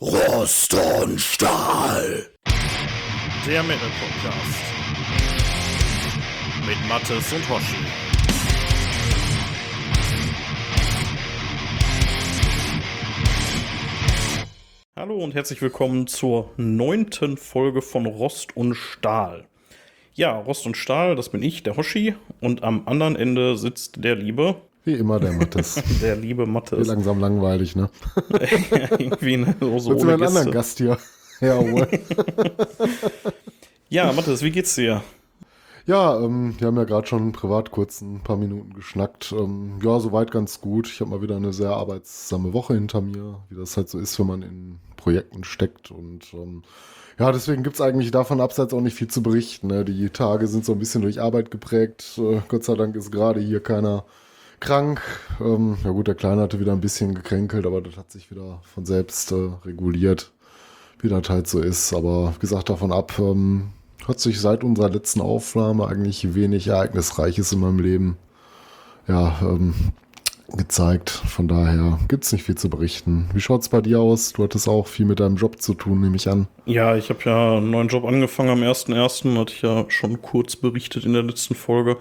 Rost und Stahl. Der Metal Podcast. Mit Mattes und Hoshi. Hallo und herzlich willkommen zur neunten Folge von Rost und Stahl. Ja, Rost und Stahl, das bin ich, der Hoshi. Und am anderen Ende sitzt der liebe. Wie immer der Mattes. der liebe Mattes. Wird langsam langweilig, ne? Irgendwie eine so Willst du einen anderen Gast hier herholen? ja, Mattes, wie geht's dir? Ja, ähm, wir haben ja gerade schon privat kurz ein paar Minuten geschnackt. Ähm, ja, soweit ganz gut. Ich habe mal wieder eine sehr arbeitssame Woche hinter mir, wie das halt so ist, wenn man in Projekten steckt. Und ähm, ja, deswegen gibt's eigentlich davon abseits auch nicht viel zu berichten. Ne? Die Tage sind so ein bisschen durch Arbeit geprägt. Äh, Gott sei Dank ist gerade hier keiner krank. Ähm, ja gut, der Kleine hatte wieder ein bisschen gekränkelt, aber das hat sich wieder von selbst äh, reguliert, wie das halt so ist. Aber wie gesagt, davon ab ähm, hat sich seit unserer letzten Aufnahme eigentlich wenig Ereignisreiches in meinem Leben ja, ähm, gezeigt. Von daher gibt's nicht viel zu berichten. Wie schaut's bei dir aus? Du hattest auch viel mit deinem Job zu tun, nehme ich an. Ja, ich habe ja einen neuen Job angefangen am 1.1., hatte ich ja schon kurz berichtet in der letzten Folge.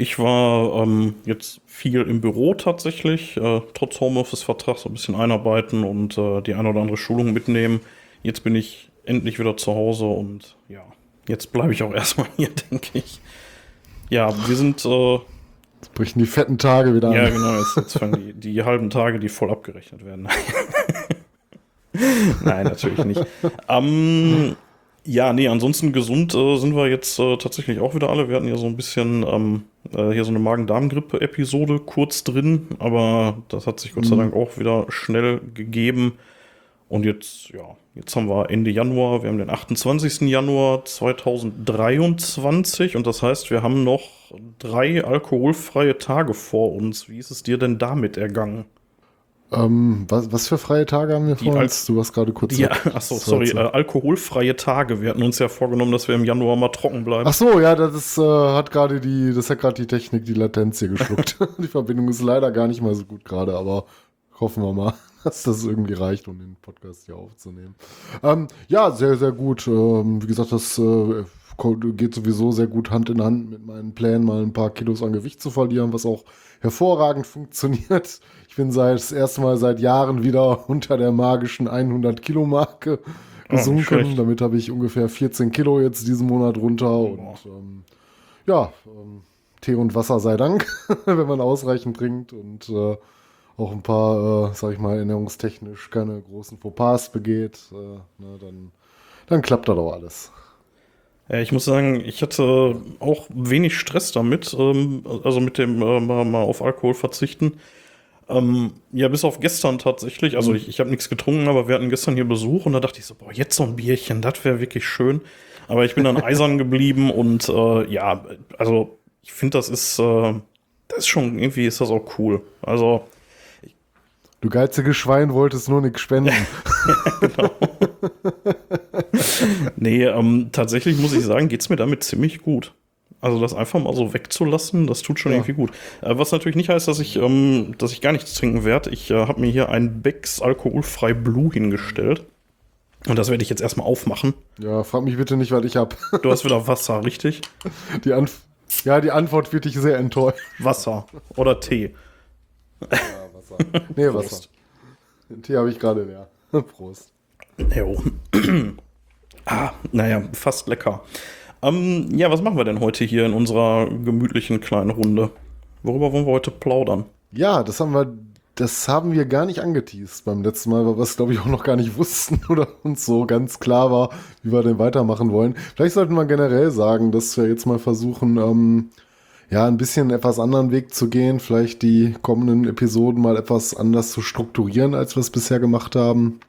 Ich war ähm, jetzt viel im Büro tatsächlich, äh, trotz Homeoffice-Vertrag so ein bisschen einarbeiten und äh, die eine oder andere Schulung mitnehmen. Jetzt bin ich endlich wieder zu Hause und ja, jetzt bleibe ich auch erstmal hier, denke ich. Ja, wir sind. Äh, jetzt brechen die fetten Tage wieder an. Ja, genau, jetzt, jetzt fangen die, die halben Tage, die voll abgerechnet werden. Nein, natürlich nicht. Ähm, ja, nee, ansonsten gesund äh, sind wir jetzt äh, tatsächlich auch wieder alle. Wir hatten ja so ein bisschen ähm, äh, hier so eine Magen-Darm-Grippe-Episode kurz drin, aber das hat sich Gott sei mhm. Dank auch wieder schnell gegeben. Und jetzt, ja, jetzt haben wir Ende Januar, wir haben den 28. Januar 2023 und das heißt, wir haben noch drei alkoholfreie Tage vor uns. Wie ist es dir denn damit ergangen? Ähm, was, was für freie Tage haben wir vor uns? Du warst gerade kurz. Ja, achso, sorry, äh, alkoholfreie Tage. Wir hatten uns ja vorgenommen, dass wir im Januar mal trocken bleiben. Ach so, ja, das ist, äh, hat gerade die, das hat gerade die Technik, die Latenz hier geschluckt. die Verbindung ist leider gar nicht mal so gut gerade, aber hoffen wir mal, dass das irgendwie reicht, um den Podcast hier aufzunehmen. Ähm, ja, sehr, sehr gut. Ähm, wie gesagt, das äh, geht sowieso sehr gut Hand in Hand mit meinen Plänen, mal ein paar Kilos an Gewicht zu verlieren, was auch hervorragend funktioniert. Ich bin seit das erste Mal seit Jahren wieder unter der magischen 100 Kilo Marke ah, gesunken. Oh, Damit habe ich ungefähr 14 Kilo jetzt diesen Monat runter oh. und ähm, ja, ähm, Tee und Wasser sei Dank, wenn man ausreichend trinkt und äh, auch ein paar, äh, sag ich mal, ernährungstechnisch keine großen Fauxpas begeht, äh, ne, dann, dann klappt das auch alles. Ich muss sagen, ich hatte auch wenig Stress damit, ähm, also mit dem äh, mal, mal auf Alkohol verzichten. Ähm, ja, bis auf gestern tatsächlich. Also ich, ich habe nichts getrunken, aber wir hatten gestern hier Besuch und da dachte ich so, boah, jetzt so ein Bierchen, das wäre wirklich schön. Aber ich bin dann eisern geblieben und äh, ja, also ich finde, das ist, äh, das ist schon, irgendwie ist das auch cool. Also Du geizige Schwein wolltest nur nichts spenden. genau. nee, ähm, tatsächlich muss ich sagen, geht es mir damit ziemlich gut. Also das einfach mal so wegzulassen, das tut schon ja. irgendwie gut. Äh, was natürlich nicht heißt, dass ich, ähm, dass ich gar nichts trinken werde. Ich äh, habe mir hier ein Becks alkoholfrei Blue hingestellt. Und das werde ich jetzt erstmal aufmachen. Ja, frag mich bitte nicht, was ich habe. Du hast wieder Wasser, richtig? Die Anf ja, die Antwort wird dich sehr enttäuschen. Wasser oder Tee. Ja, Wasser. Nee, Prost. Wasser. Den Tee habe ich gerade leer. Prost. Jo. ah, naja, fast lecker. Ähm, ja, was machen wir denn heute hier in unserer gemütlichen kleinen Runde? Worüber wollen wir heute plaudern? Ja, das haben wir, das haben wir gar nicht angeteased beim letzten Mal, weil wir es, glaube ich, auch noch gar nicht wussten oder uns so ganz klar war, wie wir denn weitermachen wollen. Vielleicht sollten wir generell sagen, dass wir jetzt mal versuchen, ähm, ja, ein bisschen etwas anderen Weg zu gehen, vielleicht die kommenden Episoden mal etwas anders zu strukturieren, als wir es bisher gemacht haben.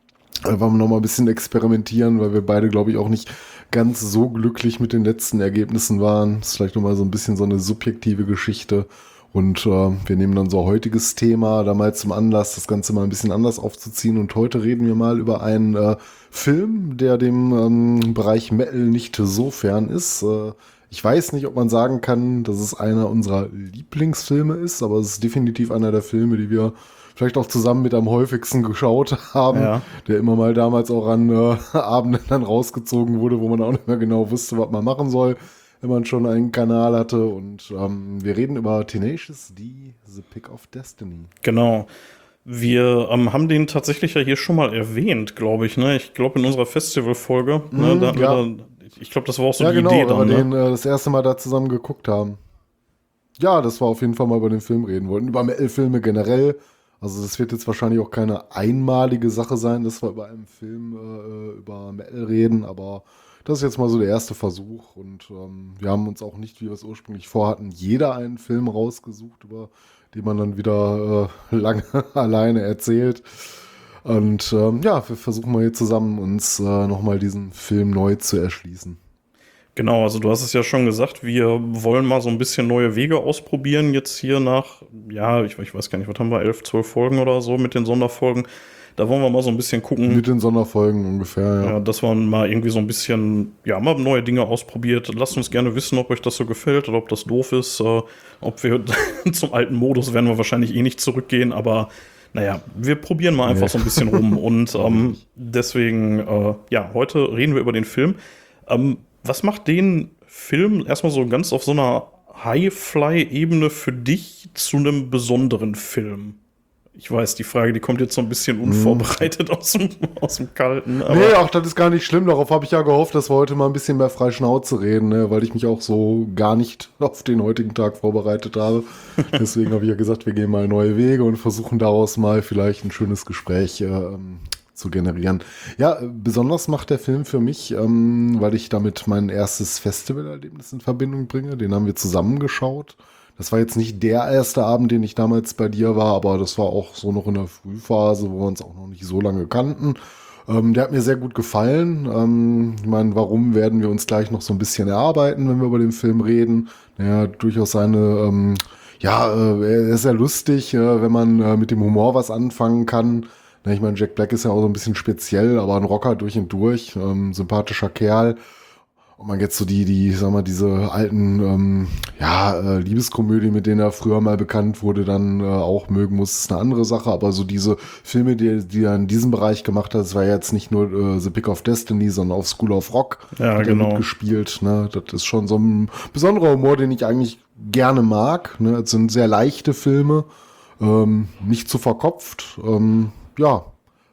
Einfach noch mal ein bisschen experimentieren, weil wir beide, glaube ich, auch nicht ganz so glücklich mit den letzten Ergebnissen waren. Das ist vielleicht noch mal so ein bisschen so eine subjektive Geschichte. Und äh, wir nehmen dann so heutiges Thema da mal zum Anlass, das Ganze mal ein bisschen anders aufzuziehen. Und heute reden wir mal über einen äh, Film, der dem ähm, Bereich Metal nicht so fern ist. Äh, ich weiß nicht, ob man sagen kann, dass es einer unserer Lieblingsfilme ist, aber es ist definitiv einer der Filme, die wir vielleicht auch zusammen mit am häufigsten geschaut haben, Ja. der immer mal damals auch an äh, Abenden dann rausgezogen wurde, wo man auch nicht mehr genau wusste, was man machen soll, wenn man schon einen Kanal hatte. Und ähm, wir reden über Tenacious D, The Pick of Destiny. Genau. Wir ähm, haben den tatsächlich ja hier schon mal erwähnt, glaube ich. Ne? Ich glaube in unserer Festival-Folge. ne? Mhm, da ja. da, ich glaube, das war auch so ja, die genau, Idee weil wir dann. den Ne? äh, das erste Mal da zusammen geguckt haben. Ja, das war auf jeden Fall mal über den Film reden wollten. Über Metal-Filme generell. Also das wird jetzt wahrscheinlich auch keine einmalige Sache sein, dass wir über einen Film äh, über Metal reden, aber das ist jetzt mal so der erste Versuch und ähm, wir haben uns auch nicht, wie wir es ursprünglich vorhatten, jeder einen Film rausgesucht, über den man dann wieder äh, lange alleine erzählt. Und ähm, ja, wir versuchen mal hier zusammen uns äh, nochmal diesen Film neu zu erschließen. Genau, also du hast es ja schon gesagt, wir wollen mal so ein bisschen neue Wege ausprobieren. Jetzt hier nach, ja, ich, ich weiß gar nicht, was haben wir, elf, zwölf Folgen oder so mit den Sonderfolgen. Da wollen wir mal so ein bisschen gucken. Mit den Sonderfolgen ungefähr, ja. Ja, dass man mal irgendwie so ein bisschen, ja, mal neue Dinge ausprobiert. Lasst uns gerne wissen, ob euch das so gefällt oder ob das doof ist. Äh, ob wir zum alten Modus werden wir wahrscheinlich eh nicht zurückgehen, aber naja, wir probieren mal einfach Nee. so ein bisschen rum. Und ähm, deswegen, äh, ja, heute reden wir über den Film. Ähm, was macht den Film erstmal so ganz auf so einer High-Fly-Ebene für dich zu einem besonderen Film? Ich weiß, die Frage, die kommt jetzt so ein bisschen unvorbereitet aus, dem, aus dem Kalten. Aber Nee, auch das ist gar nicht schlimm. Darauf habe ich ja gehofft, dass wir heute mal ein bisschen mehr frei Schnauze reden, ne? weil ich mich auch so gar nicht auf den heutigen Tag vorbereitet habe. Deswegen habe ich ja gesagt, wir gehen mal neue Wege und versuchen daraus mal vielleicht ein schönes Gespräch äh, ähm, zu generieren. Ja, besonders macht der Film für mich, ähm, weil ich damit mein erstes Festivalerlebnis in Verbindung bringe. Den haben wir zusammengeschaut. Das war jetzt nicht der erste Abend, den ich damals bei dir war, aber das war auch so noch in der Frühphase, wo wir uns auch noch nicht so lange kannten. Ähm, der hat mir sehr gut gefallen. Ähm, ich meine, warum werden wir uns gleich noch so ein bisschen erarbeiten, wenn wir über den Film reden? Naja, durchaus seine, ähm, ja, äh, er ist sehr lustig, äh, wenn man äh, mit dem Humor was anfangen kann. Na, ich meine, Jack Black ist ja auch so ein bisschen speziell, aber ein Rocker durch und durch, ähm, sympathischer Kerl. Und man jetzt so die, die, sag mal, diese alten, ähm, ja, äh, Liebeskomödien, mit denen er früher mal bekannt wurde, dann äh, auch mögen muss, ist eine andere Sache. Aber so diese Filme, die, die er in diesem Bereich gemacht hat, das war jetzt nicht nur äh, The Pick of Destiny, sondern auch School of Rock. Ja, hat er genau. mitgespielt. Ne? Das ist schon so ein besonderer Humor, den ich eigentlich gerne mag. Ne? Es sind sehr leichte Filme, ähm, nicht zu verkopft. Ähm, ja,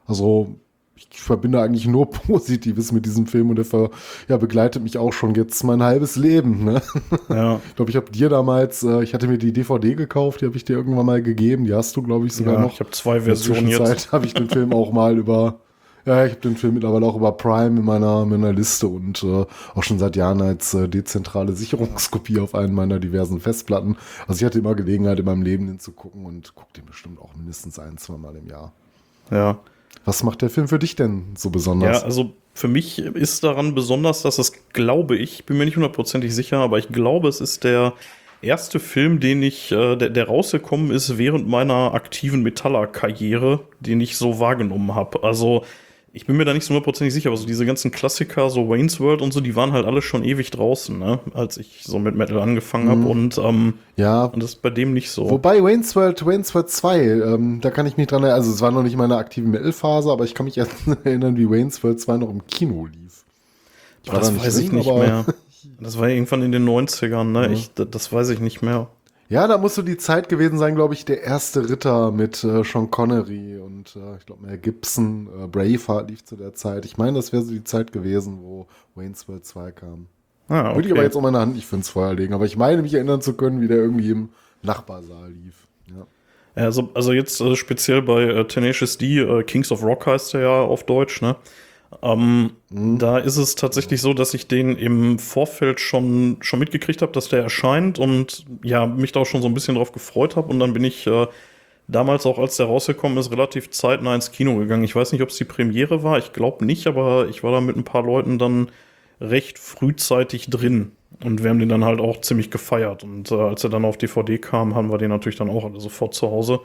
also ich verbinde eigentlich nur Positives mit diesem Film und der ver, ja, begleitet mich auch schon jetzt mein halbes Leben. Ne? ja. Ich glaube, ich habe dir damals, äh, ich hatte mir die DVD gekauft, die habe ich dir irgendwann mal gegeben. Die hast du, glaube ich, sogar Ja, noch. ich habe zwei In der Versionen. Zwischenzeit habe ich den Film auch mal über, ja, ich habe den Film mittlerweile auch über Prime in meiner, in meiner Liste und äh, auch schon seit Jahren als äh, dezentrale Sicherungskopie auf einen meiner diversen Festplatten. Also ich hatte immer Gelegenheit in meinem Leben den zu gucken und gucke den bestimmt auch mindestens ein, zwei Mal im Jahr. Ja. Was macht der Film für dich denn so ja, besonders? also für mich ist daran besonders, dass es, glaube ich, bin mir nicht hundertprozentig sicher, aber ich glaube, es ist der erste Film, den ich, äh, der, der rausgekommen ist während meiner aktiven Metaller-Karriere, den ich so wahrgenommen habe. Also ich bin mir da nicht so hundertprozentig sicher, aber so diese ganzen Klassiker, so Wayne's World und so, die waren halt alle schon ewig draußen, ne? als ich so mit Metal angefangen habe und, ähm, ja, und das ist bei dem nicht so. Wobei Wayne's World, Wayne's World 2, ähm, da kann ich mich dran erinnern, also es war noch nicht meine aktive Metal-Phase, aber ich kann mich erinnern, wie Wayne's World 2 noch im Kino lief. Ich das da nicht weiß ich drin, nicht aber- mehr. Das war irgendwann in den 90ern, ne? Ich, das, das weiß ich nicht mehr. Ja, da muss so die Zeit gewesen sein, glaube ich, der erste Ritter mit äh, Sean Connery und äh, ich glaube Mel Gibson, äh, Braveheart lief zu der Zeit. Ich meine, das wäre so die Zeit gewesen, wo Wayne's World 2 kam. Ah, Würde ich aber jetzt auch meine Hand nicht für ins Feuer legen, aber ich meine mich erinnern zu können, wie der irgendwie im Nachbarsaal lief. Ja. Ja, also, also jetzt äh, speziell bei äh, Tenacious D, äh, Kings of Rock heißt der ja auf Deutsch, ne? Ähm, Da ist es tatsächlich so, dass ich den im Vorfeld schon, schon mitgekriegt habe, dass der erscheint und ja, mich da auch schon so ein bisschen drauf gefreut habe. Und dann bin ich äh, damals auch, als der rausgekommen ist, relativ zeitnah ins Kino gegangen. Ich weiß nicht, ob es die Premiere war, ich glaube nicht, aber ich war da mit ein paar Leuten dann recht frühzeitig drin. Und wir haben den dann halt auch ziemlich gefeiert. Und äh, als er dann auf DVD kam, haben wir den natürlich dann auch alle sofort zu Hause.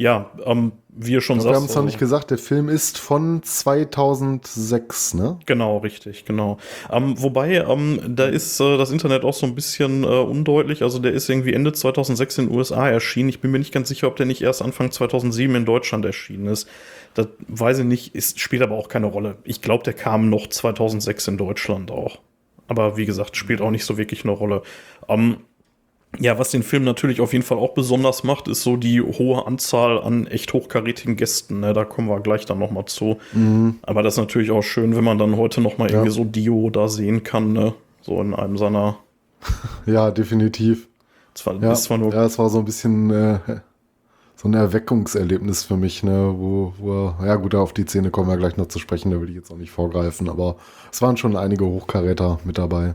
Ja, ähm, wie ihr schon Wir sagt. haben es noch also- nicht gesagt, der Film ist von 2006, ne? Genau, richtig, genau. Ähm, wobei, ähm, da ist äh, das Internet auch so ein bisschen äh, undeutlich. Also der ist irgendwie Ende 2006 in den USA erschienen. Ich bin mir nicht ganz sicher, ob der nicht erst Anfang 2007 in Deutschland erschienen ist. Das weiß ich nicht, ist, spielt aber auch keine Rolle. Ich glaube, der kam noch 2006 in Deutschland auch. Aber wie gesagt, spielt auch nicht so wirklich eine Rolle. Ähm, ja, was den Film natürlich auf jeden Fall auch besonders macht, ist so die hohe Anzahl an echt hochkarätigen Gästen. Ne? Da kommen wir gleich dann noch mal zu. Aber das ist natürlich auch schön, wenn man dann heute noch mal Ja. irgendwie so Dio da sehen kann, ne? So in einem seiner. Ja, definitiv. Zwar, Ja, zwar nur ja, es war so ein bisschen äh, so ein Erweckungserlebnis für mich, ne, wo, wo, ja gut, auf die Szene kommen wir gleich noch zu sprechen, da will ich jetzt auch nicht vorgreifen, aber es waren schon einige Hochkaräter mit dabei.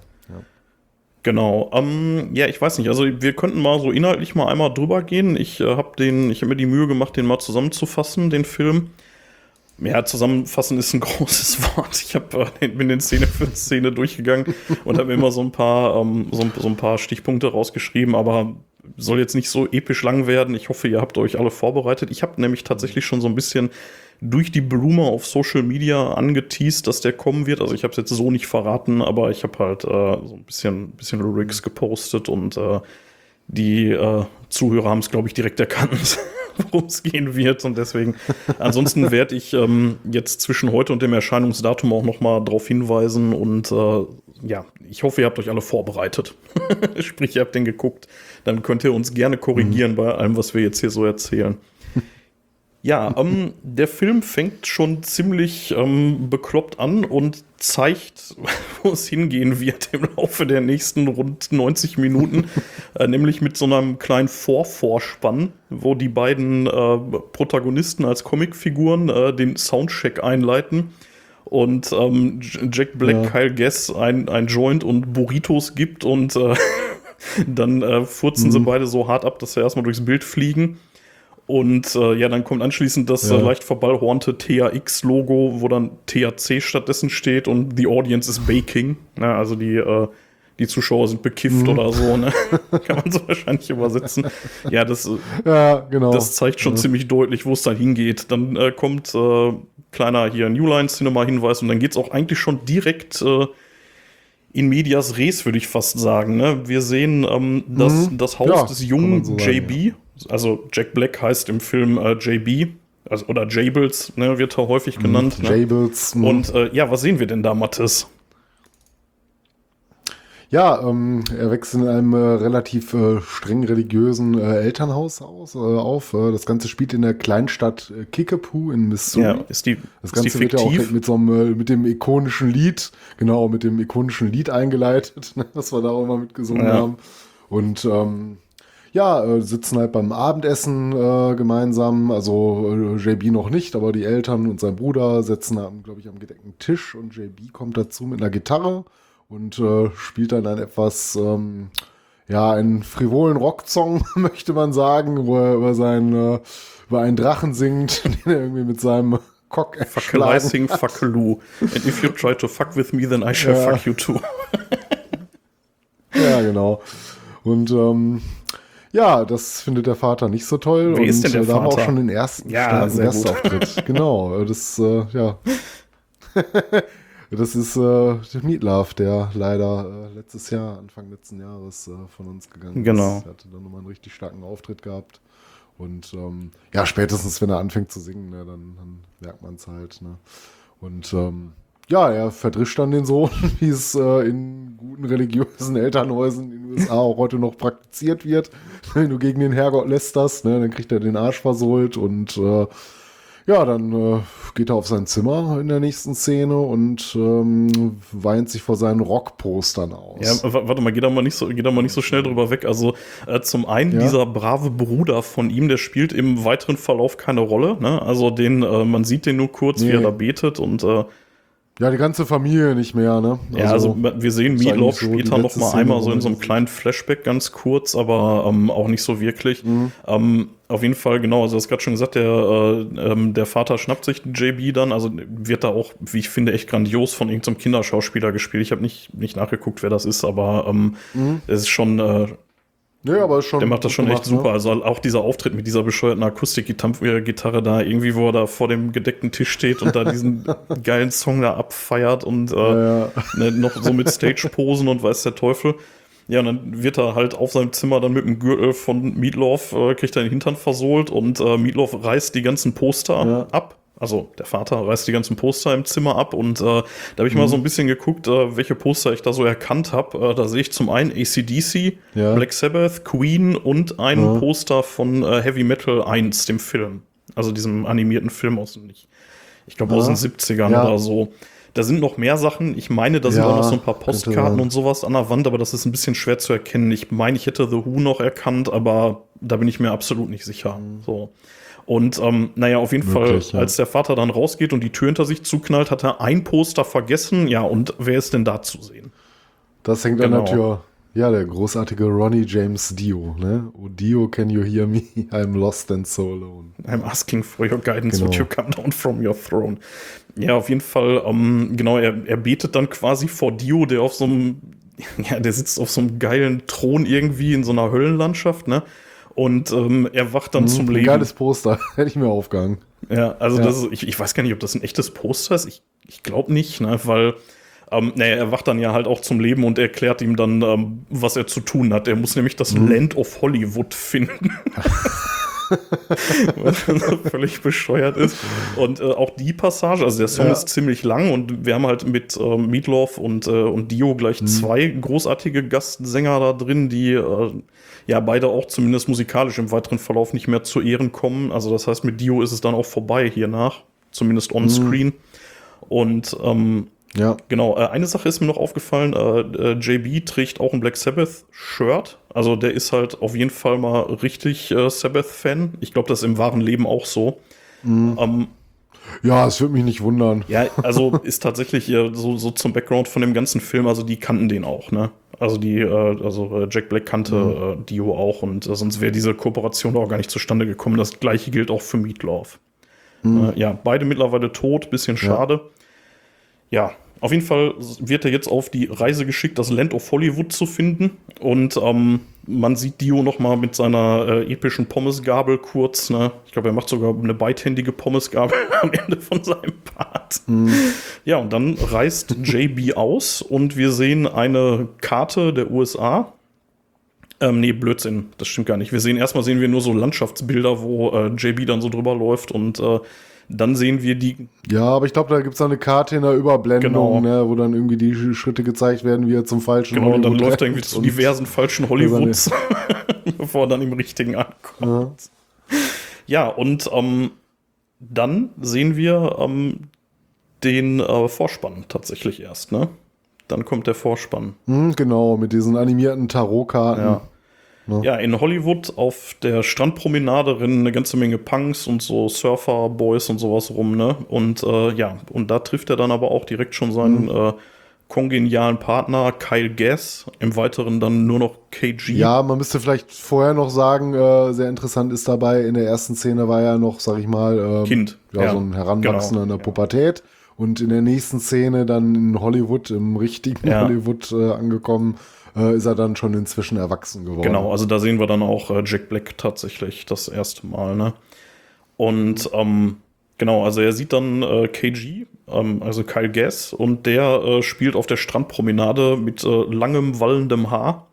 Genau. Ähm, ja, ich weiß nicht. Also wir könnten mal so inhaltlich mal einmal drüber gehen. Ich äh, habe den, ich habe mir die Mühe gemacht, den mal zusammenzufassen, den Film. Ja, zusammenfassen ist ein großes Wort. Ich habe äh, bin den Szene für Szene durchgegangen und habe immer so ein paar ähm, so, so ein paar Stichpunkte rausgeschrieben, aber soll jetzt nicht so episch lang werden. Ich hoffe, ihr habt euch alle vorbereitet. Ich habe nämlich tatsächlich schon so ein bisschen durch die Blume auf Social Media angeteased, dass der kommen wird. Also ich habe es jetzt so nicht verraten, aber ich habe halt äh, so ein bisschen, bisschen Lyrics gepostet und äh, die äh, Zuhörer haben es, glaube ich, direkt erkannt, worum es gehen wird. Und deswegen, ansonsten werde ich ähm, jetzt zwischen heute und dem Erscheinungsdatum auch noch mal darauf hinweisen. Und äh, ja, ich hoffe, ihr habt euch alle vorbereitet. Sprich, ihr habt den geguckt. Dann könnt ihr uns gerne korrigieren bei allem, was wir jetzt hier so erzählen. Ja, ähm, der Film fängt schon ziemlich ähm, bekloppt an und zeigt, wo es hingehen wird im Laufe der nächsten rund 90 Minuten. äh, nämlich mit so einem kleinen Vorvorspann, wo die beiden äh, Protagonisten als Comicfiguren äh, den Soundcheck einleiten. Und ähm, Jack Black, Ja. Kyle Guess ein, ein Joint und Burritos gibt und äh, dann äh, furzen sie beide so hart ab, dass sie erstmal durchs Bild fliegen. Und äh, ja, dann kommt anschließend das Ja. äh, leicht verballhornte THX-Logo, wo dann THC stattdessen steht und The Audience is Baking. Ja, also die, äh, die Zuschauer sind bekifft oder so, ne? Kann man so wahrscheinlich übersetzen. Ja, das, äh, Ja, genau. das zeigt schon ziemlich deutlich, wo es dann hingeht. Dann äh, kommt äh, kleiner hier New Line Cinema Hinweis und dann geht's auch eigentlich schon direkt äh, in medias res, würde ich fast sagen. Ne? Wir sehen ähm, das, Mhm. das Haus Ja, des jungen so sagen, JB. Also Jack Black heißt im Film äh, JB. Also, oder Jables, ne, wird er häufig genannt. ne? Jables. mh. Und äh, ja, was sehen wir denn da, Mathis? Ja, ähm, er wächst in einem äh, relativ äh, streng religiösen äh, Elternhaus aus, äh, auf. Äh, das Ganze spielt in der Kleinstadt äh, Kickapoo in Missouri. Ja, ist die, Das ist die Ganze wird ja auch mit so einem, mit dem ikonischen Lied, genau, mit dem ikonischen Lied eingeleitet, ne, was wir da auch immer mitgesungen Ja. haben. Und ähm, ja, äh, sitzen halt beim Abendessen äh, gemeinsam, also äh, JB noch nicht, aber die Eltern und sein Bruder sitzen, glaube ich, am gedeckten Tisch und JB kommt dazu mit einer Gitarre und äh, spielt dann ein etwas, ähm, ja, einen frivolen Rocksong, möchte man sagen, wo er über seinen, über einen Drachen singt, den er irgendwie mit seinem Cock Fackelising Fackeloo. And if you try to fuck with me, then I shall Ja. fuck you too. Ja, genau. Und ähm, ja, das findet der Vater nicht so toll. Wer und ist denn der äh, da haben wir auch schon den ersten Ja. Gastauftritt. genau, das, äh, ja. das ist äh, der Meatloaf, der leider äh, letztes Jahr, Anfang letzten Jahres äh, von uns gegangen Genau. ist. Er hatte dann nochmal einen richtig starken Auftritt gehabt. Und ähm, ja, spätestens, wenn er anfängt zu singen, ne, dann, dann merkt man es halt. Ne? Und ähm, ja, er verdrischt dann den Sohn, wie es äh, in guten religiösen Elternhäusern in den USA auch heute noch praktiziert wird. Wenn du gegen den Herrgott lästerst, ne, dann kriegt er den Arsch versohlt und äh, ja, dann äh, geht er auf sein Zimmer in der nächsten Szene und ähm, weint sich vor seinen Rockpostern aus. Ja, warte mal, geh da mal nicht so, geh da mal nicht so schnell drüber weg. Also äh, zum einen Ja. dieser brave Bruder von ihm, der spielt im weiteren Verlauf keine Rolle. Ne? Also den, äh, man sieht den nur kurz, wie Nee. er da betet und äh, Ja, die ganze Familie nicht mehr, ne? ja, also wir sehen Meatloaf so später noch mal einmal so in so einem das kleinen Flashback ganz kurz, aber ähm, auch nicht so wirklich. Mhm. Ähm, auf jeden Fall, genau, also du hast gerade schon gesagt, der, äh, ähm, der Vater schnappt sich den JB dann, also wird da auch, wie ich finde, echt grandios von irgendeinem Kinderschauspieler gespielt. Ich habe nicht, nicht nachgeguckt, wer das ist, aber ähm, Mhm. es ist schon äh, Ja, aber schon. Der macht das schon gut echt gemacht, super. ne? Also auch dieser Auftritt mit dieser bescheuerten Akustikgitarre da, irgendwie, wo er da vor dem gedeckten Tisch steht und da diesen geilen Song da abfeiert und äh, Ja, ja. ne, noch so mit Stage-Posen und weiß der Teufel. Ja, und dann wird er halt auf seinem Zimmer dann mit dem Gürtel von Meatloaf, äh, kriegt er den Hintern versohlt und äh, Meatloaf reißt die ganzen Poster ab. Also der Vater reißt die ganzen Poster im Zimmer ab und äh, da habe ich mal so ein bisschen geguckt, äh, welche Poster ich da so erkannt habe. Äh, da sehe ich zum einen ACDC, Ja. Black Sabbath, Queen und ein Ja. Poster von äh, Heavy Metal 1, dem Film. Also diesem animierten Film aus den, ich, ich glaube aus den 70ern Ja. oder so. Da sind noch mehr Sachen. Ich meine, da sind auch noch so ein paar Postkarten und sowas an der Wand, aber das ist ein bisschen schwer zu erkennen. Ich meine, ich hätte The Who noch erkannt, aber da bin ich mir absolut nicht sicher. So. Und ähm, naja, auf jeden Möglich, Fall, ja. als der Vater dann rausgeht und die Tür hinter sich zuknallt, hat er ein Poster vergessen. Ja, und wer ist denn da zu sehen? Das hängt Genau. an der Tür. Ja, der großartige Ronnie James Dio. Ne? Oh Dio, can you hear me? I'm lost and so alone. I'm asking for your guidance, Genau. would you come down from your throne? Ja, auf jeden Fall, ähm, genau, er, er betet dann quasi vor Dio, der auf so einem, ja, der sitzt auf so einem geilen Thron irgendwie in so einer Höllenlandschaft, ne? Und ähm, er wacht dann zum Ein Leben. Geiles Poster. Hätte ich mir aufgehangen. Ja, also Ja. das ist, ich, ich weiß gar nicht, ob das ein echtes Poster ist. Ich, ich glaube nicht, ne? weil ähm, naja, er wacht dann ja halt auch zum Leben und erklärt ihm dann, ähm, was er zu tun hat. Er muss nämlich das Land of Hollywood finden. was so völlig bescheuert ist. Und äh, auch die Passage, also der Song Ja. ist ziemlich lang und wir haben halt mit äh, Meatloaf und, äh, und Dio gleich zwei großartige Gastsänger da drin, die äh, ja beide auch zumindest musikalisch im weiteren Verlauf nicht mehr zu Ehren kommen. Also das heißt, mit Dio ist es dann auch vorbei hiernach, zumindest on-screen. Und ähm, Ja. Genau, äh, eine Sache ist mir noch aufgefallen, äh, äh, JB trägt auch ein Black Sabbath-Shirt. Also der ist halt auf jeden Fall mal richtig äh, Sabbath-Fan. Ich glaube, das ist im wahren Leben auch so. Ähm, Ja, es würde mich nicht wundern. ja, also ist tatsächlich äh, so, so zum Background von dem ganzen Film, also die kannten den auch, ne? Also die, äh, also äh, Jack Black kannte äh, Dio auch und äh, sonst wäre diese Kooperation auch gar nicht zustande gekommen. Das gleiche gilt auch für Meatloaf. Äh, ja, beide mittlerweile tot, bisschen schade. Ja, auf jeden Fall wird er jetzt auf die Reise geschickt, das Land of Hollywood zu finden. Und ähm, man sieht Dio noch mal mit seiner äh, epischen Pommesgabel kurz. Ne? Ich glaube, er macht sogar eine beidhändige Pommesgabel am Ende von seinem Part. Ja, und dann reist JB aus und wir sehen eine Karte der USA. Ähm, nee, Blödsinn, das stimmt gar nicht. Wir sehen erstmal sehen wir nur so Landschaftsbilder, wo äh, JB dann so drüber läuft und äh, dann sehen wir die Ja, aber ich glaube, da gibt es eine Karte in der Überblendung, Genau. ne, wo dann irgendwie die Sch- Schritte gezeigt werden, wie er zum falschen Genau, und dann Hollywood läuft er irgendwie zu diversen falschen Hollywoods, bevor er dann im richtigen ankommt. Ja, und ähm, dann sehen wir ähm, den äh, Vorspann tatsächlich erst, ne? Dann kommt der Vorspann. Hm, genau, mit diesen animierten Tarotkarten. Ja. Ja, in Hollywood auf der Strandpromenade rennen eine ganze Menge Punks und so Surfer-Boys und sowas rum, ne? Und äh, ja, und da trifft er dann aber auch direkt schon seinen äh, kongenialen Partner Kyle Gass, im Weiteren dann nur noch KG. Ja, man müsste vielleicht vorher noch sagen, äh, sehr interessant ist dabei, in der ersten Szene war er noch, sag ich mal, ähm, Kind. Ja, Ja, so ein Heranwachsender genau. in der Pubertät. Und in der nächsten Szene dann in Hollywood, im richtigen Ja. Hollywood äh, angekommen, äh, ist er dann schon inzwischen erwachsen geworden. Genau, also da sehen wir dann auch äh, Jack Black tatsächlich das erste Mal, ne? Und ähm, genau, also er sieht dann äh, KG, ähm, also Kyle Gass, und der äh, spielt auf der Strandpromenade mit äh, langem, wallendem Haar.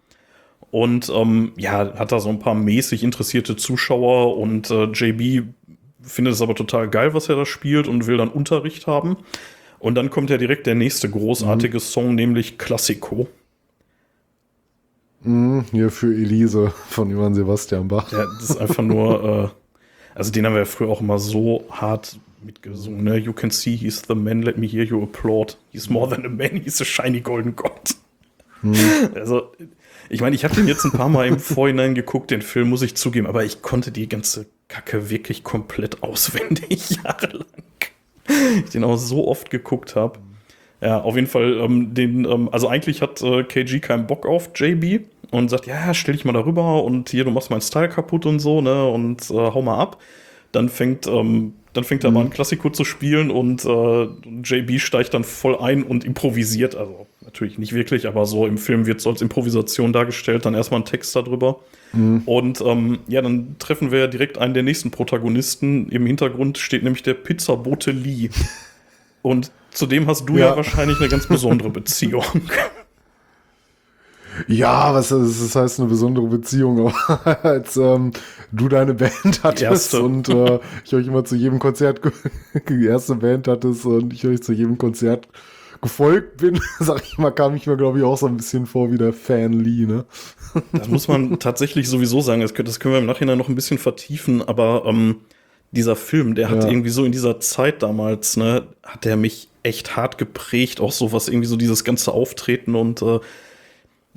Und ähm, ja, hat da so ein paar mäßig interessierte Zuschauer und äh, JB findet es aber total geil, was er da spielt und will dann Unterricht haben. Und dann kommt ja direkt der nächste großartige Song, nämlich Classico. Mhm, hier für Elise von Johann Sebastian Bach. Ja, das ist einfach nur, äh, also den haben wir ja früher auch immer so hart mitgesungen, ne? You can see he's the man, let me hear you applaud. He's more than a man, he's a shiny golden god. Also, ich meine, ich habe den jetzt ein paar Mal im Vorhinein geguckt, den Film, muss ich zugeben, aber ich konnte die ganze Kacke wirklich komplett auswendig, jahrelang. Ich den auch so oft geguckt habe. Ja, auf jeden Fall, ähm, den, ähm, also eigentlich hat äh, KG keinen Bock auf JB und sagt, ja, stell dich mal darüber und hier, du machst meinen Style kaputt und so, ne, und äh, hau mal ab. Dann fängt, ähm, dann fängt er mal ein Klassiko zu spielen und äh, JB steigt dann voll ein und improvisiert. Also natürlich nicht wirklich, aber so im Film wird so als Improvisation dargestellt, dann erstmal ein Text darüber. Und ähm, ja, dann treffen wir ja direkt einen der nächsten Protagonisten. Im Hintergrund steht nämlich der Pizzabote Lee. Und zu dem hast du ja, Ja. wahrscheinlich eine ganz besondere Beziehung. Ja, was das heißt eine besondere Beziehung, aber als ähm, du deine Band hattest erste. und äh, ich euch immer zu jedem Konzert die erste Band hattest und ich euch zu jedem Konzert gefolgt bin, sag ich mal, kam ich mir glaube ich auch so ein bisschen vor wie der Fan Lee, ne? Das muss man tatsächlich sowieso sagen. Das können, das können wir im Nachhinein noch ein bisschen vertiefen, aber ähm, dieser Film, der hat Ja. irgendwie so in dieser Zeit damals, ne, hat der mich echt hart geprägt, auch so was irgendwie so dieses ganze Auftreten und äh,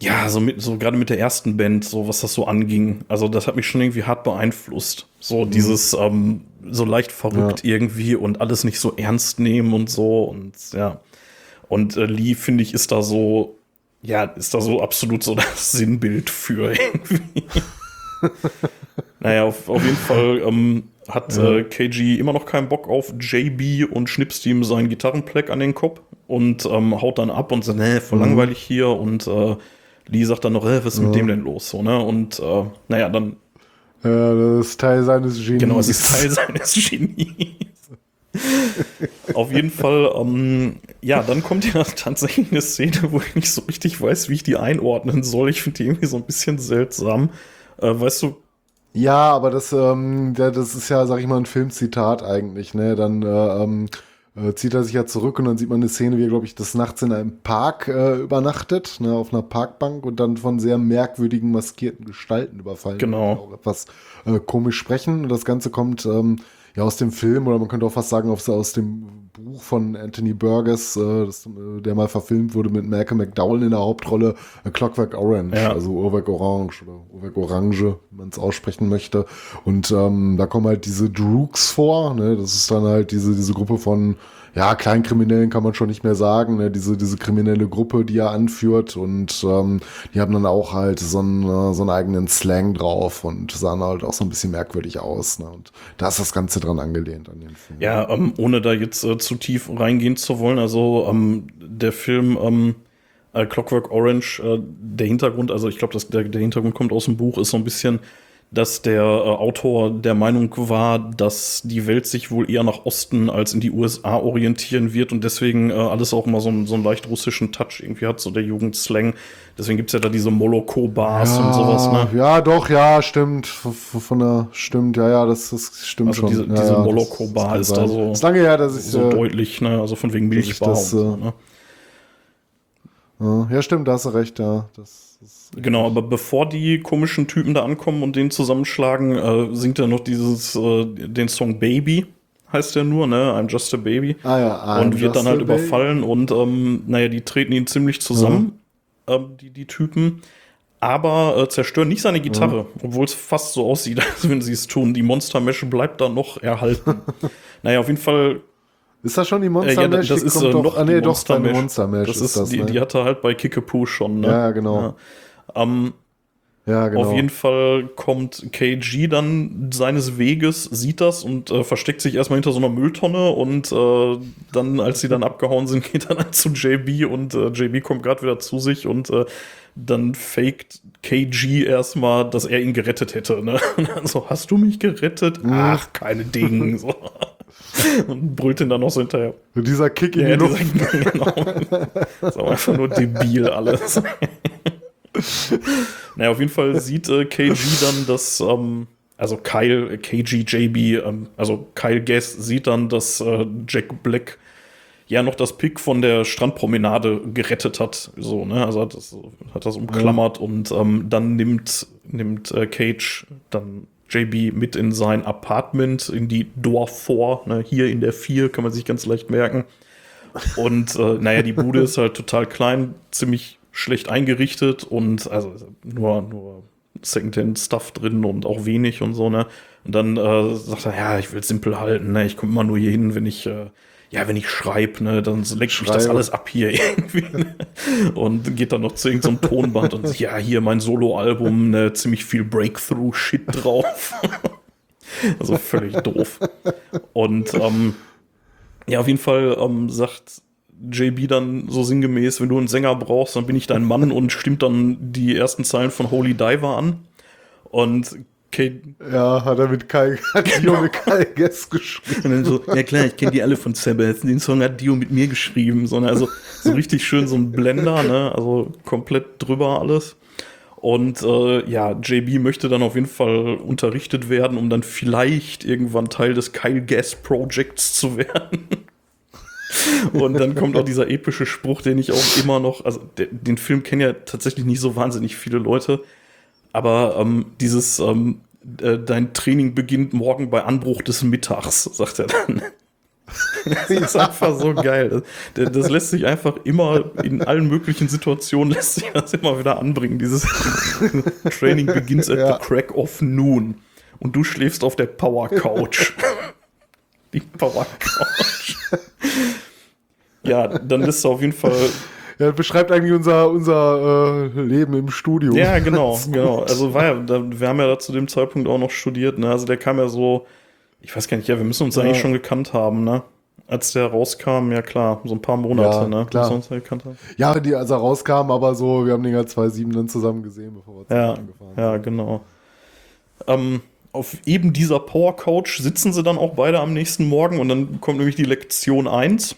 ja, so mit, so gerade mit der ersten Band, so was das so anging. Also das hat mich schon irgendwie hart beeinflusst. So dieses ähm, so leicht verrückt irgendwie und alles nicht so ernst nehmen und so und ja. Und äh, Lee, finde ich, ist da so, ja, ist da so absolut so das Sinnbild für irgendwie. naja, auf, auf jeden Fall ähm, hat äh, KG immer noch keinen Bock auf JB und schnipst ihm seinen Gitarrenpleck an den Kopf und ähm, haut dann ab und sagt, nee, voll langweilig hier und äh, Lee sagt dann noch, äh, was ist mit dem denn los? So, ne? Und äh, naja, dann, Ja, das ist Teil seines Genies. genau, es ist Teil seines Genies. Auf jeden Fall, ähm, ja, dann kommt ja tatsächlich eine Szene, wo ich nicht so richtig weiß, wie ich die einordnen soll. Ich finde die irgendwie so ein bisschen seltsam. Äh, weißt du, Ja, aber das, ähm, das ist ja, sag ich mal, ein Filmzitat eigentlich, ne? Dann äh, ähm, äh, zieht er sich ja zurück und dann sieht man eine Szene, wie er, glaube ich, des Nachts in einem Park äh, übernachtet, ne, auf einer Parkbank und dann von sehr merkwürdigen, maskierten Gestalten überfallen. Genau. Auch etwas äh, komisch sprechen. Und das Ganze kommt ähm, ja aus dem Film oder man könnte auch fast sagen, aus, aus dem Buch von Anthony Burgess, äh, das, äh, der mal verfilmt wurde mit Malcolm McDowell in der Hauptrolle, äh, Clockwork Orange, Ja. also Uhrwerk Orange oder Uhrwerk Orange, wie man es aussprechen möchte. Und ähm, da kommen halt diese Droogs vor, ne? das ist dann halt diese, diese Gruppe von ja, Kleinkriminellen kann man schon nicht mehr sagen, ne? diese, diese kriminelle Gruppe, die er anführt und ähm, die haben dann auch halt so einen, äh, so einen eigenen Slang drauf und sahen halt auch so ein bisschen merkwürdig aus. Ne? Und da ist das Ganze dran angelehnt an den Film. Ja, ähm, ohne da jetzt äh, zu tief reingehen zu wollen, also ähm, der Film ähm, äh, Clockwork Orange, äh, der Hintergrund, also ich glaube, der, der Hintergrund kommt aus dem Buch, ist so ein bisschen, dass der äh, Autor der Meinung war, dass die Welt sich wohl eher nach Osten als in die USA orientieren wird und deswegen äh, alles auch immer so, einen- so einen leicht russischen Touch irgendwie hat, so der Jugendslang. Deswegen gibt's ja da diese Moloko-Bars und sowas, ne? Ja, doch, ja, stimmt. Von, von der, stimmt, ja, ja, das, das stimmt Also schon. diese- ja, diese ja, Moloko-Bar ist da so- Ist lange her, dass ich. So äh, deutlich, ne? Also von wegen Milchbar das, und so, äh, ne? ja, ja, stimmt, da hast du recht, ja. Das, Genau, aber bevor die komischen Typen da ankommen und den zusammenschlagen, äh, singt er noch dieses, äh, den Song Baby, heißt der nur, ne? I'm just a baby. ah ja, I'm und wird dann halt überfallen und, ähm, naja, die treten ihn ziemlich zusammen, ähm, die, die Typen. Aber äh, zerstören nicht seine Gitarre, obwohl es fast so aussieht, als wenn sie es tun. Die Monstermesche bleibt da noch erhalten. naja, auf jeden Fall Ist das schon die äh, Monster ja, Mash? das Die ist kommt äh, doch, noch ah, nee, die doch, Monster Monster Mash Das ist ist, das, die, ne? die hat er halt bei Kickapoo schon. Ne? Ja, genau. Ja. Ähm, ja, genau. Auf jeden Fall kommt KG dann seines Weges, sieht das und äh, versteckt sich erstmal hinter so einer Mülltonne und äh, dann, als sie dann abgehauen sind, geht er dann zu JB und äh, JB kommt gerade wieder zu sich und äh, dann faked KG erstmal, dass er ihn gerettet hätte. Ne? Und dann so, hast du mich gerettet? Ach, keine Ding. So. Und brüllt ihn dann noch so hinterher. Dieser Kick in Ja, die Luft. dieser, genau. Das ist aber einfach nur debil alles. Naja, auf jeden Fall sieht äh, KG dann, dass, ähm, also Kyle, äh, KG, JB, ähm, also Kyle Guess sieht dann, dass äh, Jack Black ja noch das Pick von der Strandpromenade gerettet hat. So, ne? Also hat das, hat das umklammert und ähm, dann nimmt, nimmt äh, Cage dann JB mit in sein Apartment, in die Door 4, ne? hier in der 4, kann man sich ganz leicht merken. Und äh, naja, die Bude ist halt total klein, ziemlich schlecht eingerichtet und also nur, nur Secondhand-Stuff drin und auch wenig und so, ne? Und dann äh, sagt er, ja, ich will simpel halten, ne? Ich komme immer nur hier hin, wenn ich, äh, ja, wenn ich schreibe, ne, dann lenkt mich das alles ab hier irgendwie. Ne? Und geht dann noch zu irgendeinem Tonband und sagt, ja, hier mein Soloalbum, ne, ziemlich viel Breakthrough-Shit drauf. also völlig doof. Und ähm, ja, auf jeden Fall ähm, sagt JB dann so sinngemäß, wenn du einen Sänger brauchst, dann bin ich dein Mann und stimmt dann die ersten Zeilen von Holy Diver an. Und Kate, Ja, hat er mit Kai, hat Dio mit Kai Guess geschrieben. und dann so, ja klar, ich kenne die alle von Sabbath. Den Song hat Dio mit mir geschrieben. So, ne, also so richtig schön so ein Blender, ne? Also komplett drüber alles. Und äh, ja, JB möchte dann auf jeden Fall unterrichtet werden, um dann vielleicht irgendwann Teil des Kyle Gas Projects zu werden. Und dann kommt auch dieser epische Spruch, den ich auch immer noch, also de, den Film kennen ja tatsächlich nicht so wahnsinnig viele Leute, aber ähm, dieses, ähm, äh, dein Training beginnt morgen bei Anbruch des Mittags, sagt er dann. Das ist einfach so geil. Das, das lässt sich einfach immer in allen möglichen Situationen lässt sich das immer wieder anbringen. Dieses Training begins at Ja. the crack of noon. Und du schläfst auf der Power Couch. Die Power Couch. Ja, dann ist er auf jeden Fall. Ja, beschreibt eigentlich unser, unser äh, Leben im Studio. Ja, genau, genau. Also war ja, da, wir haben ja da zu dem Zeitpunkt auch noch studiert, ne? Also der kam ja so, ich weiß gar nicht, ja, wir müssen uns Ja. eigentlich schon gekannt haben, ne? Als der rauskam, ja klar, so ein paar Monate, Ja, ne? klar. Uns ja gekannt haben. Ja, die, als er rauskam, aber so, wir haben den ja 2.7 dann zusammen gesehen, bevor wir Ja, zusammen angefahren ja, genau. Ähm, auf eben dieser Power Couch sitzen sie dann auch beide am nächsten Morgen und dann kommt nämlich die Lektion 1,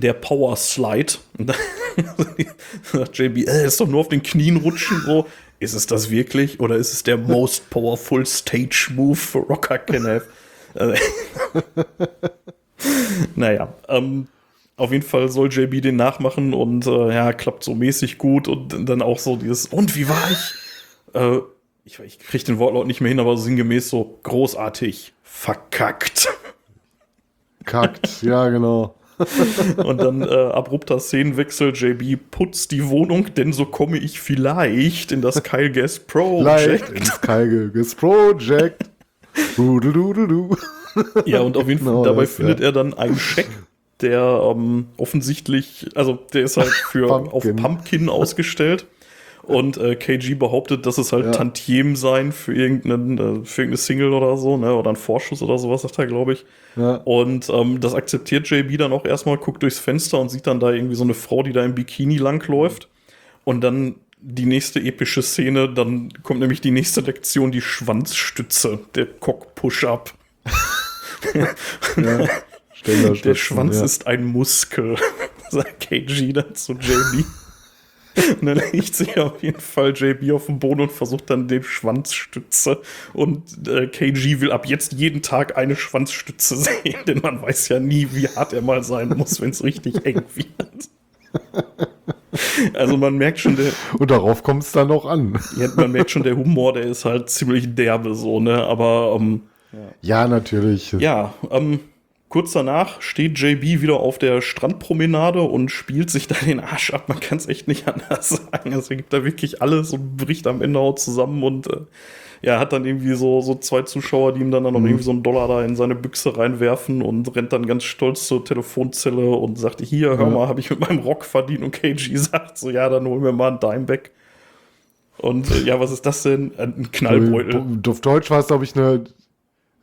der Power Slide. Und dann sagt JB, äh, ist doch nur auf den Knien rutschen, so. Ist es das wirklich oder ist es der most powerful Stage Move für Rocker can have? Äh, naja, ähm, auf jeden Fall soll JB den nachmachen und äh, ja, klappt so mäßig gut und dann auch so dieses, und wie war ich? Äh, ich, ich krieg den Wortlaut nicht mehr hin, aber sinngemäß so großartig verkackt. Kackt, ja, genau. Und dann äh, abrupter Szenenwechsel, JB putzt die Wohnung, denn so komme ich vielleicht in das Kyle Gas Project. ins Kalges Project. Du, du, du, du, du. Ja, und auf jeden Fall, Genau dabei das, findet ja. er dann einen Scheck, der ähm, offensichtlich, also der ist halt für auf Pumpkin. Pumpkin ausgestellt. Und äh, KG behauptet, dass es halt Ja. Tantiem sein für, irgendeinen, äh, für irgendeine Single oder so, ne? Oder ein Vorschuss oder sowas, sagt er, glaube ich. Ja. Und ähm, das akzeptiert JB dann auch erstmal, guckt durchs Fenster und sieht dann da irgendwie so eine Frau, die da im Bikini langläuft. Und dann die nächste epische Szene, dann kommt nämlich die nächste Lektion, die Schwanzstütze, der Cock-Push-Up. ja. Der Schwanz ja. ist ein Muskel, sagt KG dann zu JB. Und dann legt sich auf jeden Fall JB auf den Boden und versucht dann den Schwanzstütze. Und äh, KG will ab jetzt jeden Tag eine Schwanzstütze sehen, denn man weiß ja nie, wie hart er mal sein muss, wenn es richtig eng wird. Also man merkt schon, der, Und darauf kommt es dann noch an. ja, man merkt schon, der Humor, der ist halt ziemlich derbe so, ne? Aber ähm, Ja, natürlich. Ja, ähm, kurz danach steht JB wieder auf der Strandpromenade und spielt sich da den Arsch ab. Man kann es echt nicht anders sagen. Also er gibt da wirklich alles und bricht am Ende auch zusammen und äh, ja, hat dann irgendwie so, so zwei Zuschauer, die ihm dann, dann noch irgendwie so einen Dollar da in seine Büchse reinwerfen und rennt dann ganz stolz zur Telefonzelle und sagt, hier, hör mal, habe ich mit meinem Rock verdient. Und KG sagt so, ja, dann hol mir mal einen Dimebag. Und äh, ja, was ist das denn? Ein Knallbeutel. Auf Deutsch war es, glaube ich, eine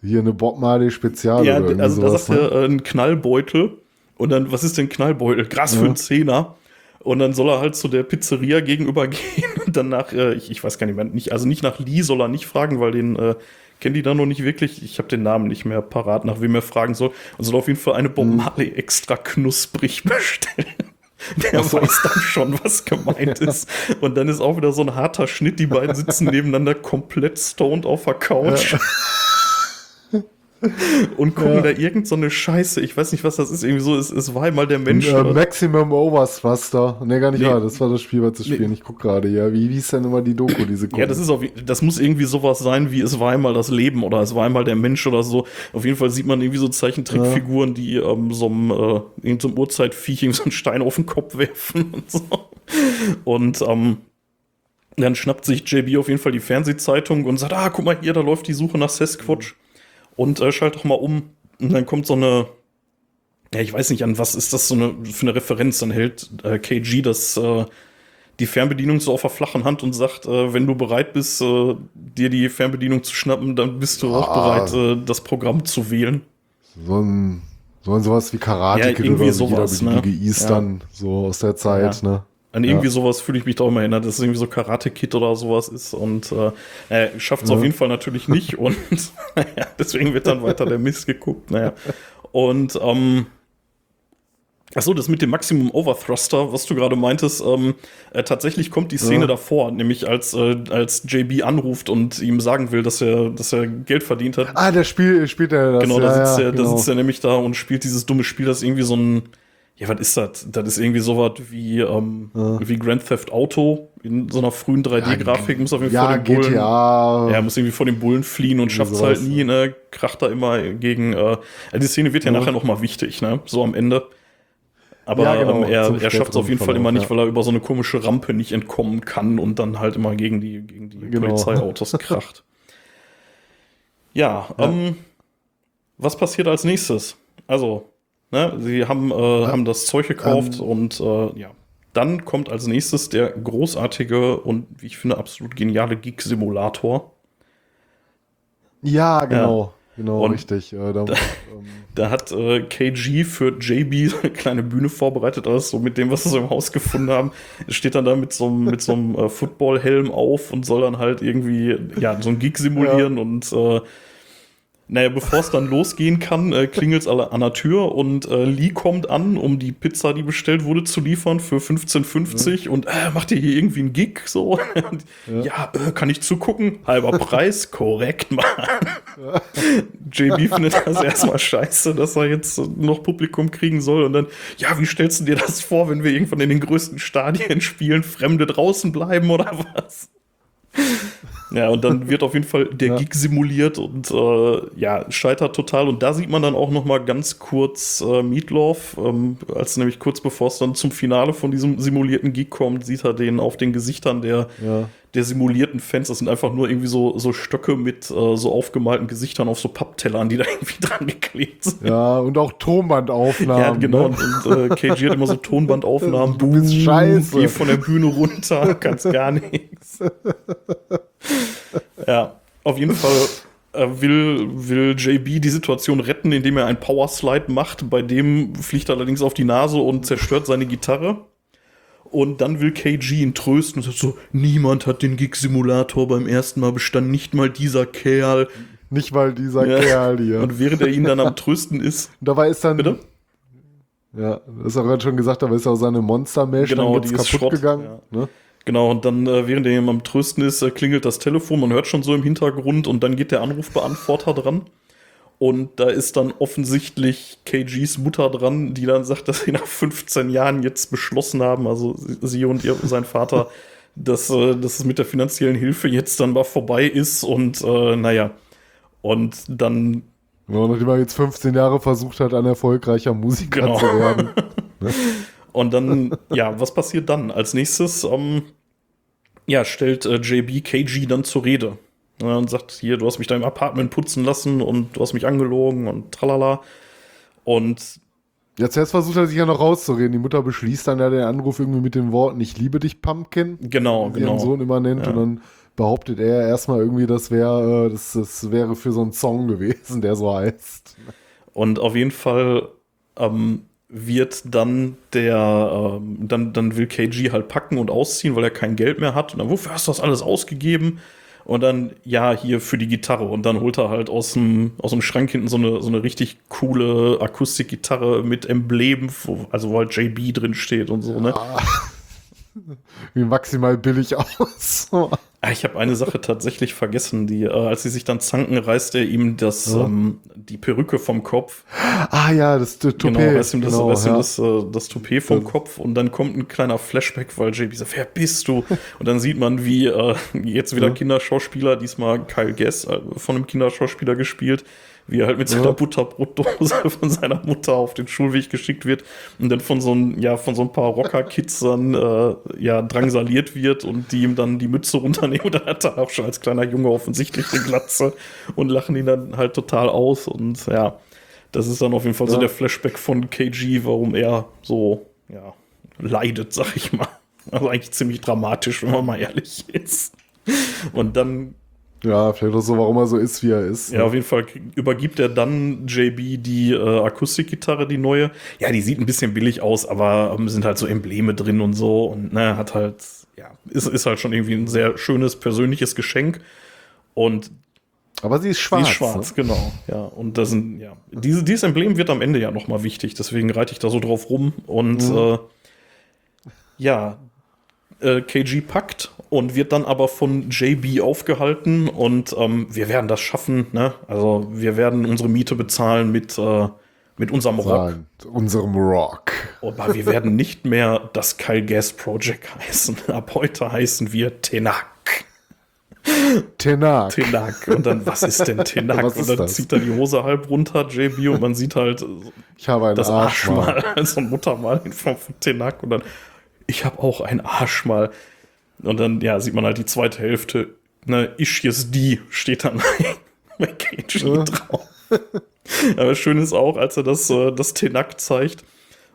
hier eine Bob Marley Spezial Ja, oder also da sagt ne? er äh, ein Knallbeutel. Und dann, was ist denn Knallbeutel? Gras für Ja. einen Zehner. Und dann soll er halt zu der Pizzeria gegenüber gehen und dann nach, äh, ich, ich weiß gar nicht mehr, nicht, also nicht nach Lee soll er nicht fragen, weil den äh, kennen die da noch nicht wirklich. Ich habe den Namen nicht mehr parat, nach wem er fragen soll. Und soll auf jeden Fall eine. Bob Marley extra knusprig bestellen. Der so. weiß dann schon, was gemeint ist. Und dann ist auch wieder so ein harter Schnitt. Die beiden sitzen nebeneinander komplett stoned auf der Couch. Und gucken Ja. da irgend so eine Scheiße. Ich weiß nicht, was das ist. Irgendwie so, es, es war einmal der Mensch. äh, oder- Maximum Overthruster. Ne, gar nicht Nee. wahr. Das war das Spiel, was zu Nee. spielen. Ich guck gerade, ja. Wie wie hieß denn immer die Doku, diese Ja, das ist auf, das muss irgendwie sowas sein, wie es war einmal das Leben oder es war einmal der Mensch oder so. Auf jeden Fall sieht man irgendwie so Zeichentrickfiguren, die ähm, so einem, äh, irgend so einem Urzeitviech irgendwie so einen Stein auf den Kopf werfen und so. Und ähm, dann schnappt sich JB auf jeden Fall die Fernsehzeitung und sagt, ah, guck mal hier, da läuft die Suche nach Sasquatch. Und äh, schalt doch mal um. Und dann kommt so eine, ja, ich weiß nicht, an was ist das so eine, für eine Referenz? Dann hält äh, KG das, äh, die Fernbedienung so auf der flachen Hand und sagt, äh, wenn du bereit bist, äh, dir die Fernbedienung zu schnappen, dann bist du auch Ah. bereit, äh, das Programm zu wählen. So ein, so ein sowas wie Karate Ja, irgendwie oder so, sowas, ne? Eastern, so aus der Zeit, Ja. ne? An irgendwie ja. sowas fühle ich mich doch immer erinnert, dass es irgendwie so Karate-Kid oder sowas ist und äh, schafft es ja. auf jeden Fall natürlich nicht und naja, deswegen wird dann weiter der Mist geguckt. Naja. Und ähm, Achso, das mit dem Maximum Overthruster, was du gerade meintest, ähm, äh, tatsächlich kommt die Szene ja. davor, nämlich als, äh, als JB anruft und ihm sagen will, dass er, dass er Geld verdient hat. Ah, der Spiel, spielt er das. Genau, ja, da, sitzt ja, er, genau. da sitzt er nämlich da und spielt dieses dumme Spiel, das irgendwie so ein, ja, was ist das? Das ist irgendwie sowas wie, ähm, ja. wie Grand Theft Auto in so einer frühen 3D-Grafik, muss auf jeden Fall vor den Bullen. GTA. Ja, muss irgendwie vor den Bullen fliehen und schafft es halt nie, ne? Kracht da immer gegen, äh, die Szene wird ja, nachher noch mal wichtig, ne? So am Ende. Aber ja, genau, ähm, er, er schafft es auf jeden Fall immer nicht, ja. weil er über so eine komische Rampe nicht entkommen kann und dann halt immer gegen die, gegen die genau. Polizeiautos kracht. Ja, ja. Ähm, was passiert als nächstes? Also, ne, sie haben, äh, haben das Zeug gekauft ähm. und äh, ja. Dann kommt als nächstes der großartige und, wie ich finde, absolut geniale Geek-Simulator. Ja, genau. Genau, und richtig. Ja, da, da, ähm, da, hat äh, KG für JB eine kleine Bühne vorbereitet, alles so mit dem, was sie so im Haus gefunden haben. Steht dann da mit so, mit so einem äh, Football-Helm auf und soll dann halt irgendwie ja, so einen Geek simulieren ja. und äh, naja, bevor es dann losgehen kann, äh, klingelt es an der Tür und äh, Lee kommt an, um die Pizza, die bestellt wurde, zu liefern für 15,50 ja. und äh, macht ihr hier irgendwie einen Gig? So, ja, ja äh, kann ich zugucken? Halber Preis? Korrekt, Mann. Ja. JB findet das erstmal scheiße, dass er jetzt noch Publikum kriegen soll und dann, ja, wie stellst du dir das vor, wenn wir irgendwann in den größten Stadien spielen, Fremde draußen bleiben oder was? Ja, und dann wird auf jeden Fall der ja. Gig simuliert und äh, ja, scheitert total. Und da sieht man dann auch noch mal ganz kurz äh, Meatloaf, ähm, als nämlich kurz bevor es dann zum Finale von diesem simulierten Gig kommt, sieht er den auf den Gesichtern der, ja. der simulierten Fans. Das sind einfach nur irgendwie so, so Stöcke mit äh, so aufgemalten Gesichtern auf so Papptellern, die da irgendwie dran geklebt sind. Ja, und auch Tonbandaufnahmen. Ja, genau. Ne? Und, und äh, KG hat immer so Tonbandaufnahmen. Du bist scheiße. Geh von der Bühne runter, kannst gar nichts. ja, auf jeden Fall äh, will, will JB die Situation retten, indem er einen Powerslide macht. Bei dem fliegt er allerdings auf die Nase und zerstört seine Gitarre. Und dann will KG ihn trösten und sagt so: Niemand hat den Gig-Simulator beim ersten Mal bestanden, nicht mal dieser Kerl. Nicht mal dieser ja. Kerl hier. Und während er ihn dann am Trösten ist. Dabei ist dann. Bitte? Ja, das ist auch gerade schon gesagt, aber ist auch seine Monster-Mesh genau, die kaputt Schrott, gegangen. Ja. Ne? Genau, und dann, äh, während er am Trösten ist, äh, klingelt das Telefon, man hört schon so im Hintergrund und dann geht der Anrufbeantworter dran. Und da ist dann offensichtlich KGs Mutter dran, die dann sagt, dass sie nach 15 Jahren jetzt beschlossen haben, also sie und ihr, sein Vater, dass, äh, dass es mit der finanziellen Hilfe jetzt dann mal vorbei ist und äh, naja. Und dann. Ja, nachdem er jetzt 15 Jahre versucht hat, ein erfolgreicher Musiker genau. zu werden. ne? Und dann, ja, was passiert dann? Als nächstes, ähm, ja, stellt äh, JB KG dann zur Rede. Ja, und sagt, hier, du hast mich da im Apartment putzen lassen und du hast mich angelogen und tralala. Und Jetzt erst versucht er sich ja noch rauszureden. Die Mutter beschließt dann ja den Anruf irgendwie mit den Worten, ich liebe dich, Pumpkin. Genau, wie genau. Ihren Sohn immer nennt. Ja. Und dann behauptet er erstmal irgendwie, das wäre, äh, das, das wäre für so einen Song gewesen, der so heißt. Und auf jeden Fall ähm, wird dann der, ähm, dann, dann will KG halt packen und ausziehen, weil er kein Geld mehr hat. Und dann, wofür hast du das alles ausgegeben? Und dann, ja, hier für die Gitarre. Und dann holt er halt aus dem, aus dem Schrank hinten so eine, so eine richtig coole Akustikgitarre mit Emblem, also wo halt JB drin steht und so, ne? Wie maximal billig aus. Ah, ich habe eine Sache tatsächlich vergessen. Die, äh, als sie sich dann zanken, reißt er ihm das, ja. ähm, die Perücke vom Kopf. Ah ja, das Toupet. Genau, reißt ihm das, genau, reißt ja. ihm das, äh, das Toupet vom das Kopf und dann kommt ein kleiner Flashback, weil JB sagt, wer bist du? und dann sieht man, wie äh, jetzt wieder ja. Kinderschauspieler, diesmal Kyle Guess, äh, von einem Kinderschauspieler gespielt, wie er halt mit seiner ja. Butterbrotdose von seiner Mutter auf den Schulweg geschickt wird und dann von so ein, ja, von so ein paar Rocker-Kids dann äh, ja, drangsaliert wird und die ihm dann die Mütze runternehmen. Und dann hat er auch schon als kleiner Junge offensichtlich eine Glatze und lachen ihn dann halt total aus. Und ja, das ist dann auf jeden Fall ja. so der Flashback von KG, warum er so ja, leidet, sag ich mal. Also eigentlich ziemlich dramatisch, wenn man mal ehrlich ist. Und dann Ja, vielleicht auch so, warum er so ist, wie er ist. Ja, auf jeden Fall übergibt er dann JB die äh, Akustikgitarre, die neue. Ja, die sieht ein bisschen billig aus, aber ähm, sind halt so Embleme drin und so und ne, hat halt, ja, ist, ist halt schon irgendwie ein sehr schönes persönliches Geschenk. Und Aber sie ist schwarz. sie ist schwarz, Ne? genau. Ja, und das sind, ja, diese, dieses Emblem wird am Ende ja nochmal wichtig, deswegen reite ich da so drauf rum und Mhm. äh, ja, äh, KG packt und wird dann aber von JB aufgehalten und ähm, wir werden das schaffen, ne? Also wir werden unsere Miete bezahlen mit, äh, mit unserem Rock. Unserem Rock. Aber wir werden nicht mehr das Kyle Gas Project heißen. Ab heute heißen wir Tenak. Tenak. Tenak. Und dann, was ist denn Tenak? Was und dann das? zieht er die Hose halb runter, JB, und man sieht halt Ich habe einen das Arschmal. Arschmal, also ein Muttermal in Form von Tenak. Und dann, ich habe auch ein Arschmal. Und dann, ja, sieht man halt die zweite Hälfte. Ne, Ischies die steht dann bei KG Ja. drauf. Aber schön ist auch, als er das, äh, das Tenak zeigt.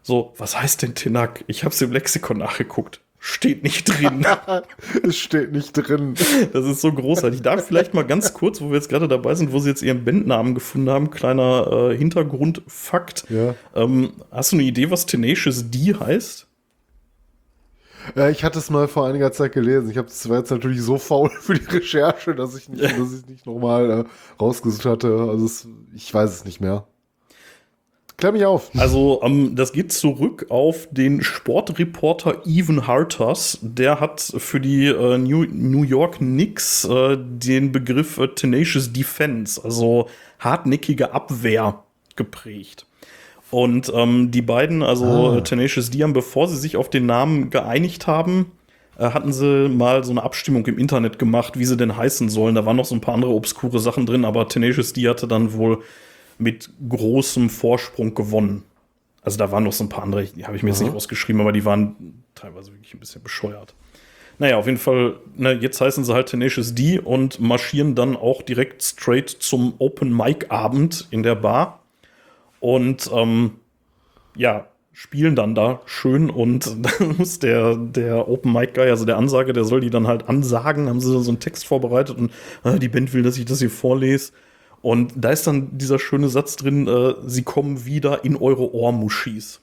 So, was heißt denn Tenak? Ich habe es im Lexikon nachgeguckt. Steht nicht drin. Es steht nicht drin. Das ist so großartig. Da vielleicht mal ganz kurz, wo wir jetzt gerade dabei sind, wo sie jetzt ihren Bandnamen gefunden haben, kleiner äh, Hintergrundfakt. Ja. Ähm, hast du eine Idee, was Tenacious D heißt? Ja, ich hatte es mal vor einiger Zeit gelesen. Ich habe es war jetzt natürlich so faul für die Recherche, dass ich nicht, dass ich nicht nochmal äh, rausgesucht hatte. Also es, ich weiß es nicht mehr. Klär mich auf. Also, ähm, das geht zurück auf den Sportreporter Evan Harters. Der hat für die äh, New, New York Knicks äh, den Begriff äh, Tenacious Defense, also hartnäckige Abwehr, geprägt. Und ähm, die beiden, also Ah. äh, Tenacious D, haben, bevor sie sich auf den Namen geeinigt haben, äh, hatten sie mal so eine Abstimmung im Internet gemacht, wie sie denn heißen sollen. Da waren noch so ein paar andere obskure Sachen drin, aber Tenacious D hatte dann wohl mit großem Vorsprung gewonnen. Also da waren noch so ein paar andere, die habe ich mir jetzt nicht rausgeschrieben, aber die waren teilweise wirklich ein bisschen bescheuert. Naja, auf jeden Fall, ne, jetzt heißen sie halt Tenacious D und marschieren dann auch direkt straight zum Open Mic Abend in der Bar. Und ähm, ja, spielen dann da schön und dann muss der, der Open Mic Guy, also der Ansage, der soll die dann halt ansagen, haben sie so einen Text vorbereitet und äh, die Band will, dass ich das hier vorlese. Und da ist dann dieser schöne Satz drin, äh, sie kommen wieder in eure Ohrmuschis.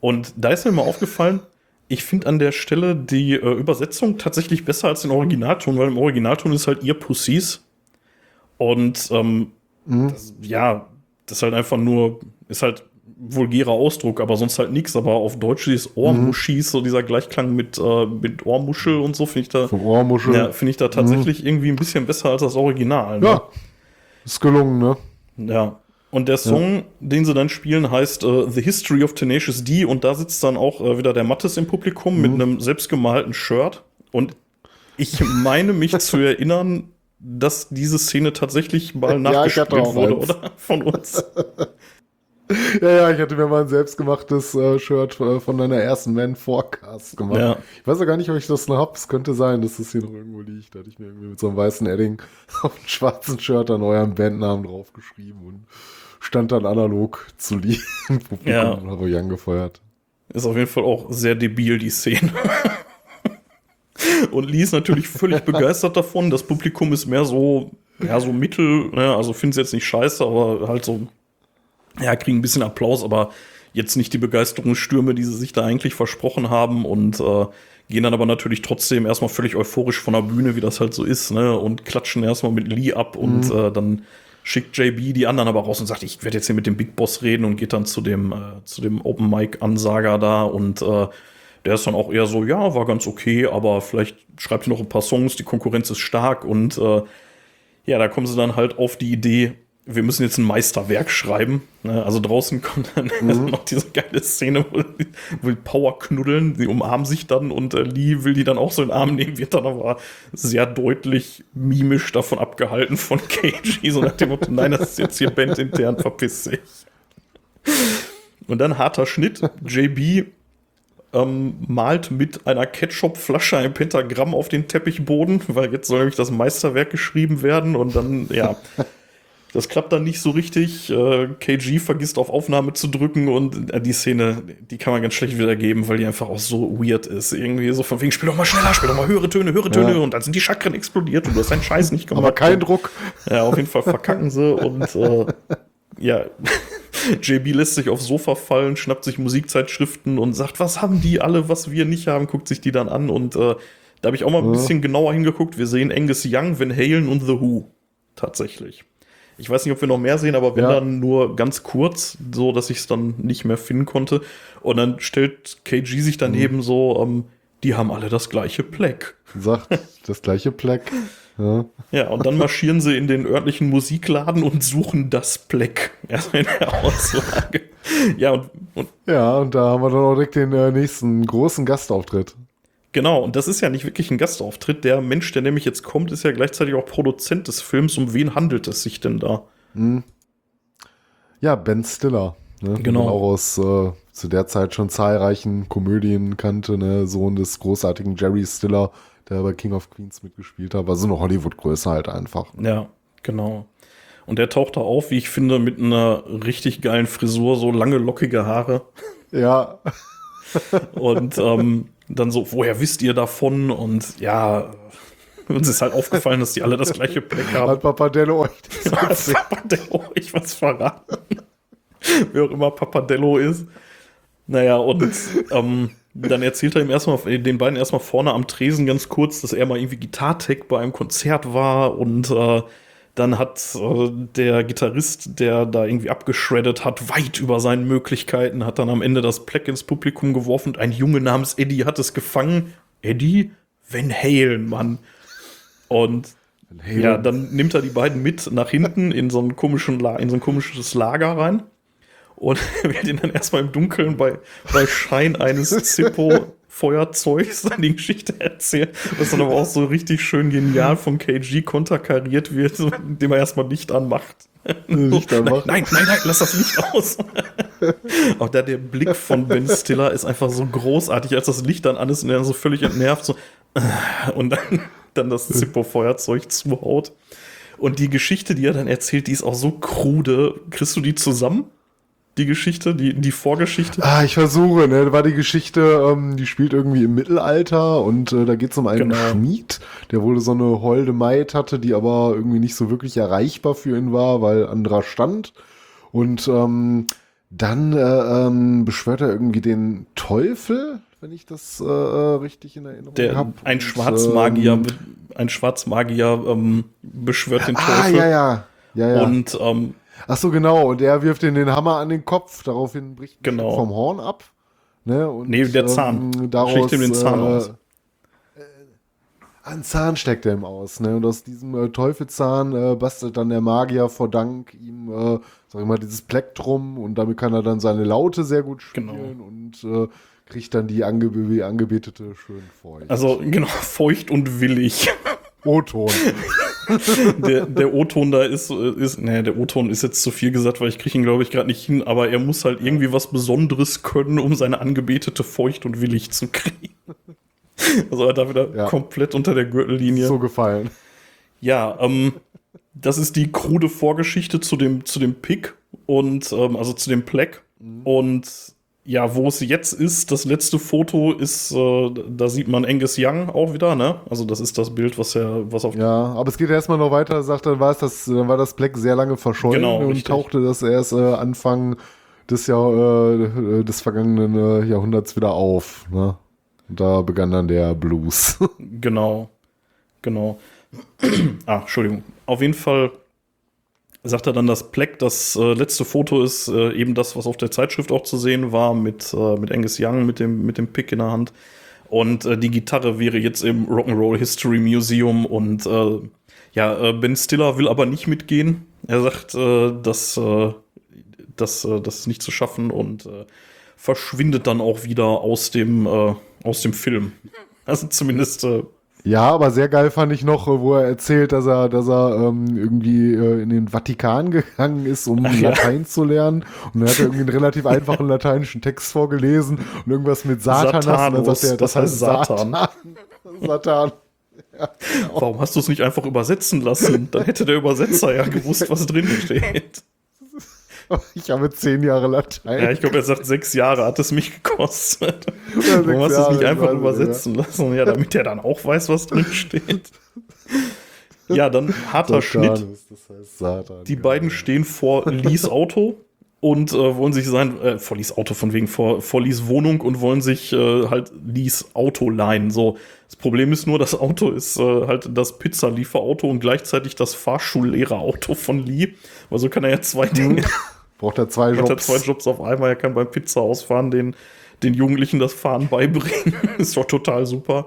Und da ist mir mal aufgefallen, ich finde an der Stelle die äh, Übersetzung tatsächlich besser als den Originalton, weil im Originalton ist halt ihr Pussies. Und ähm, das, ja, das ist halt einfach nur, ist halt vulgärer Ausdruck, aber sonst halt nichts. Aber auf Deutsch ist Ohrmuschis, so dieser Gleichklang mit, äh, mit Ohrmuschel und so, finde ich da, Ohrmuschel. ja, finde ich da tatsächlich irgendwie ein bisschen besser als das Original. Ne? Ja, ist gelungen, ne? Ja. Und der Song, den sie dann spielen, heißt äh, The History of Tenacious D. Und da sitzt dann auch äh, wieder der Mattes im Publikum mit einem selbstgemalten Shirt. Und ich meine mich zu erinnern, dass diese Szene tatsächlich mal Ja, nachgespielt auch wurde, eins. oder? Von uns. Ja, ja, ich hatte mir mal ein selbstgemachtes äh, Shirt äh, von deiner ersten Man Forecast gemacht. Ja. Ich weiß ja gar nicht, ob ich das noch hab. Es könnte sein, dass das hier noch irgendwo liegt. Da hatte ich mir irgendwie mit so einem weißen Edding auf einem schwarzen Shirt dann euren Bandnamen draufgeschrieben und stand dann analog zu lieben. Ja. Und habe ich angefeuert. Ist auf jeden Fall auch sehr debil, die Szene. Und Lee ist natürlich völlig begeistert davon. Das Publikum ist mehr so, ja, so mittel, ne? also finden sie jetzt nicht scheiße, aber halt so, ja, kriegen ein bisschen Applaus, aber jetzt nicht die Begeisterungsstürme, die sie sich da eigentlich versprochen haben und äh, gehen dann aber natürlich trotzdem erstmal völlig euphorisch von der Bühne, wie das halt so ist, ne? Und klatschen erstmal mit Lee ab und äh, dann schickt JB die anderen aber raus und sagt, ich werde jetzt hier mit dem Big Boss reden und geht dann zu dem, äh, zu dem Open Mic Ansager da und äh, der ist dann auch eher so, ja, war ganz okay, aber vielleicht schreibt ihr noch ein paar Songs, die Konkurrenz ist stark und äh, ja, da kommen sie dann halt auf die Idee, wir müssen jetzt ein Meisterwerk schreiben. Ne? Also draußen kommt dann noch diese geile Szene, wo die will Power knuddeln, sie umarmen sich dann und äh, Lee will die dann auch so in den Arm nehmen, wird dann aber sehr deutlich mimisch davon abgehalten von KG, so nach dem Motto, nein, das ist jetzt hier Band intern, verpiss dich. Und dann harter Schnitt, JB ähm, malt mit einer Ketchupflasche ein Pentagramm auf den Teppichboden, weil jetzt soll nämlich das Meisterwerk geschrieben werden und dann, ja. Das klappt dann nicht so richtig. Äh, KG vergisst auf Aufnahme zu drücken und äh, die Szene, die kann man ganz schlecht wiedergeben, weil die einfach auch so weird ist. Irgendwie so von wegen, spiel doch mal schneller, spiel doch mal höhere Töne, höhere Töne Ja. und dann sind die Chakren explodiert und du hast deinen Scheiß nicht gemacht. Aber kein Druck. Ja, auf jeden Fall verkacken sie und äh, ja, JB lässt sich aufs Sofa fallen, schnappt sich Musikzeitschriften und sagt, was haben die alle, was wir nicht haben, guckt sich die dann an und äh, da habe ich auch mal ein Ja. bisschen genauer hingeguckt. Wir sehen Angus Young, Van Halen und The Who. Tatsächlich. Ich weiß nicht, ob wir noch mehr sehen, aber wenn Ja. dann nur ganz kurz, so dass ich es dann nicht mehr finden konnte. Und dann stellt KG sich daneben Mhm. so, ähm, die haben alle das gleiche Pleck. Sagt das gleiche Pleck. Ja. Ja, und dann marschieren sie in den örtlichen Musikladen und suchen das Pleck. Erstmal in der Auslage. Ja, und, und ja, und da haben wir dann auch direkt den äh, nächsten großen Gastauftritt. genau, und das ist ja nicht wirklich ein Gastauftritt. Der Mensch, der nämlich jetzt kommt, ist ja gleichzeitig auch Produzent des Films. Um wen handelt es sich denn da? Ja, Ben Stiller. Ne, Genau. auch aus äh, zu der Zeit schon zahlreichen Komödien kannte, ne? Sohn des großartigen Jerry Stiller, der bei King of Queens mitgespielt hat. War so eine Hollywood-Größe halt einfach. Ja, genau. Und der taucht da auf, wie ich finde, mit einer richtig geilen Frisur, so lange lockige Haare. Ja, Und ähm, dann so, woher wisst ihr davon? Und ja, uns ist halt aufgefallen, dass die alle das gleiche Pleck haben. hat Papadello euch das Hat? Papadello euch was verraten? Wer auch immer Papadello ist. Naja, und ähm, dann erzählt er ihm erstmal, den beiden erstmal vorne am Tresen ganz kurz, dass er mal irgendwie Gitartech bei einem Konzert war und äh, dann hat äh, der Gitarrist, der da irgendwie abgeschreddet hat, weit über seinen Möglichkeiten, hat dann am Ende das Pleck ins Publikum geworfen und ein Junge namens Eddie hat es gefangen. Eddie? Van Halen, Mann. Und ja, dann nimmt er die beiden mit nach hinten in so, einen komischen La in so ein komisches Lager rein und will den dann erstmal im Dunkeln bei, bei Schein eines Zippo-Feuerzeugs dann die Geschichte erzählen, was dann aber auch so richtig schön genial vom KG konterkariert wird, indem er erstmal Licht anmacht. Licht anmacht. Nein, nein, nein, lass das Licht aus. auch da der Blick von Ben Stiller ist einfach so großartig, als das Licht dann an ist und er so völlig entnervt so und dann, dann das Zippo-Feuerzeug zuhaut. Und die Geschichte, die er dann erzählt, die ist auch so krude. Kriegst du die zusammen? Die Geschichte, die, die Vorgeschichte? Ah, ich versuche, ne? War die Geschichte, ähm, die spielt irgendwie im Mittelalter und äh, da geht es um einen Genau. Schmied, der wohl so eine holde Maid hatte, die aber irgendwie nicht so wirklich erreichbar für ihn war, weil anderer stand. Und ähm, dann äh, ähm, beschwört er irgendwie den Teufel, wenn ich das äh, äh, richtig in Erinnerung habe. ein Schwarzmagier, Ähm, ein Schwarzmagier ähm, beschwört den ah, Teufel. ja, ja. Ja, ja. Und ähm, Ach so, genau. Und er wirft ihm den Hammer an den Kopf. Daraufhin bricht Genau. Vom Horn ab. Ne? Und, Nee, der Zahn. Ähm, daraus, Schlägt ihm den Zahn äh, aus. Äh, ein Zahn steckt er ihm aus. Ne? Und aus diesem äh, Teufelszahn äh, bastelt dann der Magier vor Dank ihm, äh, sag ich mal, dieses Plektrum. Und damit kann er dann seine Laute sehr gut spielen. Genau. Und äh, kriegt dann die Angebe Angebetete schön feucht. also genau, feucht und willig. O-Ton. der, der O-Ton da ist, äh, ist, nee, der O-Ton ist jetzt zu viel gesagt, weil ich kriege ihn, glaube ich, gerade nicht hin, aber er muss halt irgendwie was Besonderes können, um seine Angebetete feucht und willig zu kriegen. Also er hat da wieder Ja. komplett unter der Gürtellinie. so gefallen. Ja, ähm, das ist die krude Vorgeschichte zu dem, zu dem Pick und ähm, also zu dem Pleck. Und ja, wo es jetzt ist, das letzte Foto ist, äh, da sieht man Angus Young auch wieder, ne? Also das ist das Bild, was er, was auf Ja, aber es geht erstmal noch weiter, sagt dann war es das, dann war das Black sehr lange verschollen Genau, und richtig. tauchte das erst äh, Anfang des Jahr, äh, des vergangenen äh, Jahrhunderts wieder auf. Ne? Und da begann dann der Blues. Genau. Genau. ah, Entschuldigung. Auf jeden Fall sagt er dann, das Pleck, das äh, letzte Foto ist äh, eben das, was auf der Zeitschrift auch zu sehen war, mit, äh, mit Angus Young, mit dem, mit dem Pick in der Hand. Und äh, die Gitarre wäre jetzt im Rock'n'Roll History Museum und äh, ja, äh, Ben Stiller will aber nicht mitgehen. Er sagt, dass, dass das ist nicht zu schaffen und verschwindet dann auch wieder aus dem, aus dem Film. Also zumindest ja, aber sehr geil fand ich noch, äh, wo er erzählt, dass er, dass er ähm, irgendwie äh, in den Vatikan gegangen ist, um Ach ja. Latein zu lernen. Und dann hat er irgendwie einen relativ einfachen lateinischen Text vorgelesen und irgendwas mit Satanas. und dann Satanus, sagt er, das heißt Satan. Satan. Satan. Warum hast du es nicht einfach übersetzen lassen? Dann hätte der Übersetzer ja gewusst, was drin steht. Ich habe zehn Jahre Latein. Ja, ich glaube, er sagt, sechs Jahre hat es mich gekostet. Ja, Warum hast du es nicht einfach übersetzen lassen? Ja, damit der dann auch weiß, was drin steht. Ja, dann harter Schnitt. Satanus, Das heißt Satan. Die beiden stehen vor Lees Auto und äh, wollen sich sein, äh, vor Lees Auto von wegen, vor, vor Lees Wohnung und wollen sich äh, halt Lees Auto leihen. So, das Problem ist nur, das Auto ist äh, halt das Pizzalieferauto und gleichzeitig das Fahrschullehrerauto von Lee. Weil so kann er ja zwei Dinge, Braucht er zwei hat er Jobs. zwei Jobs auf einmal. Er kann beim Pizza ausfahren den, den Jugendlichen das Fahren beibringen. ist doch total super.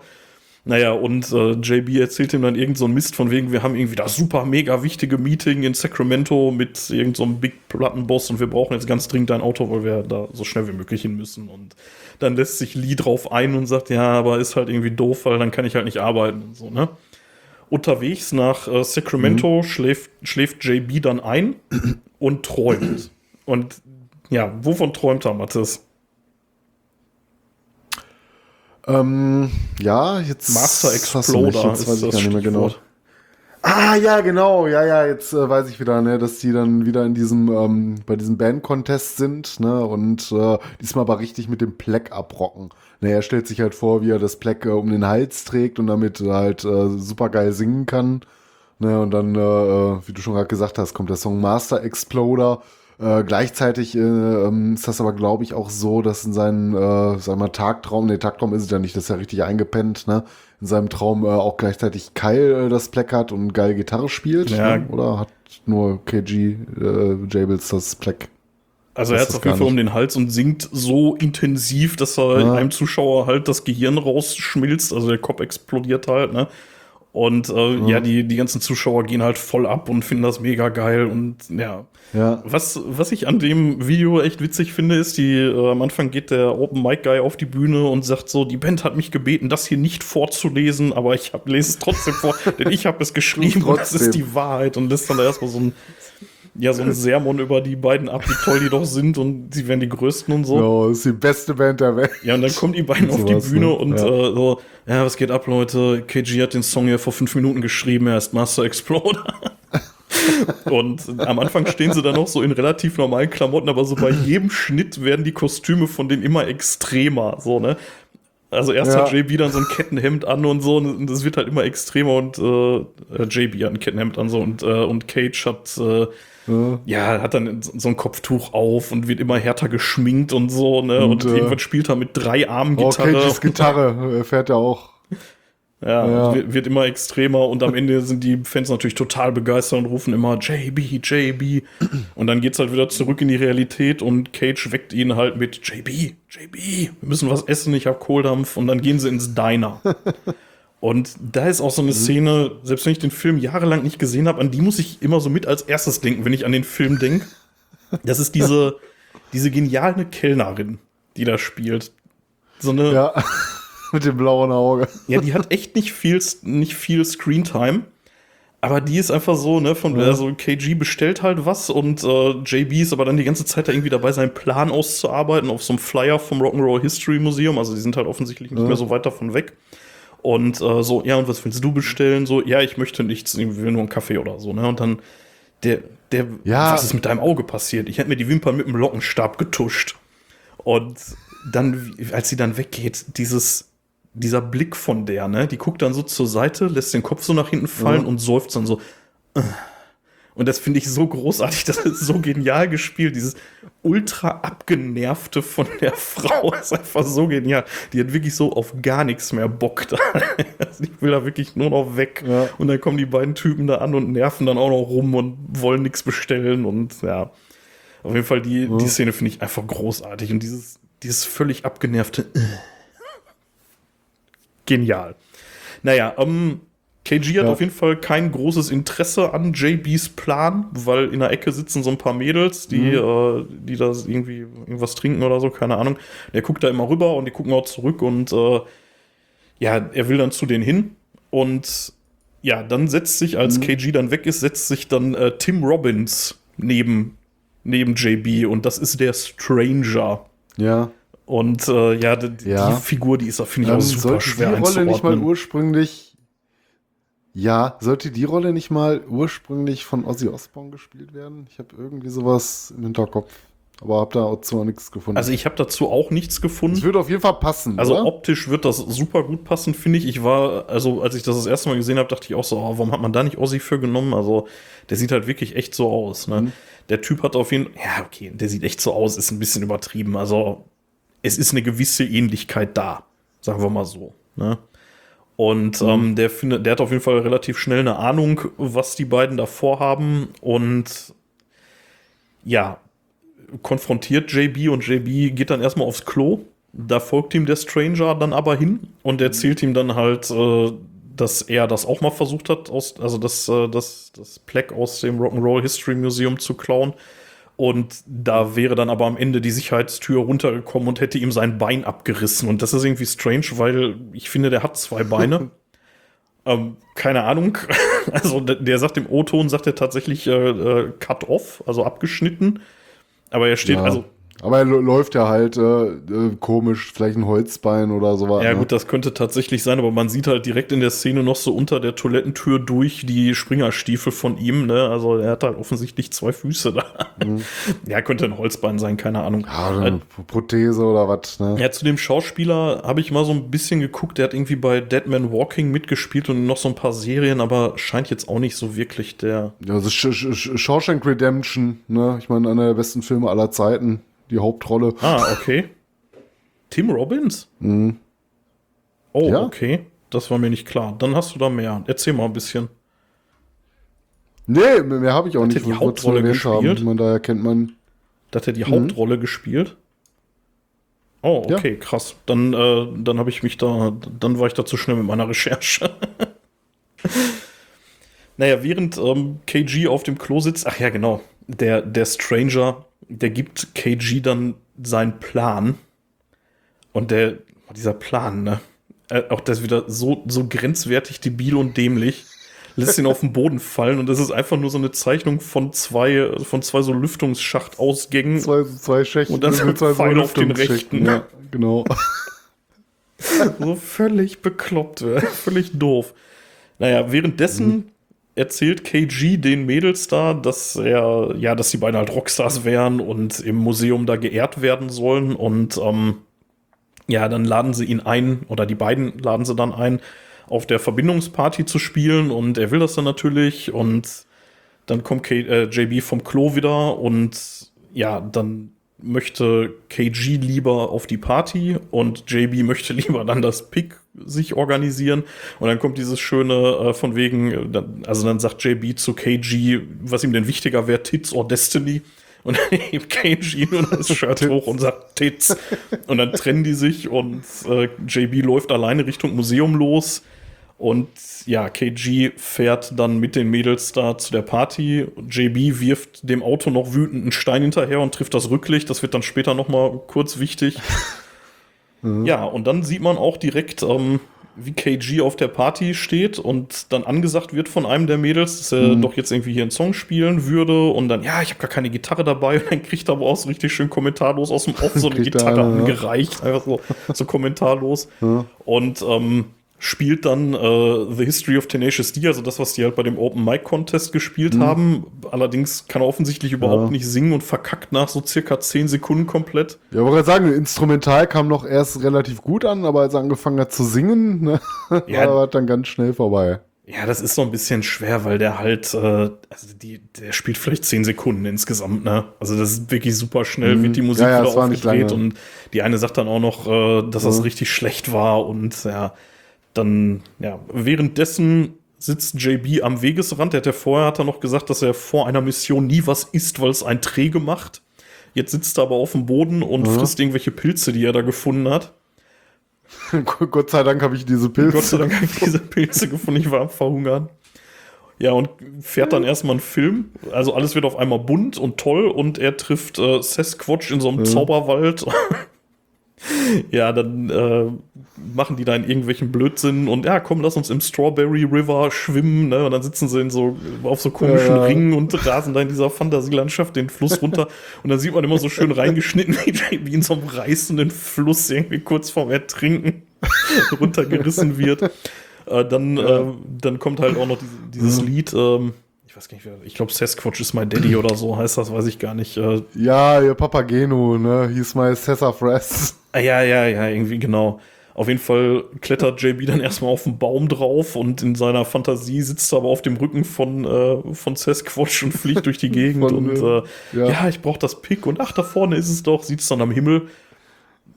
Naja, und äh, JB erzählt ihm dann irgend so einen Mist von wegen, wir haben irgendwie das super mega wichtige Meeting in Sacramento mit irgend so Big Plattenboss und wir brauchen jetzt ganz dringend ein Auto, weil wir da so schnell wie möglich hin müssen. Und dann lässt sich Lee drauf ein und sagt, ja, aber ist halt irgendwie doof, weil dann kann ich halt nicht arbeiten und so, ne? Unterwegs nach äh, Sacramento schläft, schläft JB dann ein und träumt. Und ja, wovon träumt er, Mathis? Ähm, ja, jetzt. Master Exploder Jetzt weiß ich gar nicht mehr genau. Ah, ja, genau. Ja, ja, jetzt äh, weiß ich wieder, ne, dass die dann wieder in diesem, ähm, bei diesem Band-Contest sind, ne, und äh, diesmal aber richtig mit dem Pleck abrocken. Ne, er stellt sich halt vor, wie er das Pleck äh, um den Hals trägt und damit halt äh, super geil singen kann. Ne, und dann, äh, äh, wie du schon gerade gesagt hast, kommt der Song Master Exploder. Äh, gleichzeitig äh, ähm, ist das aber, glaube ich, auch so, dass in seinem, äh, sag mal, Tagtraum, ne, Tagtraum ist es ja nicht, das ist ja richtig eingepennt, ne? In seinem Traum äh, auch gleichzeitig Kyle äh, das Pleck hat und geil Gitarre spielt, Ja. ne? Oder hat nur KG äh, Jables das Pleck? Also er hat ist auf jeden Fall um den Hals und singt so intensiv, dass er Ja. einem Zuschauer halt das Gehirn rausschmilzt, also der Kopf explodiert halt, ne? Und äh, ja, die, die ganzen Zuschauer gehen halt voll ab und finden das mega geil und ja. Ja. Was, was ich an dem Video echt witzig finde, ist, die äh, am Anfang geht der Open Mic Guy auf die Bühne und sagt so, die Band hat mich gebeten, das hier nicht vorzulesen, aber ich hab, lese es trotzdem vor, denn ich habe es geschrieben und das ist die Wahrheit und lässt dann da erstmal so ein ja, so ein Sermon über die beiden ab, wie toll die doch sind und sie wären die Größten und so. Das ist die beste Band der Welt. Ja, und dann kommen die beiden auf die Bühne ne? und Ja. äh, so, ja, was geht ab, Leute? KG hat den Song ja vor fünf Minuten geschrieben, er ist Master Exploder. und am Anfang stehen sie dann noch so in relativ normalen Klamotten, aber so bei jedem Schnitt werden die Kostüme von denen immer extremer, so, ne? Also erst Ja. hat JB dann so ein Kettenhemd an und so, und das wird halt immer extremer und äh, JB hat ein Kettenhemd an so und, äh, und Cage hat äh, Ja. ja, hat dann so ein Kopftuch auf und wird immer härter geschminkt und so, ne? Und, Und, äh, irgendwann spielt er mit drei Armen Oh, Gitarre. Cages Gitarre äh, fährt er auch. ja, Ja. Wird, wird immer extremer und am Ende sind die Fans natürlich total begeistert und rufen immer JB, JB. Und dann geht's halt wieder zurück in die Realität und Cage weckt ihn halt mit JB, JB, wir müssen was essen, ich hab Kohldampf und dann gehen sie ins Diner. Und da ist auch so eine Szene, selbst wenn ich den Film jahrelang nicht gesehen habe, an die muss ich immer so mit als erstes denken, wenn ich an den Film denke. Das ist diese, diese geniale Kellnerin, die da spielt. So eine, ja. Ja. Mit dem blauen Auge. die hat echt nicht viel, nicht viel Screentime. Aber die ist einfach so, ne, von, also KG bestellt halt was und äh, JB ist aber dann die ganze Zeit da irgendwie dabei, seinen Plan auszuarbeiten auf so einem Flyer vom Rock'n'Roll History Museum. Also die sind halt offensichtlich nicht Ja. mehr so weit davon weg. Und äh, so, ja, und was willst du bestellen? So, ja, ich möchte nichts, ich will nur einen Kaffee oder so, ne? Und dann, der, der, Ja. was ist mit deinem Auge passiert? Ich hätte mir die Wimpern mit dem Lockenstab getuscht. Und dann, als sie dann weggeht, dieses, dieser Blick von der, ne, die guckt dann so zur Seite, lässt den Kopf so nach hinten fallen Ja. und seufzt dann so. "Äh." Und das finde ich so großartig, das ist so genial gespielt. Dieses ultra abgenervte von der Frau ist einfach so genial. Die hat wirklich so auf gar nichts mehr Bock da. Also ich will da wirklich nur noch weg. Ja. Und dann kommen die beiden Typen da an und nerven dann auch noch rum und wollen nichts bestellen. Und ja, auf jeden Fall die, die Szene finde ich einfach großartig. Und dieses, dieses völlig abgenervte. "Äh." Genial. Naja, ähm, KG hat Ja. auf jeden Fall kein großes Interesse an JBs Plan, weil in der Ecke sitzen so ein paar Mädels, die, äh, die da irgendwie irgendwas trinken oder so, keine Ahnung. Der guckt da immer rüber und die gucken auch zurück und äh, ja, er will dann zu denen hin und ja, dann setzt sich, als KG dann weg ist, setzt sich dann äh, Tim Robbins neben, neben JB und das ist der Stranger. Ja. Und äh, ja, die, Ja. Figur, die ist, finde ich, Ähm, auch super schwer die Rolle nicht mal ursprünglich Ja, sollte die Rolle nicht mal ursprünglich von Ozzy Osbourne gespielt werden? Ich habe irgendwie sowas im Hinterkopf. Aber habe da auch zu nichts gefunden. Also ich habe dazu auch nichts gefunden. Es würde auf jeden Fall passen. Also oder? optisch wird das super gut passen, finde ich. Ich war, also als ich das das erste Mal gesehen habe, dachte ich auch so, oh, warum hat man da nicht Ozzy für genommen? Also der sieht halt wirklich echt so aus. Ne? Mhm. Der Typ hat auf jeden Fall, ja okay, der sieht echt so aus, ist ein bisschen übertrieben. Also es ist eine gewisse Ähnlichkeit da, sagen wir mal so. Ne? Und Mhm. ähm, der findet, der hat auf jeden Fall relativ schnell eine Ahnung, was die beiden da vorhaben und ja, konfrontiert JB und JB geht dann erstmal aufs Klo. Da folgt ihm der Stranger dann aber hin und erzählt ihm dann halt, äh, dass er das auch mal versucht hat, aus, also das, äh, das, das Plaque aus dem Rock'n'Roll History Museum zu klauen. Und da wäre dann aber am Ende die Sicherheitstür runtergekommen und hätte ihm sein Bein abgerissen. Und das ist irgendwie strange, weil ich finde, der hat zwei Beine. ähm, keine Ahnung. Also der, sagt im O-Ton, sagt er tatsächlich äh, äh, cut off, also abgeschnitten. Aber er steht, ja. also Aber er läuft ja halt äh, äh, komisch, vielleicht ein Holzbein oder sowas. Ja, ne? gut, das könnte tatsächlich sein, aber man sieht halt direkt in der Szene noch so unter der Toilettentür durch die Springerstiefel von ihm, ne? Also er hat halt offensichtlich zwei Füße da. Ja, könnte ein Holzbein sein, keine Ahnung. Mhm. Ja, eine Prothese oder was, ne? Ja, zu dem Schauspieler habe ich mal so ein bisschen geguckt. Der hat irgendwie bei Dead Man Walking mitgespielt und noch so ein paar Serien, aber scheint jetzt auch nicht so wirklich der. Ja, also Sh Sh Shawshank Redemption, ne? Ich meine, einer der besten Filme aller Zeiten. Die Hauptrolle. Ah, okay. Tim Robbins? Oh, Ja. okay. Das war mir nicht klar. Dann hast du da mehr. Erzähl mal ein bisschen. Nee, mehr habe ich auch Hat nicht. er die Hauptrolle haben. gespielt? Ich meine, daher kennt man. Da hat er die Hauptrolle gespielt. Oh, Ja. okay, krass. Dann, äh, dann habe ich mich da, dann war ich da zu schnell mit meiner Recherche. naja, während ähm, KG auf dem Klo sitzt, ach ja, genau, der, der Stranger, der gibt KG dann seinen Plan. Und der, dieser Plan, ne? Äh, auch das wieder so, so grenzwertig debil und dämlich. Lässt ihn auf den Boden fallen und das ist einfach nur so eine Zeichnung von zwei, von zwei so Lüftungsschacht-Ausgängen. Zwei, zwei Schächten. Und dann so ein mit zwei Pfeil auf den rechten. Ja, genau. so völlig bekloppt, äh, völlig doof. Naja, währenddessen erzählt KG den Mädels da, dass er, ja, dass die beiden halt Rockstars wären und im Museum da geehrt werden sollen und ähm, ja, dann laden sie ihn ein, oder die beiden laden sie dann ein, auf der Verbindungsparty zu spielen und er will das dann natürlich und dann kommt K äh, JB vom Klo wieder und ja, dann möchte KG lieber auf die Party und JB möchte lieber dann das Pick sich organisieren. Und dann kommt dieses schöne äh, von wegen, also dann sagt JB zu KG, was ihm denn wichtiger wäre, Tits or Destiny? Und dann hebt KG nur das Shirt hoch und sagt Tits. Und dann trennen die sich und äh, JB läuft alleine Richtung Museum los und ja, KG fährt dann mit den Mädels da zu der Party. JB wirft dem Auto noch wütend einen Stein hinterher und trifft das Rücklicht. Das wird dann später noch mal kurz wichtig. Ja, und dann sieht man auch direkt, ähm, wie KG auf der Party steht und dann angesagt wird von einem der Mädels, dass er doch jetzt irgendwie hier einen Song spielen würde. Und dann, ja, ich habe gar keine Gitarre dabei. Und dann kriegt er aber auch so richtig schön kommentarlos aus dem Off so eine Gitarre eine, ja. angereicht. Einfach so, so kommentarlos. Und ähm, spielt dann äh, The History of Tenacious D, also das, was die halt bei dem Open Mic Contest gespielt haben. Allerdings kann er offensichtlich überhaupt Mhm. Ja. nicht singen und verkackt nach so circa 10 Sekunden komplett. Ja, aber gerade sagen, Instrumental kam noch erst relativ gut an, aber als er angefangen hat zu singen, ne, Ja. war er dann ganz schnell vorbei. Ja, das ist so ein bisschen schwer, weil der halt, äh, also die, der spielt vielleicht 10 Sekunden insgesamt, ne? Also das ist wirklich super schnell, wird die Musik Mhm. Ja, ja, wieder aufgedreht und die eine sagt dann auch noch, äh, dass das Ja. richtig schlecht war und ja, dann, ja, währenddessen sitzt JB am Wegesrand. Der hat ja vorher hat er noch gesagt, dass er vor einer Mission nie was isst, weil es ein träge macht. Jetzt sitzt er aber auf dem Boden und frisst irgendwelche Pilze, die er da gefunden hat. Gott sei Dank habe ich diese Pilze. Gott sei Dank habe ich diese Pilze gefunden, ich war am Verhungern. Ja, und fährt dann erstmal einen Film. Also alles wird auf einmal bunt und toll und er trifft äh, Sasquatch in so einem Zauberwald. ja, dann äh, machen die da in irgendwelchen Blödsinn und ja, komm, lass uns im Strawberry River schwimmen, ne? Und dann sitzen sie in so auf so komischen Ja, ja. Ringen und rasen da in dieser Fantasielandschaft den Fluss runter. und dann sieht man immer so schön reingeschnitten, wie in so einem reißenden Fluss irgendwie kurz vorm Ertrinken runtergerissen wird. Äh, dann, Ja. äh, dann kommt halt auch noch diese, dieses Mhm. Lied, ähm, ich weiß gar nicht, ich glaube Sasquatch is my daddy oder so heißt das, weiß ich gar nicht. Äh, Ja, ihr Papageno, ne? Hieß mal Sassafras. ah, ja, ja, ja, irgendwie genau. Auf jeden Fall klettert JB dann erstmal auf den Baum drauf und in seiner Fantasie sitzt er aber auf dem Rücken von, äh, von Sasquatch und fliegt durch die Gegend Von, und äh, ja. ja. ich brauche das Pick und ach, da vorne ist es doch, sieht es dann am Himmel.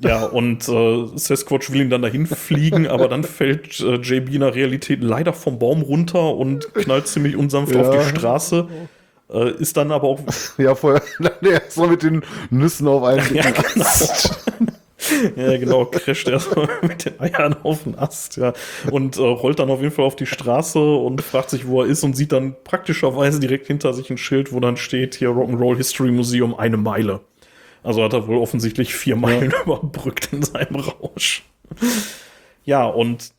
Ja, und äh, Sasquatch will ihn dann dahin fliegen, aber dann fällt äh, JB in der Realität leider vom Baum runter und knallt ziemlich unsanft Ja. auf die Straße. Äh, ist dann aber auch Ja, vorher, dann erst mal mit den Nüssen auf einen Ja, genau. Ja, genau, crasht erstmal mit den Eiern auf den Ast, ja. Und äh, rollt dann auf jeden Fall auf die Straße und fragt sich, wo er ist und sieht dann praktischerweise direkt hinter sich ein Schild, wo dann steht, hier Rock'n'Roll History Museum, eine Meile. Also hat er wohl offensichtlich vier Meilen überbrückt in seinem Rausch. Ja, und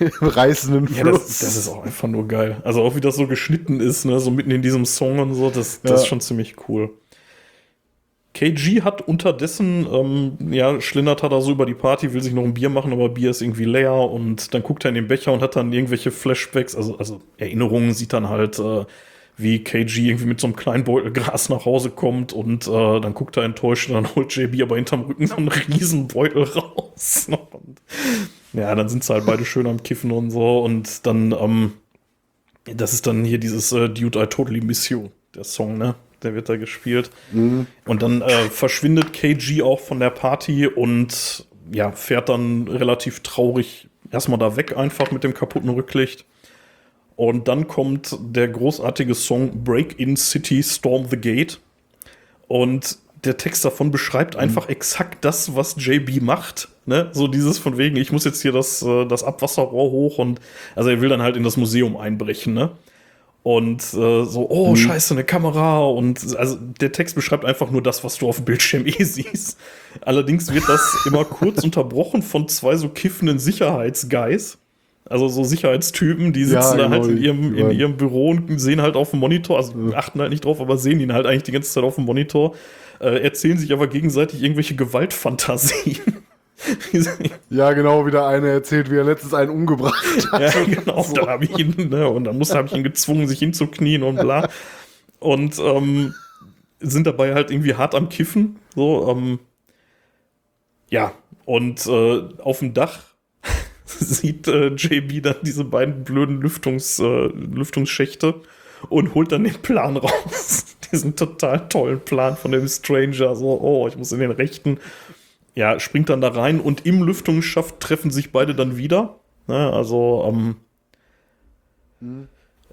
Im reißenden ja, Fluss. das, das ist auch einfach nur geil. Also auch wie das so geschnitten ist, ne, so mitten in diesem Song und so, das, das Ja. ist schon ziemlich cool. KG hat unterdessen, ähm, ja, schlendert er da so über die Party, will sich noch ein Bier machen, aber Bier ist irgendwie leer und dann guckt er in den Becher und hat dann irgendwelche Flashbacks, also, also Erinnerungen, sieht dann halt, äh, wie KG irgendwie mit so einem kleinen Beutel Gras nach Hause kommt und äh, dann guckt er enttäuscht und dann holt JB aber hinterm Rücken so einen riesen Beutel raus. Und, ja, dann sind sie halt beide schön am Kiffen und so und dann, ähm, das ist dann hier dieses äh, Dude, I Totally Miss You, der Song, ne? Der wird da gespielt. Mhm. Und dann äh, verschwindet KG auch von der Party und ja, fährt dann relativ traurig erstmal da weg, einfach mit dem kaputten Rücklicht. Und dann kommt der großartige Song Break in City, Storm the Gate. Und der Text davon beschreibt einfach exakt das, was JB macht. Ne? So dieses von wegen, ich muss jetzt hier das, äh, das Abwasserrohr hoch und also er will dann halt in das Museum einbrechen, ne? Und äh, so, oh, scheiße, eine Kamera. Und also der Text beschreibt einfach nur das, was du auf dem Bildschirm eh siehst. Allerdings wird das immer kurz unterbrochen von zwei so kiffenden Sicherheitsguys. Also so Sicherheitstypen, die sitzen Ja, da halt in ihrem, in ihrem Büro und sehen halt auf dem Monitor, also achten halt nicht drauf, aber sehen ihn halt eigentlich die ganze Zeit auf dem Monitor, äh, erzählen sich aber gegenseitig irgendwelche Gewaltfantasien. Ja, genau, wie der eine erzählt, wie er letztens einen umgebracht hat. Ja, genau. Dann habe ich ihn, ne, und dann habe ich ihn gezwungen, sich hinzuknien und bla. Und ähm, sind dabei halt irgendwie hart am Kiffen. So, ähm, ja, und äh, auf dem Dach sieht äh, JB dann diese beiden blöden Lüftungs, äh, Lüftungsschächte und holt dann den Plan raus. Diesen total tollen Plan von dem Stranger. So, oh, ich muss in den rechten. Ja, springt dann da rein und im Lüftungsschaft treffen sich beide dann wieder. Ne, also, ähm,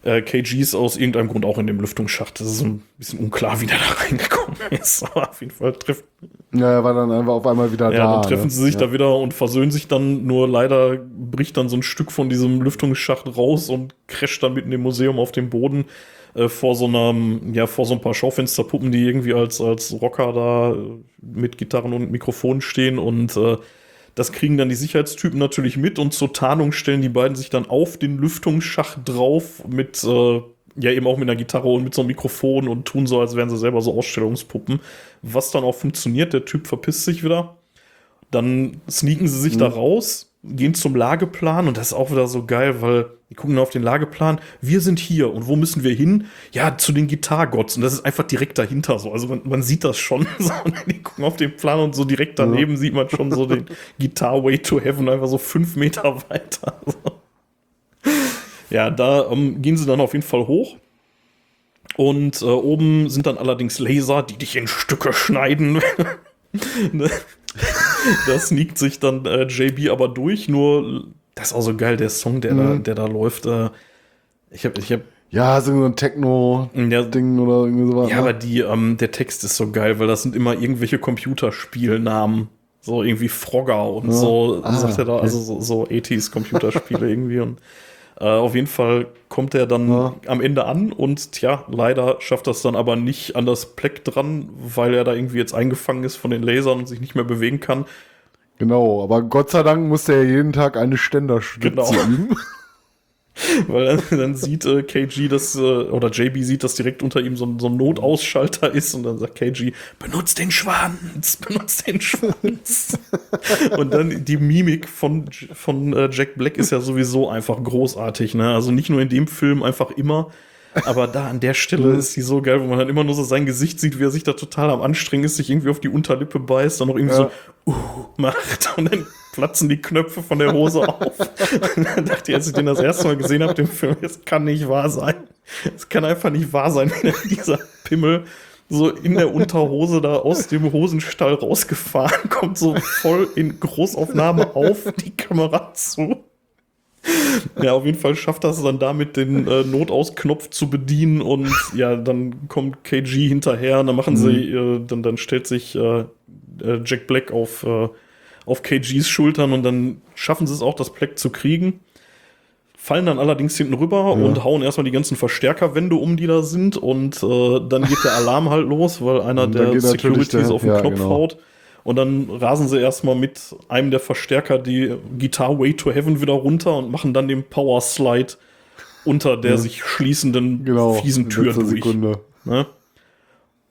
äh, KG ist aus irgendeinem Grund auch in dem Lüftungsschacht. Das ist ein bisschen unklar, wie der da reingekommen ist. Aber auf jeden Fall trifft Ja, er war dann einfach auf einmal wieder ja, da. dann treffen ne? sie sich ja. da wieder und versöhnen sich dann. Nur leider bricht dann so ein Stück von diesem Lüftungsschacht raus und crasht dann mitten im Museum auf dem Boden äh, vor so einem, ja, vor so ein paar Schaufensterpuppen, die irgendwie als, als Rocker da äh, mit Gitarren und Mikrofonen stehen und äh, das kriegen dann die Sicherheitstypen natürlich mit und zur Tarnung stellen die beiden sich dann auf den Lüftungsschacht drauf mit, äh, ja, eben auch mit einer Gitarre und mit so einem Mikrofon und tun so, als wären sie selber so Ausstellungspuppen. Was dann auch funktioniert, der Typ verpisst sich wieder. Dann sneaken sie sich da raus, gehen zum Lageplan und das ist auch wieder so geil, weil die gucken auf den Lageplan. Wir sind hier und wo müssen wir hin? Ja, zu den Gitargods und das ist einfach direkt dahinter so. Also man, man sieht das schon. So, die gucken auf den Plan und so direkt daneben sieht man schon so den Guitar Way to Heaven einfach so fünf Meter weiter. So. Ja, da ähm, gehen sie dann auf jeden Fall hoch. Und äh, oben sind dann allerdings Laser, die dich in Stücke schneiden. Ne? Da sneakt sich dann äh, JB aber durch. Nur, das ist auch so geil, der Song, der, da, Mhm. der da läuft. Äh, ich habe, ich habe, Ja, so ein Techno-Ding ja, oder irgendwie sowas. ja, ne? aber die, ähm, der Text ist so geil, weil das sind immer irgendwelche Computerspielnamen. So irgendwie Frogger und Ja. so, Ah, sagt er da, also so, so 80s Computerspiele irgendwie. Und äh, auf jeden Fall kommt er dann Ja. am Ende an und tja, leider schafft das dann aber nicht an das Pleck dran, weil er da irgendwie jetzt eingefangen ist von den Lasern und sich nicht mehr bewegen kann. Genau, aber Gott sei Dank musste er jeden Tag eine Ständerstütze Genau. Weil dann, dann sieht äh, KG, dass, äh, oder JB sieht, dass direkt unter ihm so, ein- so ein Notausschalter ist und dann sagt KG, benutzt den Schwanz, benutzt den Schwanz. und dann die Mimik von, von äh, Jack Black ist ja sowieso einfach großartig, ne? Also nicht nur in dem Film, einfach immer. Aber da an der Stelle ist sie so geil, wo man dann immer nur so sein Gesicht sieht, wie er sich da total am Anstrengen ist, sich irgendwie auf die Unterlippe beißt, dann noch irgendwie Ja. so uh, macht und dann platzen die Knöpfe von der Hose auf. Und dann dachte ich, als ich den das erste Mal gesehen habe, den Film, es kann nicht wahr sein. Es kann einfach nicht wahr sein, wenn dieser Pimmel so in der Unterhose da aus dem Hosenstall rausgefahren kommt, so voll in Großaufnahme auf die Kamera zu. Ja, auf jeden Fall schafft das dann damit, den äh, Notausknopf zu bedienen und ja, dann kommt KG hinterher und dann machen sie, äh, dann, dann stellt sich äh, äh, Jack Black auf, äh, auf KGs Schultern und dann schaffen sie es auch, das Black zu kriegen. Fallen dann allerdings hinten rüber und hauen erstmal die ganzen Verstärkerwände um, die da sind. Und äh, dann geht der Alarm halt los, weil einer der Securities der- auf den ja, Knopf genau. haut. Und dann rasen sie erstmal mit einem der Verstärker die Guitar Way to Heaven wieder runter und machen dann den Power Slide unter der sich schließenden Genau. fiesen Tür durch. Ne?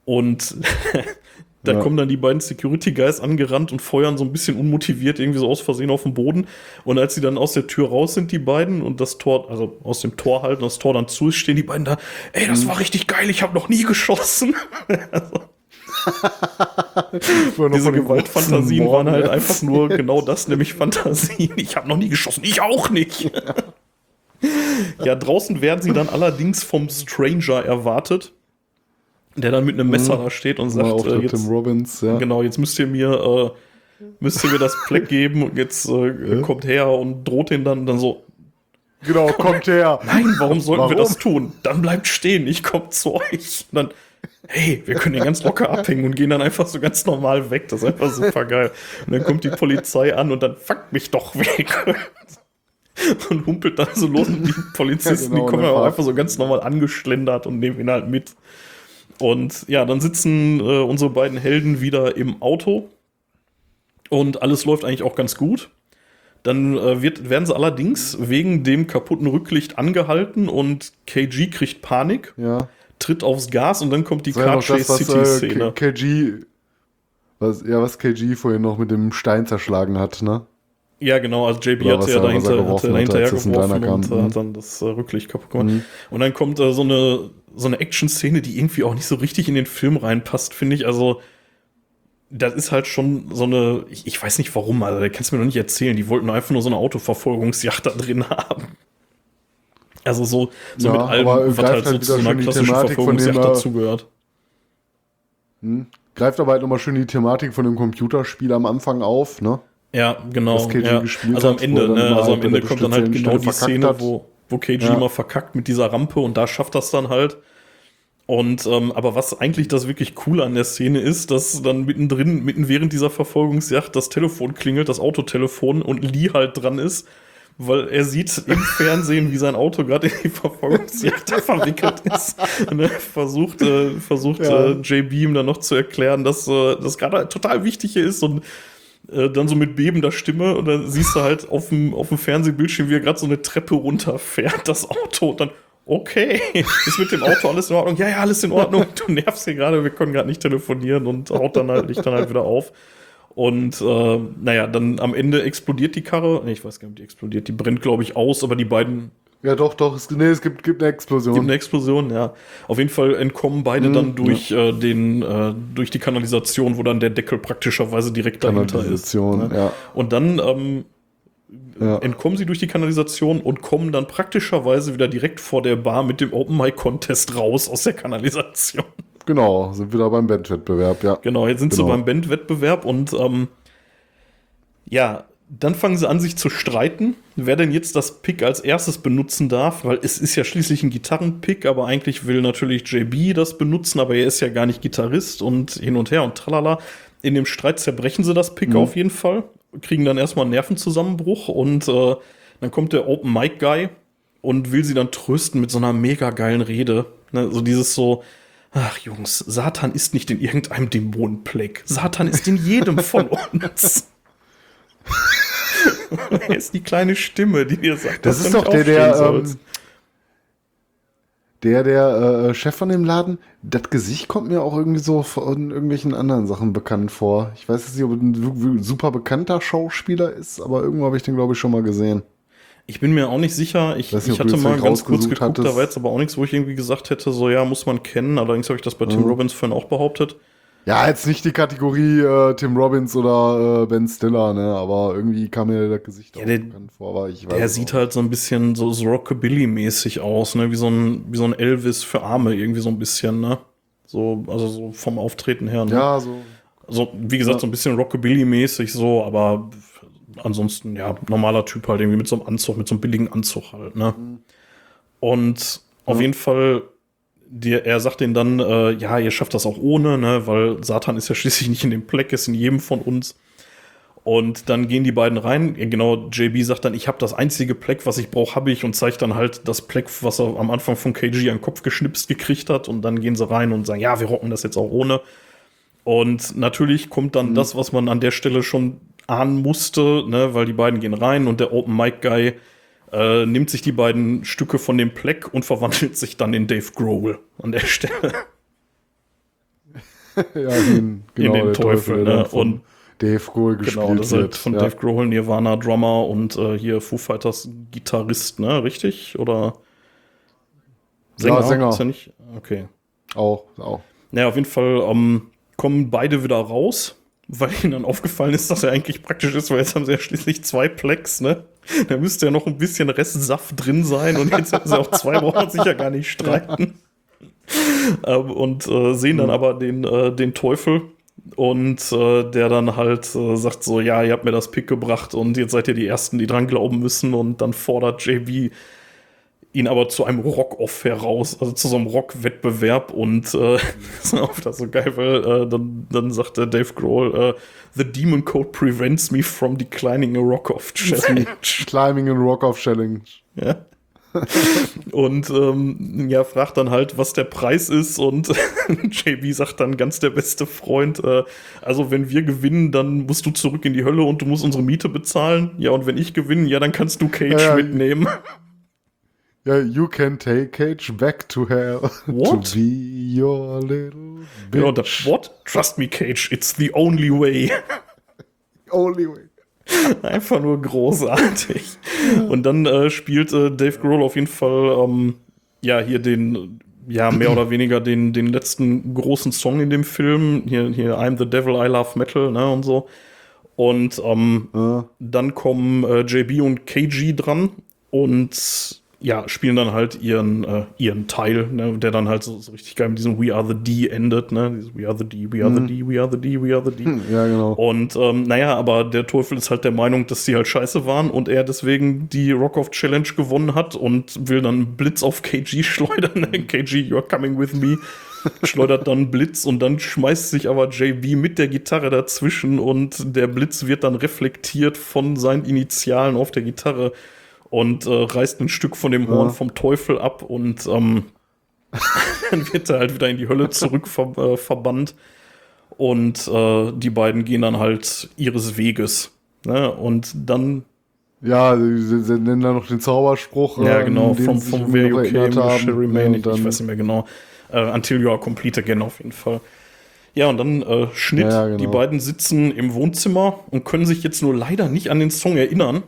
Und da Ja. kommen dann die beiden Security Guys angerannt und feuern so ein bisschen unmotiviert irgendwie so aus Versehen auf den Boden. Und als sie dann aus der Tür raus sind, die beiden, und das Tor, also aus dem Tor halt, und das Tor dann zu ist, stehen die beiden da, ey, das Mhm. war richtig geil, ich habe noch nie geschossen. Diese Gewaltfantasien waren halt Morgen- einfach nur genau das, nämlich Fantasien. Ich habe noch nie geschossen, ich auch nicht. ja, draußen werden sie dann allerdings vom Stranger erwartet, der dann mit einem Messer da steht und sagt, äh, jetzt, Robbins, ja. genau, jetzt müsst ihr mir, äh, müsst ihr mir das Pleck geben und jetzt äh, kommt her und droht den dann, dann so, Genau, kommt her. nein, warum sollten wir Warum? das tun? Dann bleibt stehen, ich komm zu euch. Und dann, hey, wir können den ganz locker abhängen und gehen dann einfach so ganz normal weg. Das ist einfach super geil. Und dann kommt die Polizei an und dann fuck mich doch weg. Und humpelt dann so los und die Polizisten, Ja, genau, die kommen einfach so ganz normal angeschlendert und nehmen ihn halt mit. Und ja, dann sitzen äh, unsere beiden Helden wieder im Auto und alles läuft eigentlich auch ganz gut. Dann äh, wird, werden sie allerdings wegen dem kaputten Rücklicht angehalten und KG kriegt Panik, Ja. tritt aufs Gas und dann kommt die Car noch das, Chase was City äh, Szene. K- KG, was, ja, was KG vorhin noch mit dem Stein zerschlagen hat, ne? Ja, genau, also JB Oder was ja er- er dahinter, hatte dahinter hatte, als es ein geworfen Diner und kam. äh, Mhm. hat dann das äh, Rücklicht kaputt gemacht. Und dann kommt äh, so eine, so eine Action-Szene, die irgendwie auch nicht so richtig in den Film reinpasst, finde ich. Also, das ist halt schon so eine, ich, ich weiß nicht warum, also, da kannst du mir noch nicht erzählen. Die wollten einfach nur so eine Autoverfolgungsjacht da drin haben. Also so, so Ja, mit allem, was greift halt so halt zu einer klassischen Thematik Verfolgungsjacht äh, dazugehört. Greift aber halt nochmal schön die Thematik von dem Computerspiel am Anfang auf, ne? Ja, genau. KG ja. also am Ende, ne? Also am halt Ende kommt dann halt genau die Szene, hat. wo, wo KG Ja. immer verkackt mit dieser Rampe und da schafft das dann halt. Und ähm, aber was eigentlich das wirklich Coole an der Szene ist, dass dann mittendrin, mitten während dieser Verfolgungsjagd das Telefon klingelt, das Autotelefon und Lee halt dran ist, weil er sieht im Fernsehen, wie sein Auto gerade in die Verfolgungsjagd verwickelt ist. Und er versucht, äh, versucht Ja. äh, JB ihm dann noch zu erklären, dass äh, das gerade total wichtig hier ist und äh, dann so mit bebender Stimme und dann siehst du halt auf dem, auf dem Fernsehbildschirm, wie er gerade so eine Treppe runterfährt, das Auto und dann, okay, ist mit dem Auto alles in Ordnung? Ja, ja, alles in Ordnung. Du nervst hier gerade, wir können gerade nicht telefonieren und haut dann halt, dich dann halt wieder auf. Und äh, naja, dann am Ende explodiert die Karre. Nee, ich weiß gar nicht, ob die explodiert. Die brennt, glaube ich, aus, aber die beiden Ja, doch, doch. Es, nee, es gibt, gibt eine Explosion. gibt eine Explosion, ja. Auf jeden Fall entkommen beide Mhm, dann durch äh, den, äh, durch die Kanalisation, wo dann der Deckel praktischerweise direkt dahinter ist. Ne? ja. Und dann ähm, ja. entkommen sie durch die Kanalisation und kommen dann praktischerweise wieder direkt vor der Bar mit dem Open Mic Contest raus aus der Kanalisation. Genau, sind wieder beim Bandwettbewerb, ja. Genau, jetzt sind Genau. sie beim Bandwettbewerb und ähm, ja, dann fangen sie an, sich zu streiten, wer denn jetzt das Pick als erstes benutzen darf, weil es ist ja schließlich ein Gitarrenpick, aber eigentlich will natürlich JB das benutzen, aber er ist ja gar nicht Gitarrist und hin und her und tralala. In dem Streit zerbrechen sie das Pick auf jeden Fall, kriegen dann erstmal einen Nervenzusammenbruch und äh, dann kommt der Open Mic Guy und will sie dann trösten mit so einer mega geilen Rede. Ne, so dieses so, ach Jungs, Satan ist nicht in irgendeinem Dämonenpleck. Satan ist in jedem von uns. er ist die kleine Stimme, die dir sagt, Das dass ist doch der, der, ähm, sollst. der, der äh, Chef von dem Laden. Das Gesicht kommt mir auch irgendwie so von irgendwelchen anderen Sachen bekannt vor. Ich weiß jetzt nicht, ob er ein super bekannter Schauspieler ist, aber irgendwo habe ich den, glaube ich, schon mal gesehen. Ich bin mir auch nicht sicher. Ich, nicht, ich hatte mal ganz kurz geguckt, da hattest. war jetzt aber auch nichts, wo ich irgendwie gesagt hätte, so ja, muss man kennen. Allerdings habe ich das bei Tim Mhm. Robbins vorhin auch behauptet. Ja, jetzt nicht die Kategorie äh, Tim Robbins oder äh, Ben Stiller, ne? Aber irgendwie kam mir das Gesicht Ja, auch der- bekannt vor. Aber ich weiß Der sieht auch. halt so ein bisschen so, so Rockabilly-mäßig aus, ne? Wie so, ein, wie so ein Elvis für Arme, irgendwie so ein bisschen, ne? So, also so vom Auftreten her. Ne? Ja, so. Also, wie gesagt, Ja. so ein bisschen Rockabilly-mäßig so, aber ansonsten, ja, normaler Typ halt irgendwie mit so einem Anzug, mit so einem billigen Anzug halt, ne? Und auf Ja. jeden Fall, der, er sagt denen dann, äh, ja, ihr schafft das auch ohne, ne? Weil Satan ist ja schließlich nicht in dem Pleck, ist in jedem von uns. Und dann gehen die beiden rein. Genau, JB sagt dann, ich habe das einzige Pleck, was ich brauche, habe ich und zeigt dann halt das Pleck, was er am Anfang von KG an den Kopf geschnipst gekriegt hat. Und dann gehen sie rein und sagen, ja, wir rocken das jetzt auch ohne. Und natürlich kommt dann das, was man an der Stelle schon ahnen musste, ne, weil die beiden gehen rein und der Open Mic Guy äh, nimmt sich die beiden Stücke von dem Pleck und verwandelt sich dann in Dave Grohl an der Stelle. ja, den, genau, den der Teufel, der ne? Und- Dave Grohl gespielt Genau, das ist halt wird. von ja. Dave Grohl, Nirvana Drummer und äh, hier Foo Fighters Gitarrist, ne? Richtig? Oder Ja, Sänger. Ist ja nicht? Okay. Auch, auch. Naja, auf jeden Fall ähm, kommen beide wieder raus, weil ihnen dann aufgefallen ist, dass er eigentlich praktisch ist, weil jetzt haben sie ja schließlich zwei Plex, ne? Da müsste ja noch ein bisschen Restsaft drin sein und jetzt hätten sie auch zwei, brauchen wir sich ja gar nicht streiten. ähm, und äh, sehen dann aber den, äh, den Teufel und äh, der dann halt äh, sagt so, ja, ihr habt mir das Pick gebracht und jetzt seid ihr die Ersten, die dran glauben müssen und dann fordert JB ihn aber zu einem Rock-Off heraus, also zu so einem Rock-Wettbewerb und äh, auch das so geil, weil äh, dann, dann sagte Dave Grohl, äh, The Demon Code prevents me from declining a Rock-Off Challenge. Climbing and Rock of Challenge. ja. und ähm, ja, fragt dann halt, was der Preis ist und JB sagt dann ganz der beste Freund, äh, also wenn wir gewinnen, dann musst du zurück in die Hölle und du musst unsere Miete bezahlen. Ja, und wenn ich gewinne, ja, dann kannst du Cage Ja, ja. mitnehmen. Ja, you can take Cage back to hell. What? To be your little bitch. Ja, das, what? Trust me, Cage, it's the only way. Only way. Einfach nur großartig. Und dann äh, spielt äh, Dave Grohl auf jeden Fall, ähm, ja, hier den, ja, mehr oder weniger den, den letzten großen Song in dem Film. Hier, hier I'm the Devil, I Love Metal, ne, und so. Und ähm, Ja. dann kommen äh, JB und KG dran und ja, spielen dann halt ihren, äh, ihren Teil, ne, der dann halt so, so richtig geil mit diesem We are the D endet, ne? Dieses We are the D, we are the D, we are the D, we are the D. Ja, genau. Und ähm, naja, aber der Teufel ist halt der Meinung, dass die halt scheiße waren und er deswegen die Rock-Off Challenge gewonnen hat und will dann Blitz auf KG schleudern. KG, you're coming with me. Schleudert dann Blitz und dann schmeißt sich aber JB mit der Gitarre dazwischen und der Blitz wird dann reflektiert von seinen Initialen auf der Gitarre und äh, reißt ein Stück von dem Horn Ja. vom Teufel ab und ähm, dann wird er halt wieder in die Hölle zurück ver äh, verbannt. Und äh, die beiden gehen dann halt ihres Weges. Ne? Und dann, Ja, sie, sie, nennen da noch den Zauberspruch. ja äh, genau, from irgendwie where you came, haben. remain. Ja, ich, dann- weiß nicht mehr genau. Äh, until you are complete again auf jeden Fall. Ja, und dann äh, Schnitt. Ja, genau. Die beiden sitzen im Wohnzimmer und können sich jetzt nur leider nicht an den Song erinnern,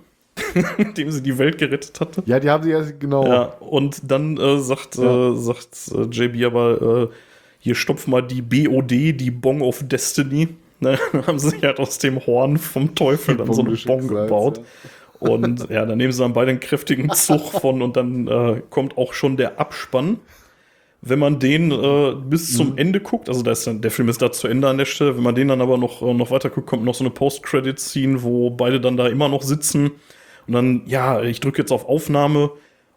dem sie die Welt gerettet hatte. Ja, die haben sie ja, genau. Ja, und dann äh, sagt, Ja. äh, sagt äh, JB aber, äh, hier stopf mal die BOD, die Bong of Destiny. Ne? Dann haben sie halt aus dem Horn vom Teufel dann so eine Bong gebaut. Und ja, dann nehmen sie dann beide einen kräftigen Zug von und dann äh, kommt auch schon der Abspann. Wenn man den äh, bis Mhm. zum Ende guckt, also da ist dann, der Film ist da zu Ende an der Stelle, wenn man den dann aber noch, äh, noch weiter guckt, kommt noch so eine Post-Credit-Scene, wo beide dann da immer noch sitzen und dann, ja, ich drücke jetzt auf Aufnahme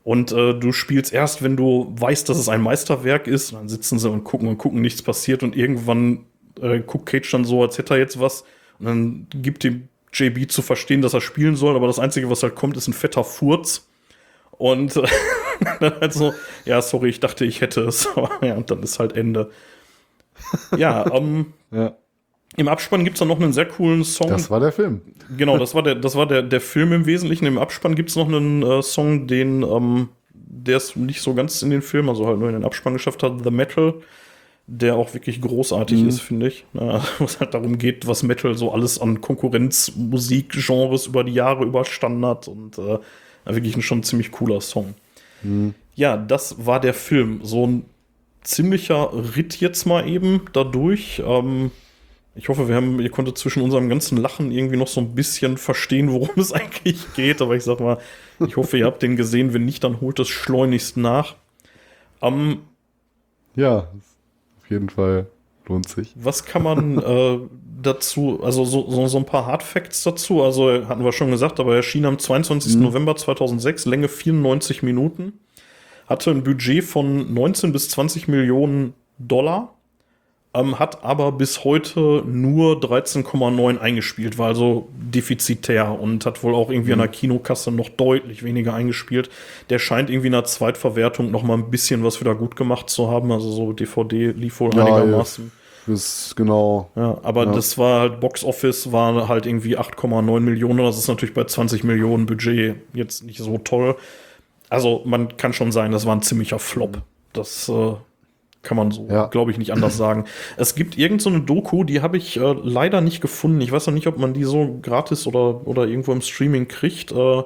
und äh, du spielst erst, wenn du weißt, dass es ein Meisterwerk ist. Und dann sitzen sie und gucken und gucken, nichts passiert. Und irgendwann äh, guckt Cage dann so, als hätte er jetzt was. Und dann gibt dem JB zu verstehen, dass er spielen soll. Aber das Einzige, was halt kommt, ist ein fetter Furz. Und dann halt so, ja, sorry, ich dachte, ich hätte es. Ja, und dann ist halt Ende. Ja, ähm, Ja. Im Abspann gibt es dann noch einen sehr coolen Song. Das war der Film. Genau, das war der, das war der, der Film im Wesentlichen. Im Abspann gibt es noch einen äh, Song, den, ähm, der es nicht so ganz in den Film, also halt nur in den Abspann geschafft hat, The Metal, der auch wirklich großartig Mhm. ist, finde ich. Ja, Wo es halt darum geht, was Metal so alles an Konkurrenzmusikgenres über die Jahre überstanden hat und äh, wirklich ein schon ziemlich cooler Song. Mhm. Ja, das war der Film. So ein ziemlicher Ritt jetzt mal eben dadurch. Ähm, ich hoffe, wir haben, ihr konntet zwischen unserem ganzen Lachen irgendwie noch so ein bisschen verstehen, worum es eigentlich geht. Aber ich sag mal, ich hoffe, ihr habt den gesehen. Wenn nicht, dann holt es schleunigst nach. Ähm, Ja, auf jeden Fall lohnt sich. was kann man äh, dazu, also so, so, so ein paar Hard Facts dazu. Also hatten wir schon gesagt, aber er erschien am 22. November 2006, Länge 94 Minuten. Hatte ein Budget von 19 bis 20 Millionen Dollar. Ähm, hat aber bis heute nur 13,9 eingespielt, war also defizitär und hat wohl auch irgendwie an der Kinokasse noch deutlich weniger eingespielt. Der scheint irgendwie in der Zweitverwertung noch mal ein bisschen was wieder gut gemacht zu haben. Also so DVD lief wohl Ja, einigermaßen. Das genau. Ja, aber Ja. das war halt Box Office war halt irgendwie 8,9 Millionen. Das ist natürlich bei 20 Millionen Budget jetzt nicht so toll. Also man kann schon sagen, das war ein ziemlicher Flop. Das äh, kann man so, Ja. glaube ich, nicht anders sagen. Es gibt irgend so eine Doku, die habe ich äh, leider nicht gefunden. Ich weiß noch nicht, ob man die so gratis oder, oder irgendwo im Streaming kriegt. Äh,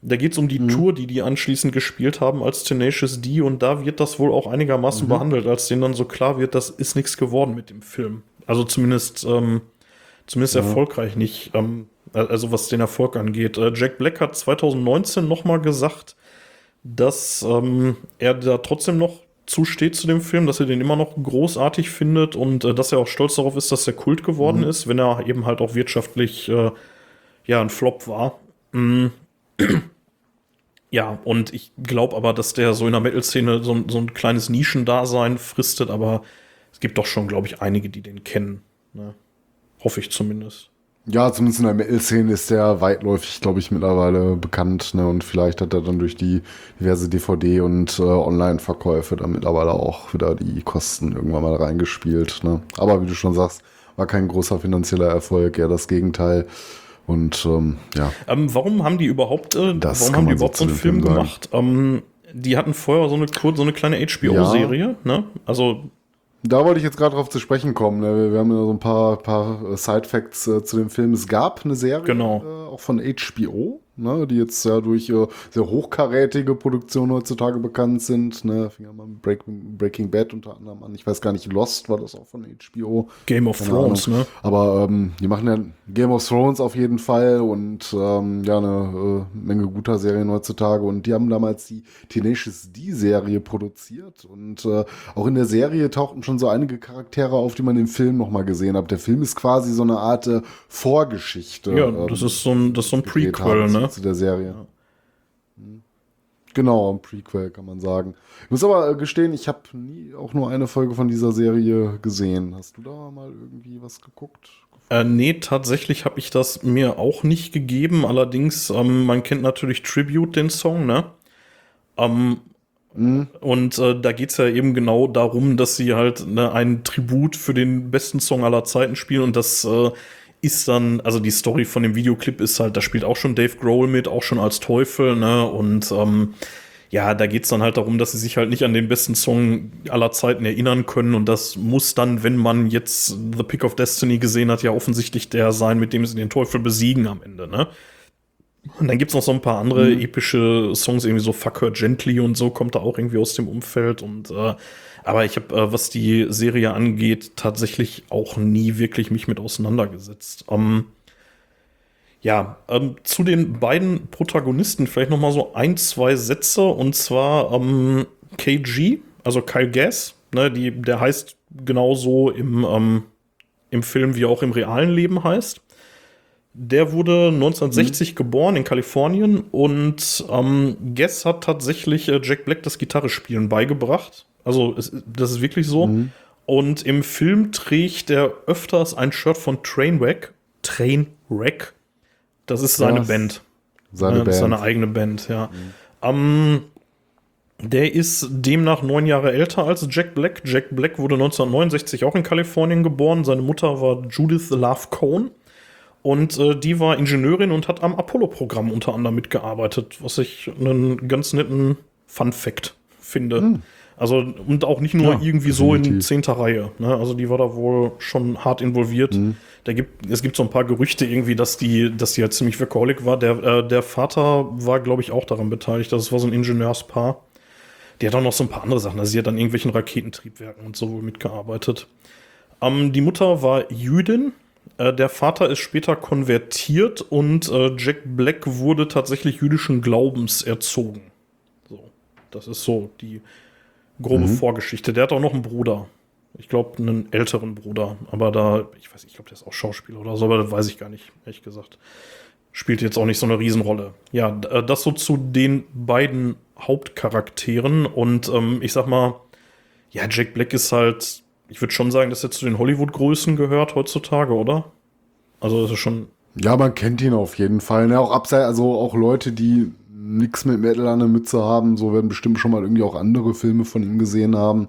da geht es um die Tour, die die anschließend gespielt haben als Tenacious D und da wird das wohl auch einigermaßen behandelt, als denen dann so klar wird, das ist nichts geworden mit dem Film. Also zumindest, ähm, zumindest erfolgreich nicht. Ähm, also was den Erfolg angeht. Äh, Jack Black hat 2019 noch mal gesagt, dass ähm, er da trotzdem noch zusteht zu dem Film, dass er den immer noch großartig findet und äh, dass er auch stolz darauf ist, dass er Kult geworden ist, wenn er eben halt auch wirtschaftlich äh, ja ein Flop war. Mm. Ja, und ich glaube aber, dass der so in der Metal-Szene so, ein- so ein kleines Nischendasein fristet, aber es gibt doch schon, glaube ich, einige, die den kennen. Ne? Hoffe ich zumindest. Ja, zumindest in der Metal-Szene ist der weitläufig, glaube ich, mittlerweile bekannt. Ne? Und vielleicht hat er dann durch die diverse DVD- und äh, Online-Verkäufe dann mittlerweile auch wieder die Kosten irgendwann mal reingespielt. Ne? Aber wie du schon sagst, war kein großer finanzieller Erfolg, eher das Gegenteil. Und ähm, ja, Ähm, warum haben die überhaupt, äh, Das warum haben die überhaupt so einen Film Film gemacht? Ähm, die hatten vorher so eine, so eine kleine HBO-Serie, ne? Also, Da wollte ich jetzt gerade drauf zu sprechen kommen. Ne? Wir- haben ja so ein paar, paar Side-Facts äh, zu dem Film. Es gab eine Serie, Genau. äh, auch von HBO, ne? die jetzt ja durch äh, sehr hochkarätige Produktionen heutzutage bekannt sind. Ne? Fing ja mal mit Break, Breaking Bad unter anderem an. Ich weiß gar nicht, Lost war das auch von HBO. Game of Keine Thrones, Ahnung. ne? Aber ähm, die machen ja Game of Thrones auf jeden Fall und ähm, ja, eine äh, Menge guter Serien heutzutage. Und die haben damals die Tenacious D-Serie produziert. Und äh, auch in der Serie tauchten schon so einige Charaktere auf, die man im Film nochmal gesehen hat. Der Film ist quasi so eine Art äh, Vorgeschichte. Ja, ähm, das ist so ein, das ist so ein Prequel, zu- ne? Zu der Serie. Mhm. Genau, ein Prequel kann man sagen. Ich muss aber äh, gestehen, ich habe nie auch nur eine Folge von dieser Serie gesehen. Hast du da mal irgendwie was geguckt? Äh, nee, tatsächlich habe ich das mir auch nicht gegeben. Allerdings, ähm, man kennt natürlich Tribute, den Song, ne? Ähm, Und äh, da geht's ja eben genau darum, dass sie halt ne, einen Tribut für den besten Song aller Zeiten spielen. Und das äh, ist dann, also die Story von dem Videoclip ist halt, da spielt auch schon Dave Grohl mit, auch schon als Teufel, ne? Und ähm, ja, da geht's dann halt darum, dass sie sich halt nicht an den besten Song aller Zeiten erinnern können. Und das muss dann, wenn man jetzt The Pick of Destiny gesehen hat, ja offensichtlich der sein, mit dem sie den Teufel besiegen am Ende, ne? Und dann gibt's noch so ein paar andere epische Songs, irgendwie so Fuck Her Gently und so, kommt da auch irgendwie aus dem Umfeld. Und äh, aber ich habe, äh, was die Serie angeht, tatsächlich auch nie wirklich mich mit auseinandergesetzt. Ähm, ja, ähm, zu den beiden Protagonisten vielleicht noch mal so ein, zwei Sätze. Und zwar ähm, KG, also Kyle Gass, ne, die, der heißt genauso im, ähm, im Film wie auch im realen Leben heißt. Der wurde 1960 geboren in Kalifornien und ähm, Guess hat tatsächlich äh, Jack Black das Gitarrespielen beigebracht. Also es, das ist wirklich so. Und im Film trägt er öfters ein Shirt von Trainwreck. Trainwreck. Das ist seine Das- Band. Seine Ja, Band. seine eigene Band, ja. Ähm, Der ist demnach neun Jahre älter als Jack Black. Jack Black wurde 1969 auch in Kalifornien geboren. Seine Mutter war Judith Love Cohn. Und äh, die war Ingenieurin und hat am Apollo-Programm unter anderem mitgearbeitet, was ich einen ganz netten Fun-Fact finde. Hm. Also, und auch nicht nur ja, irgendwie so in zehnter Reihe. Ne? Also, die war da wohl schon hart involviert. Mhm. Da gibt, es gibt so ein paar Gerüchte irgendwie, dass die, dass die halt ziemlich workaholic war. Der, äh, der Vater war, glaube ich, auch daran beteiligt. Das war so ein Ingenieurspaar. Die hat auch noch so ein paar andere Sachen. Also, sie hat an irgendwelchen Raketentriebwerken und so wohl mitgearbeitet. Ähm, die Mutter war Jüdin. Äh, der Vater ist später konvertiert und äh, Jack Black wurde tatsächlich jüdischen Glaubens erzogen. So, das ist so die grobe mhm. Vorgeschichte. Der hat auch noch einen Bruder. Ich glaube, einen älteren Bruder. Aber da, ich weiß, ich glaube, der ist auch Schauspieler oder so, aber das weiß ich gar nicht, ehrlich gesagt. Spielt jetzt auch nicht so eine Riesenrolle. Ja, äh, das so zu den beiden Hauptcharakteren. Und ähm, ich sag mal, ja, Jack Black ist halt, ich würde schon sagen, dass er zu den Hollywood-Größen gehört heutzutage, oder? Also, das ist schon. Ja, man kennt ihn auf jeden Fall. Ne? Auch abseits, also auch Leute, die nichts mit Metal an der Mütze haben, so werden bestimmt schon mal irgendwie auch andere Filme von ihm gesehen haben.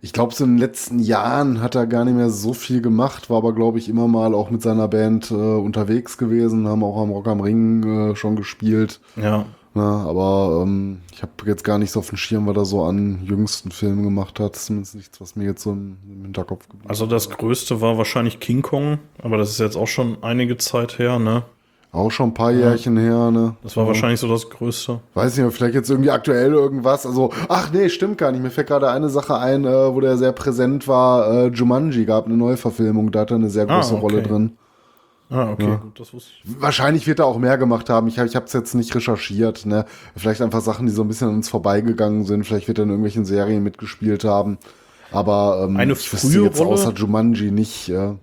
Ich glaube, so in den letzten Jahren hat er gar nicht mehr so viel gemacht, war aber, glaube ich, immer mal auch mit seiner Band äh, unterwegs gewesen, haben auch am Rock am Ring äh, schon gespielt. Ja. Na, aber ähm, ich habe jetzt gar nicht so auf dem Schirm, was er so an jüngsten Filmen gemacht hat. Zumindest nichts, was mir jetzt so im, im Hinterkopf geblieben Also das größte war wahrscheinlich King Kong, aber das ist jetzt auch schon einige Zeit her, ne? Auch schon ein paar Jährchen her, ne? Das war ja. wahrscheinlich so das Größte. Weiß nicht, vielleicht jetzt irgendwie aktuell irgendwas. Also, ach nee, stimmt gar nicht. Mir fällt gerade eine Sache ein, äh, wo der sehr präsent war. Äh, Jumanji gab eine Neuverfilmung, da hat er eine sehr große ah, okay. Rolle drin. Ah, okay, ja. gut, das wusste ich. Wahrscheinlich wird er auch mehr gemacht haben. Ich, ich habe es jetzt nicht recherchiert. Ne? Vielleicht einfach Sachen, die so ein bisschen an uns vorbeigegangen sind. Vielleicht wird er in irgendwelchen Serien mitgespielt haben. Aber ähm, eine frühe jetzt Rolle, außer Jumanji nicht. Ja.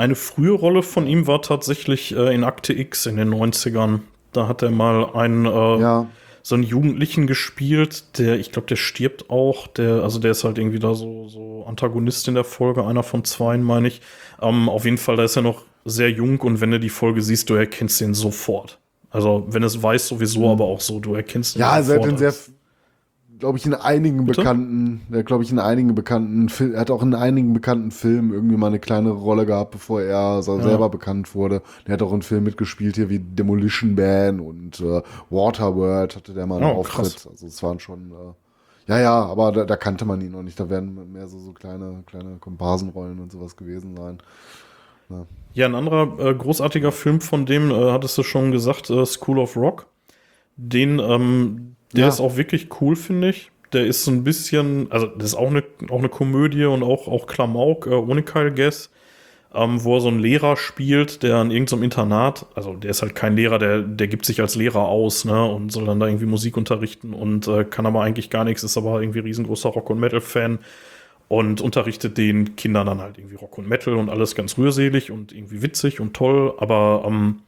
Eine frühe Rolle von ihm war tatsächlich äh, in Akte X in den 90ern. Da hat er mal einen, äh, ja. so einen Jugendlichen gespielt, der, ich glaube, der stirbt auch. Der, also der ist halt irgendwie da so, so Antagonist in der Folge, einer von zweien, meine ich. Ähm, auf jeden Fall, da ist er noch sehr jung und wenn du die Folge siehst, du erkennst ihn sofort. Also, wenn es weiß, sowieso, mhm. aber auch so, du erkennst ihn ja, sofort. Ja, sehr glaube ich, in einigen Bitte? bekannten, der glaube ich in einigen bekannten, Fil er hat auch in einigen bekannten Filmen irgendwie mal eine kleinere Rolle gehabt, bevor er so ja. selber bekannt wurde. Der hat auch in Filmen mitgespielt hier wie Demolition Man und äh, Waterworld hatte der mal einen oh, Auftritt. Krass. Also es waren schon, äh, ja, ja, aber da, da, kannte man ihn noch nicht. Da werden mehr so, so kleine, kleine Komparsenrollen und sowas gewesen sein. Ja, ja ein anderer äh, großartiger Film von dem, äh, hattest du schon gesagt, äh, School of Rock. Den, ähm, der ja. ist auch wirklich cool, finde ich. Der ist so ein bisschen, also das ist auch eine, auch eine Komödie und auch, auch Klamauk äh, ohne Kyle Guess, ähm, wo er so einen Lehrer spielt, der an irgendeinem Internat, also der ist halt kein Lehrer, der, der gibt sich als Lehrer aus, ne, und soll dann da irgendwie Musik unterrichten und äh, kann aber eigentlich gar nichts, ist aber irgendwie riesengroßer Rock- und Metal-Fan und unterrichtet den Kindern dann halt irgendwie Rock und Metal und alles ganz rührselig und irgendwie witzig und toll, aber ähm,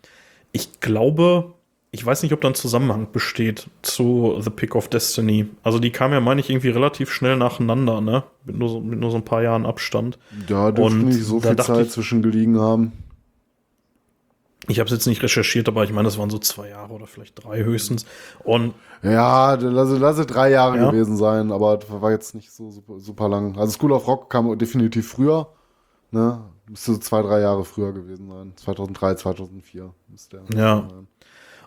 ich glaube, ich weiß nicht, ob da ein Zusammenhang besteht zu The Pick of Destiny. Also die kam ja, meine ich, irgendwie relativ schnell nacheinander, ne? Mit nur so, mit nur so ein paar Jahren Abstand. Da dürfte nicht so viel Zeit ich, zwischen gelegen haben. Ich habe es jetzt nicht recherchiert, aber ich meine, das waren so zwei Jahre oder vielleicht drei höchstens. Und ja, lasse, lasse drei Jahre ja. gewesen sein, aber war jetzt nicht so super, super lang. Also School of Rock kam definitiv früher, ne? Müsste so zwei, drei Jahre früher gewesen sein. 2003, 2004 müsste der ja. sein.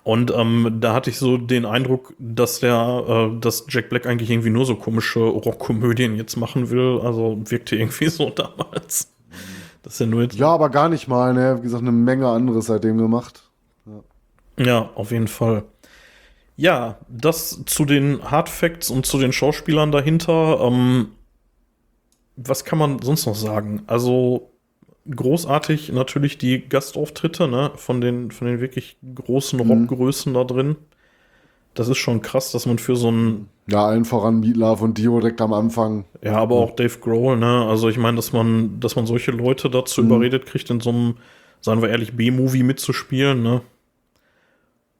Und ähm, da hatte ich so den Eindruck, dass der, äh, dass Jack Black eigentlich irgendwie nur so komische Rockkomödien jetzt machen will. Also wirkte irgendwie so damals. Dass er nur jetzt ja, aber gar nicht mal, ne? Wie gesagt, eine Menge anderes seitdem gemacht. Ja, ja auf jeden Fall. Ja, das zu den Hard Facts und zu den Schauspielern dahinter. Ähm, was kann man sonst noch sagen? Also, großartig natürlich die Gastauftritte, ne, von den, von den wirklich großen mhm. Rockgrößen da drin. Das ist schon krass, dass man für so ein. Ja, allen voran Meatloaf und Dio direkt am Anfang. Ja, aber auch Dave Grohl, ne? Also ich meine, dass man, dass man solche Leute dazu mhm. überredet kriegt, in so einem, sagen wir ehrlich, B-Movie mitzuspielen, ne?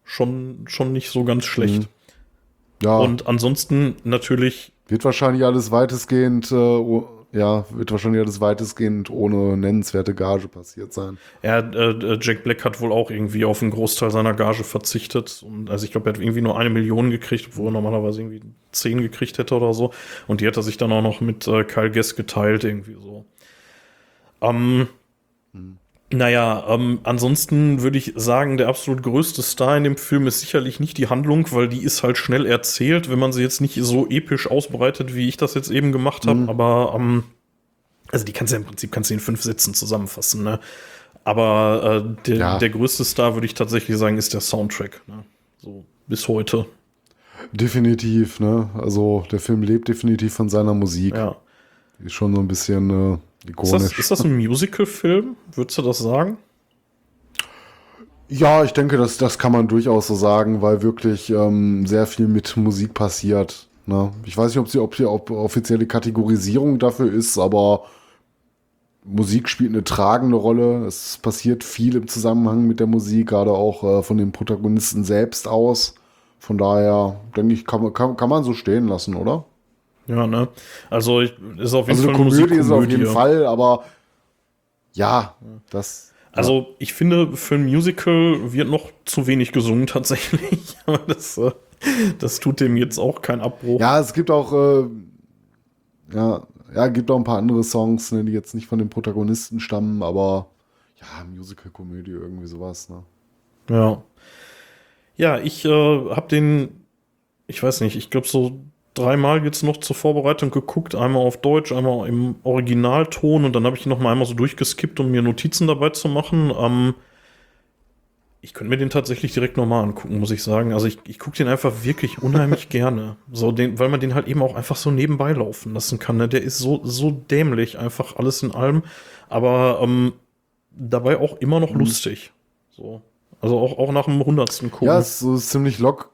Schon, schon nicht so ganz schlecht. Mhm. Ja. Und ansonsten natürlich. Wird wahrscheinlich alles weitestgehend äh, ja, wird wahrscheinlich alles weitestgehend ohne nennenswerte Gage passiert sein. Ja, äh, Jack Black hat wohl auch irgendwie auf einen Großteil seiner Gage verzichtet. Und, also ich glaube, er hat irgendwie nur eine Million gekriegt, obwohl er normalerweise irgendwie zehn gekriegt hätte oder so. Und die hat er sich dann auch noch mit äh, Kyle Guess geteilt, irgendwie so. Ähm, hm. Naja, ähm, ansonsten würde ich sagen, der absolut größte Star in dem Film ist sicherlich nicht die Handlung, weil die ist halt schnell erzählt, wenn man sie jetzt nicht so episch ausbreitet, wie ich das jetzt eben gemacht habe. Mhm. Aber ähm, also die kannst du ja im Prinzip kannst du in fünf Sätzen zusammenfassen, ne? Aber äh, der, ja. der größte Star, würde ich tatsächlich sagen, ist der Soundtrack. Ne? So bis heute. Definitiv, ne? Also der Film lebt definitiv von seiner Musik. Ja. Die ist schon so ein bisschen äh. Ist das, ist das ein Musical-Film? Würdest du das sagen? Ja, ich denke, das, das kann man durchaus so sagen, weil wirklich ähm, sehr viel mit Musik passiert. Ne? Ich weiß nicht, ob sie, ob sie ob offizielle Kategorisierung dafür ist, aber Musik spielt eine tragende Rolle. Es passiert viel im Zusammenhang mit der Musik, gerade auch äh, von den Protagonisten selbst aus. Von daher denke ich, kann, kann, kann man so stehen lassen, oder? Ja, ne? Also ich, ist auf jeden also Fall eine Komödie ist auf jeden Fall, aber ja, das. Also ja. ich finde, für ein Musical wird noch zu wenig gesungen tatsächlich. Aber das, äh, das tut dem jetzt auch keinen Abbruch. Ja, es gibt auch, äh, ja, ja, gibt auch ein paar andere Songs, ne, die jetzt nicht von den Protagonisten stammen, aber ja, Musical-Komödie, irgendwie sowas, ne? Ja. Ja, ich äh, habe den, ich weiß nicht, ich glaube so dreimal jetzt noch zur Vorbereitung geguckt, einmal auf Deutsch, einmal im Originalton und dann habe ich ihn noch mal einmal so durchgeskippt, um mir Notizen dabei zu machen. Ähm, ich könnte mir den tatsächlich direkt nochmal angucken, muss ich sagen. Also ich, ich gucke den einfach wirklich unheimlich gerne. So den, weil man den halt eben auch einfach so nebenbei laufen lassen kann. Ne? Der ist so, so dämlich, einfach alles in allem. Aber ähm, dabei auch immer noch mhm. lustig. So. Also auch, auch nach dem hundertsten gucken. Ja, es ist so ziemlich lock,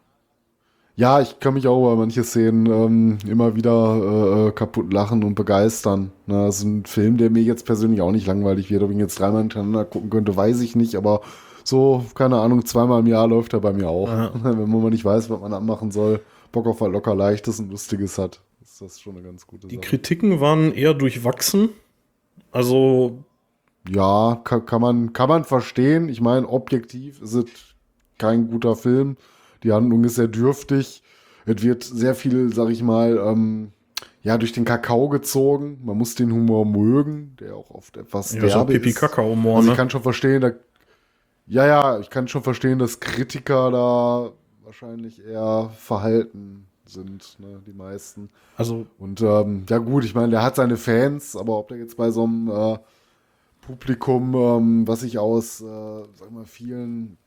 ja, ich kann mich auch über manche Szenen ähm, immer wieder äh, kaputt lachen und begeistern. Ne, das ist ein Film, der mir jetzt persönlich auch nicht langweilig wird. Ob ich ihn jetzt dreimal hintereinander gucken könnte, weiß ich nicht. Aber so, keine Ahnung, zweimal im Jahr läuft er bei mir auch. Ja. Wenn man nicht weiß, was man anmachen soll, Bock auf was locker Leichtes und Lustiges hat, ist das schon eine ganz gute Die Sache. Kritiken waren eher durchwachsen. Also. Ja, kann, kann, man, kann man verstehen. Ich meine, objektiv ist es kein guter Film. Die Handlung ist sehr dürftig. Es wird sehr viel, sag ich mal, ähm, ja, durch den Kakao gezogen. Man muss den Humor mögen, der auch oft etwas ja, so Pipi Kakao Humor. Also ich ne? kann schon verstehen, da, ja, ja, ich kann schon verstehen, dass Kritiker da wahrscheinlich eher verhalten sind, ne, die meisten. Also und ähm, ja gut, ich meine, der hat seine Fans, aber ob der jetzt bei so einem äh, Publikum, ähm, was sich aus, äh, sag mal, vielen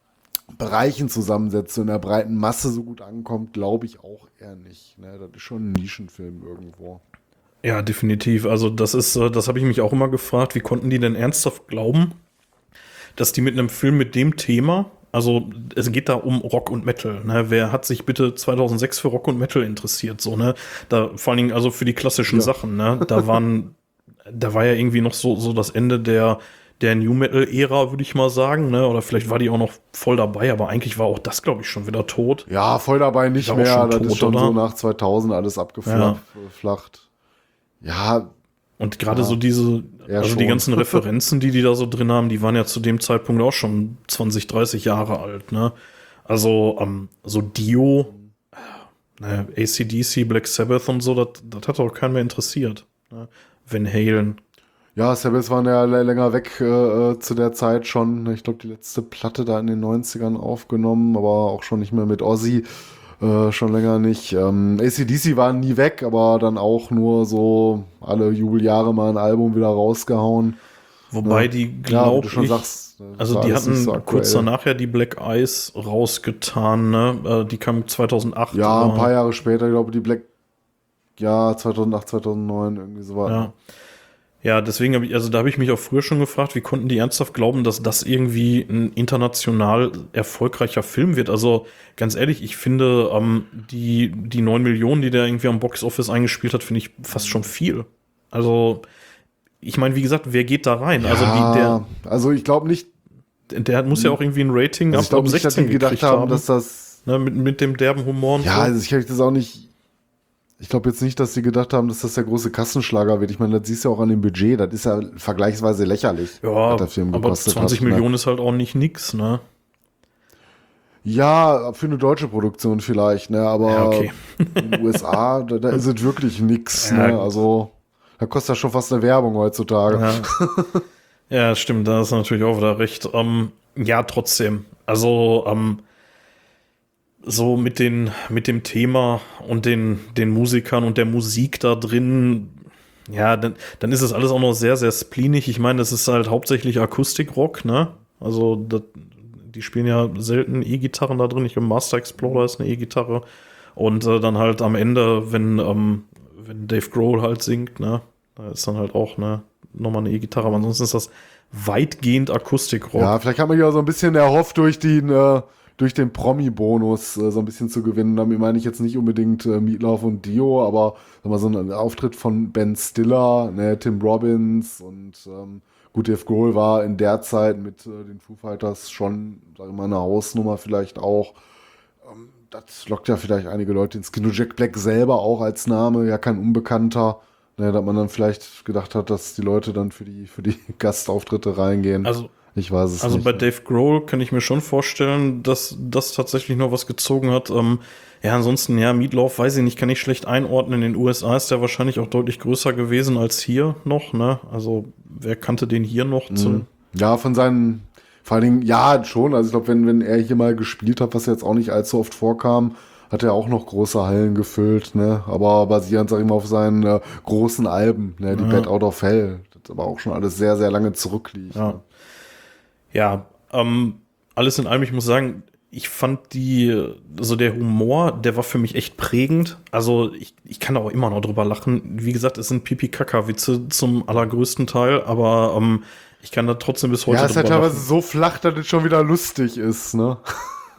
Bereichen zusammensetzt in der breiten Masse so gut ankommt, glaube ich auch eher nicht. Ne? Das ist schon ein Nischenfilm irgendwo. Ja, definitiv. Also das ist, äh, das habe ich mich auch immer gefragt, wie konnten die denn ernsthaft glauben, dass die mit einem Film mit dem Thema, also es geht da um Rock und Metal, ne? Wer hat sich bitte 2006 für Rock und Metal interessiert, so, ne? Da vor allen Dingen also für die klassischen ja. Sachen, ne? Da waren, da war ja irgendwie noch so, so das Ende der, der New Metal-Ära, würde ich mal sagen, ne? Oder vielleicht war die auch noch voll dabei, aber eigentlich war auch das, glaube ich, schon wieder tot. Ja, voll dabei nicht mehr. Das tot, ist schon oder? so nach 2000 alles abgeflacht. Ja. ja. Und gerade ja, so diese, also schon. die ganzen Referenzen, die die da so drin haben, die waren ja zu dem Zeitpunkt auch schon 20, 30 Jahre alt, ne? Also, ähm, so Dio, äh, ACDC, Black Sabbath und so, das hat auch keinen mehr interessiert. Ne? Van Halen, ja, Sabbath waren ja länger weg äh, äh, zu der Zeit schon. Ich glaube, die letzte Platte da in den 90ern aufgenommen, aber auch schon nicht mehr mit Ozzy. Äh, schon länger nicht. Ähm, ACDC waren nie weg, aber dann auch nur so alle Jubeljahre mal ein Album wieder rausgehauen. Wobei ja. die, glaube ja, ich, sagst, also die hatten so kurz danach ja die Black Eyes rausgetan, ne? Äh, die kam 2008. Ja, ein paar Jahre später, glaube ich, die Black, ja, 2008, 2009, irgendwie so war. Ja. Ja, deswegen habe ich, also da habe ich mich auch früher schon gefragt, wie konnten die ernsthaft glauben, dass das irgendwie ein international erfolgreicher Film wird? Also ganz ehrlich, ich finde, ähm, die, die neun Millionen, die der irgendwie am Box Office eingespielt hat, finde ich fast schon viel. Also, ich meine, wie gesagt, wer geht da rein? Ja, also, die, der, also ich glaube nicht. Der muss ja auch irgendwie ein Rating also ab, ich glaub, 16 nicht, dass die gedacht haben, dass das ne, mit, mit dem derben Humor. ja, so. also ich habe das auch nicht Ich glaube jetzt nicht, dass sie gedacht haben, dass das der große Kassenschlager wird. Ich meine, das siehst du ja auch an dem Budget. Das ist ja vergleichsweise lächerlich. Ja, der Film aber gekostet 20 hat, ne? Millionen ist halt auch nicht nix, ne? Ja, für eine deutsche Produktion vielleicht, ne? Aber Ja, okay. in den USA, da, da ist es wirklich nix, Ja. ne? Also, da kostet das schon fast eine Werbung heutzutage. Ja. ja, stimmt, da ist natürlich auch wieder recht. Ähm, ja, trotzdem. Also, ähm, so mit, den, mit dem Thema und den, den Musikern und der Musik da drin, ja, dann, dann ist es alles auch noch sehr, sehr spleenig. Ich meine, das ist halt hauptsächlich Akustikrock, ne? Also, das, die spielen ja selten E-Gitarren da drin. Ich glaube, Master Explorer ist eine E-Gitarre. Und äh, dann halt am Ende, wenn, ähm, wenn Dave Grohl halt singt, ne? Da ist dann halt auch ne, nochmal eine E-Gitarre. Aber ansonsten ist das weitgehend Akustikrock. Ja, vielleicht haben wir ja so ein bisschen erhofft, durch den, äh, durch den Promi-Bonus äh, so ein bisschen zu gewinnen. Damit meine ich jetzt nicht unbedingt äh, Meatloaf und Dio, aber sag mal, so ein Auftritt von Ben Stiller, ne, Tim Robbins und ähm, gut, Dave Grohl war in der Zeit mit äh, den Foo Fighters schon, sag ich mal, eine Hausnummer vielleicht auch. Ähm, das lockt ja vielleicht einige Leute ins Kino. Jack Black selber auch als Name, ja kein Unbekannter. Ne, dass man dann vielleicht gedacht hat, dass die Leute dann für die, für die Gastauftritte reingehen. Also, ich weiß es also nicht. bei Dave Grohl kann ich mir schon vorstellen, dass das tatsächlich noch was gezogen hat. Ähm, ja, ansonsten, ja, Meatloaf, weiß ich nicht, kann ich schlecht einordnen. In den USA ist der wahrscheinlich auch deutlich größer gewesen als hier noch, ne? Also, wer kannte den hier noch? Mhm. Ja, von seinen, vor allen Dingen, ja, schon. Also ich glaube, wenn, wenn er hier mal gespielt hat, was jetzt auch nicht allzu oft vorkam, hat er auch noch große Hallen gefüllt, ne? Aber basierend, sag ich mal, auf seinen äh, großen Alben, ne? Die Ja. Bad Out of Hell. Das aber auch schon alles sehr, sehr lange zurückliegt. Ja. Ne? Ja, ähm, alles in allem, ich muss sagen, ich fand die, also der Humor, der war für mich echt prägend. Also ich, ich kann da auch immer noch drüber lachen. Wie gesagt, es sind Pipi-Kaka-Witze zum allergrößten Teil, aber ähm, ich kann da trotzdem bis heute Ja, es ist halt drüber teilweise so flach, dass es schon wieder lustig ist, ne?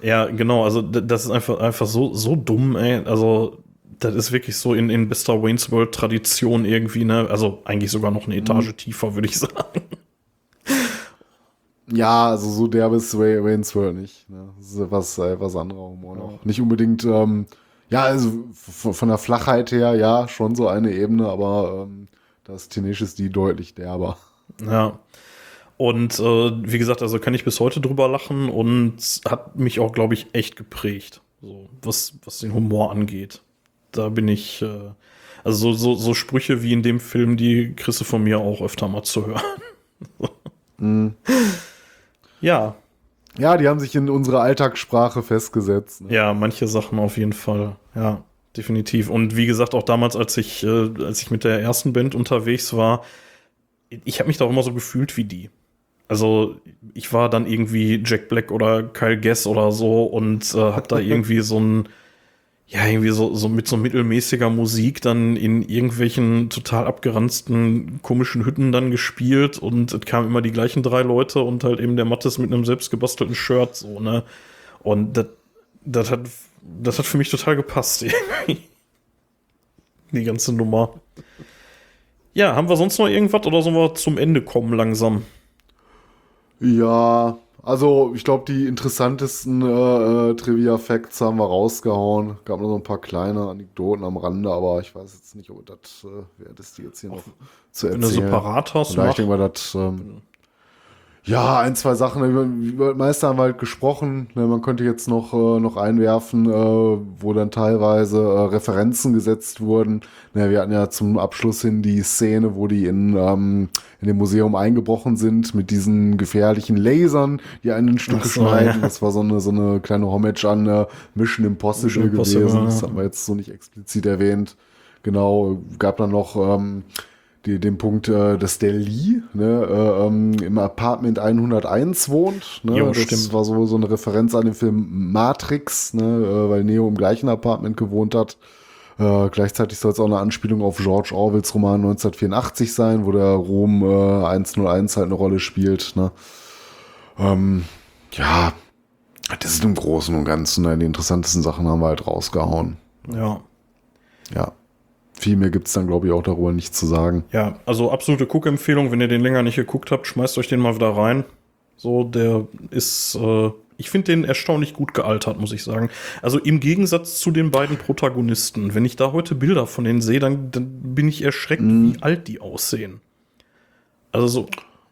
Ja, genau, also das ist einfach, einfach so, so dumm, ey. Also, das ist wirklich so in, in bester Wayne's World-Tradition irgendwie, ne? Also eigentlich sogar noch eine Etage tiefer, würde ich sagen. Ja, also so derbe ist Way- Wayne's World nicht. Ne? Das ist was, äh, was anderer Humor noch. Nicht unbedingt, ähm, ja, also von der Flachheit her, ja, schon so eine Ebene, aber ähm, das Tenacious D deutlich derber. Ja. Und äh, wie gesagt, also kann ich bis heute drüber lachen und hat mich auch, glaube ich, echt geprägt. So, was, was den Humor angeht. Da bin ich, äh, also so, so, so Sprüche wie in dem Film, die kriegst du von mir auch öfter mal zu hören. Ja, Ja, die haben sich in unsere Alltagssprache festgesetzt. Ne? Ja, manche Sachen auf jeden Fall. Ja, definitiv. Und wie gesagt, auch damals, als ich, äh, als ich mit der ersten Band unterwegs war, ich habe mich da auch immer so gefühlt wie die. Also ich war dann irgendwie Jack Black oder Kyle Guess oder so und äh, habe da irgendwie so ein, ja, irgendwie so, so mit so mittelmäßiger Musik dann in irgendwelchen total abgeranzten, komischen Hütten dann gespielt und es kamen immer die gleichen drei Leute und halt eben der Mattes mit einem selbstgebastelten Shirt, so, ne? Und das, hat, das hat für mich total gepasst, irgendwie. Die ganze Nummer. Ja, haben wir sonst noch irgendwas oder sollen wir zum Ende kommen langsam? Ja, also ich glaube, die interessantesten äh, äh, Trivia-Facts haben wir rausgehauen. Gab noch so ein paar kleine Anekdoten am Rande, aber ich weiß jetzt nicht, ob das äh, wert ist, die jetzt hier noch zu Wenn du erzählen. so parat hast, ich denke mal, das, ähm, ja, ein, zwei Sachen. Über, über Meister haben wir halt gesprochen. Ne, man könnte jetzt noch, äh, noch einwerfen, äh, wo dann teilweise äh, Referenzen gesetzt wurden. Ne, wir hatten ja zum Abschluss hin die Szene, wo die in, ähm, in dem Museum eingebrochen sind mit diesen gefährlichen Lasern, die einen in Stücke Ach so, schneiden. ja. Das war so eine, so eine kleine Homage an äh, Mission Impossible, Mission Impossible, gewesen. Das ja. haben wir jetzt so nicht explizit erwähnt. Genau, gab dann noch ähm, die, den Punkt, äh, dass der Lee ne, äh, ähm, im Apartment 101 wohnt. Ne? Jo, das stimmt. war so, so eine Referenz an den Film Matrix, ne, äh, weil Neo im gleichen Apartment gewohnt hat. Äh, gleichzeitig soll es auch eine Anspielung auf George Orwells Roman 1984 sein, wo der Rom äh, 101 halt eine Rolle spielt. Ne? Ähm, ja, das ist im Großen und Ganzen ne, die interessantesten Sachen haben wir halt rausgehauen. Ja. Ja. Viel mehr gibt's dann, glaube ich, auch darüber nicht zu sagen. Ja, also absolute Guckempfehlung. Wenn ihr den länger nicht geguckt habt, schmeißt euch den mal wieder rein. So, der ist, äh, ich finde den erstaunlich gut gealtert, muss ich sagen. Also im Gegensatz zu den beiden Protagonisten. Wenn ich da heute Bilder von denen sehe, dann, dann bin ich erschreckt, wie alt die aussehen. Also so,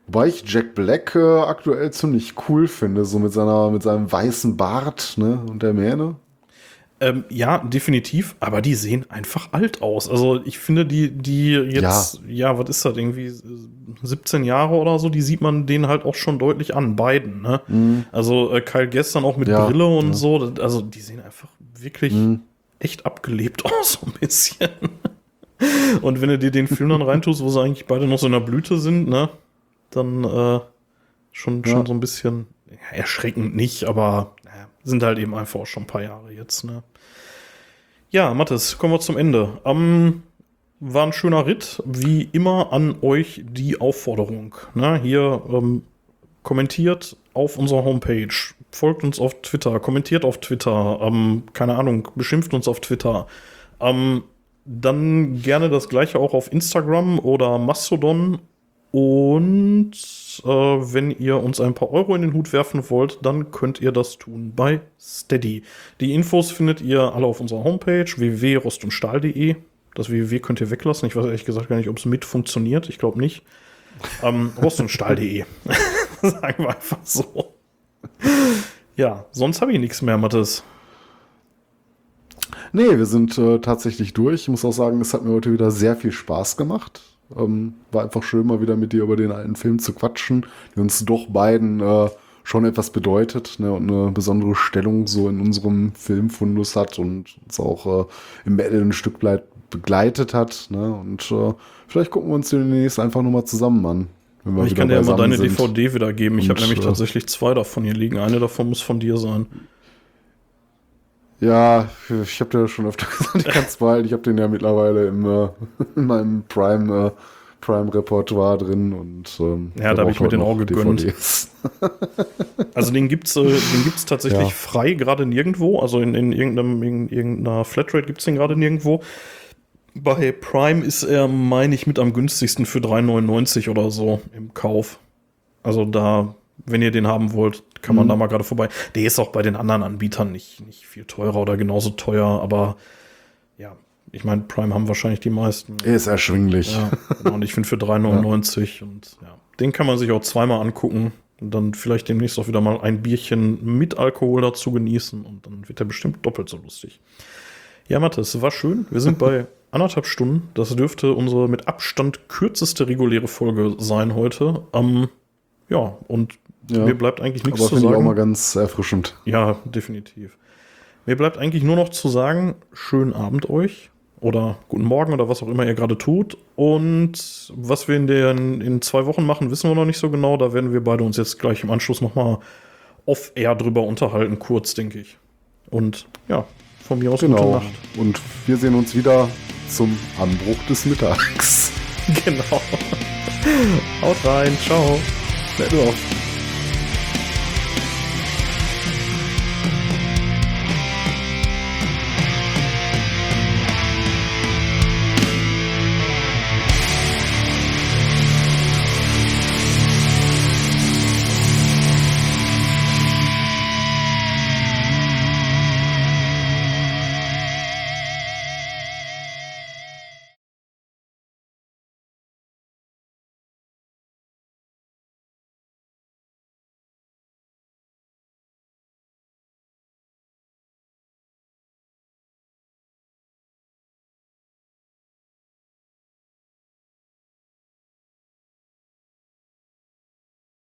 Wobei ich Jack Black äh, aktuell ziemlich cool finde, so mit seiner, mit seinem weißen Bart, ne, und der Mähne. Ähm, ja, definitiv, aber die sehen einfach alt aus. Also ich finde, die, die jetzt, ja, was ist das, irgendwie 17 Jahre oder so, die sieht man denen halt auch schon deutlich an, beiden. Ne? Also äh, Kyle gestern auch mit Ja, Brille und ja. so, also die sehen einfach wirklich echt abgelebt aus, so ein bisschen. Und wenn du dir den Film dann reintust, wo sie eigentlich beide noch so in der Blüte sind, ne, dann äh, schon, schon Ja. so ein bisschen ja, erschreckend nicht, aber naja, sind halt eben einfach auch schon ein paar Jahre jetzt, ne. Ja, Mathis, kommen wir zum Ende. Ähm, war ein schöner Ritt. Wie immer an euch die Aufforderung. Ne? Hier ähm, kommentiert auf unserer Homepage, folgt uns auf Twitter, kommentiert auf Twitter, ähm, keine Ahnung, beschimpft uns auf Twitter. Ähm, dann gerne das gleiche auch auf Instagram oder Mastodon. Und äh, wenn ihr uns ein paar Euro in den Hut werfen wollt, dann könnt ihr das tun bei Steady. Die Infos findet ihr alle auf unserer Homepage www.rostundstahl.de. Das www könnt ihr weglassen. Ich weiß ehrlich gesagt gar nicht, ob es mit funktioniert. Ich glaube nicht. Ähm, rostundstahl.de. Sagen wir einfach so. Ja, sonst habe ich nichts mehr, Mathis. Nee, wir sind äh, tatsächlich durch. Ich muss auch sagen, es hat mir heute wieder sehr viel Spaß gemacht. Ähm, war einfach schön, mal wieder mit dir über den alten Film zu quatschen, die uns doch beiden äh, schon etwas bedeutet ne, und eine besondere Stellung so in unserem Filmfundus hat und uns auch äh, im Battle ein Stück weit begleitet hat. Ne, und äh, vielleicht gucken wir uns demnächst einfach nochmal zusammen an. Ich kann dir ja mal deine sind. DVD wiedergeben. Ich habe nämlich äh, tatsächlich zwei davon hier liegen. Eine davon muss von dir sein. Ja, ich habe dir schon öfter gesagt, ich kann es behalten. Ich habe den ja mittlerweile im, äh, in meinem Prime, äh, Prime Repertoire drin und ähm, Ja, da hab ich mir den auch gegönnt. Also den gibt's, äh, den gibt's tatsächlich Ja. frei gerade nirgendwo. Also in, in, irgendeinem, in irgendeiner Flatrate gibt's den gerade nirgendwo. Bei Prime ist er, meine ich, mit am günstigsten für 3,99 oder so im Kauf. Also da, wenn ihr den haben wollt, kann man Mhm. da mal gerade vorbei. Der ist auch bei den anderen Anbietern nicht, nicht viel teurer oder genauso teuer, aber ja, ich meine, Prime haben wahrscheinlich die meisten. Er ist erschwinglich. Ja, genau, und ich finde für 3,99 und ja, den kann man sich auch zweimal angucken und dann vielleicht demnächst auch wieder mal ein Bierchen mit Alkohol dazu genießen und dann wird er bestimmt doppelt so lustig. Ja, Mathis, war schön. Wir sind bei anderthalb Stunden. Das dürfte unsere mit Abstand kürzeste reguläre Folge sein heute. Ähm, ja, und Ja. mir bleibt eigentlich nichts Aber zu finde ich auch sagen. mal ganz erfrischend. Ja, definitiv. Mir bleibt eigentlich nur noch zu sagen, schönen Abend euch oder guten Morgen oder was auch immer ihr gerade tut. Und was wir in, den, in zwei Wochen machen, wissen wir noch nicht so genau. Da werden wir beide uns jetzt gleich im Anschluss nochmal off-air drüber unterhalten, kurz, denke ich. Und ja, von mir aus gute Genau. Nacht. Und wir sehen uns wieder zum Anbruch des Mittags. Genau. Haut rein, ciao. Fett auf.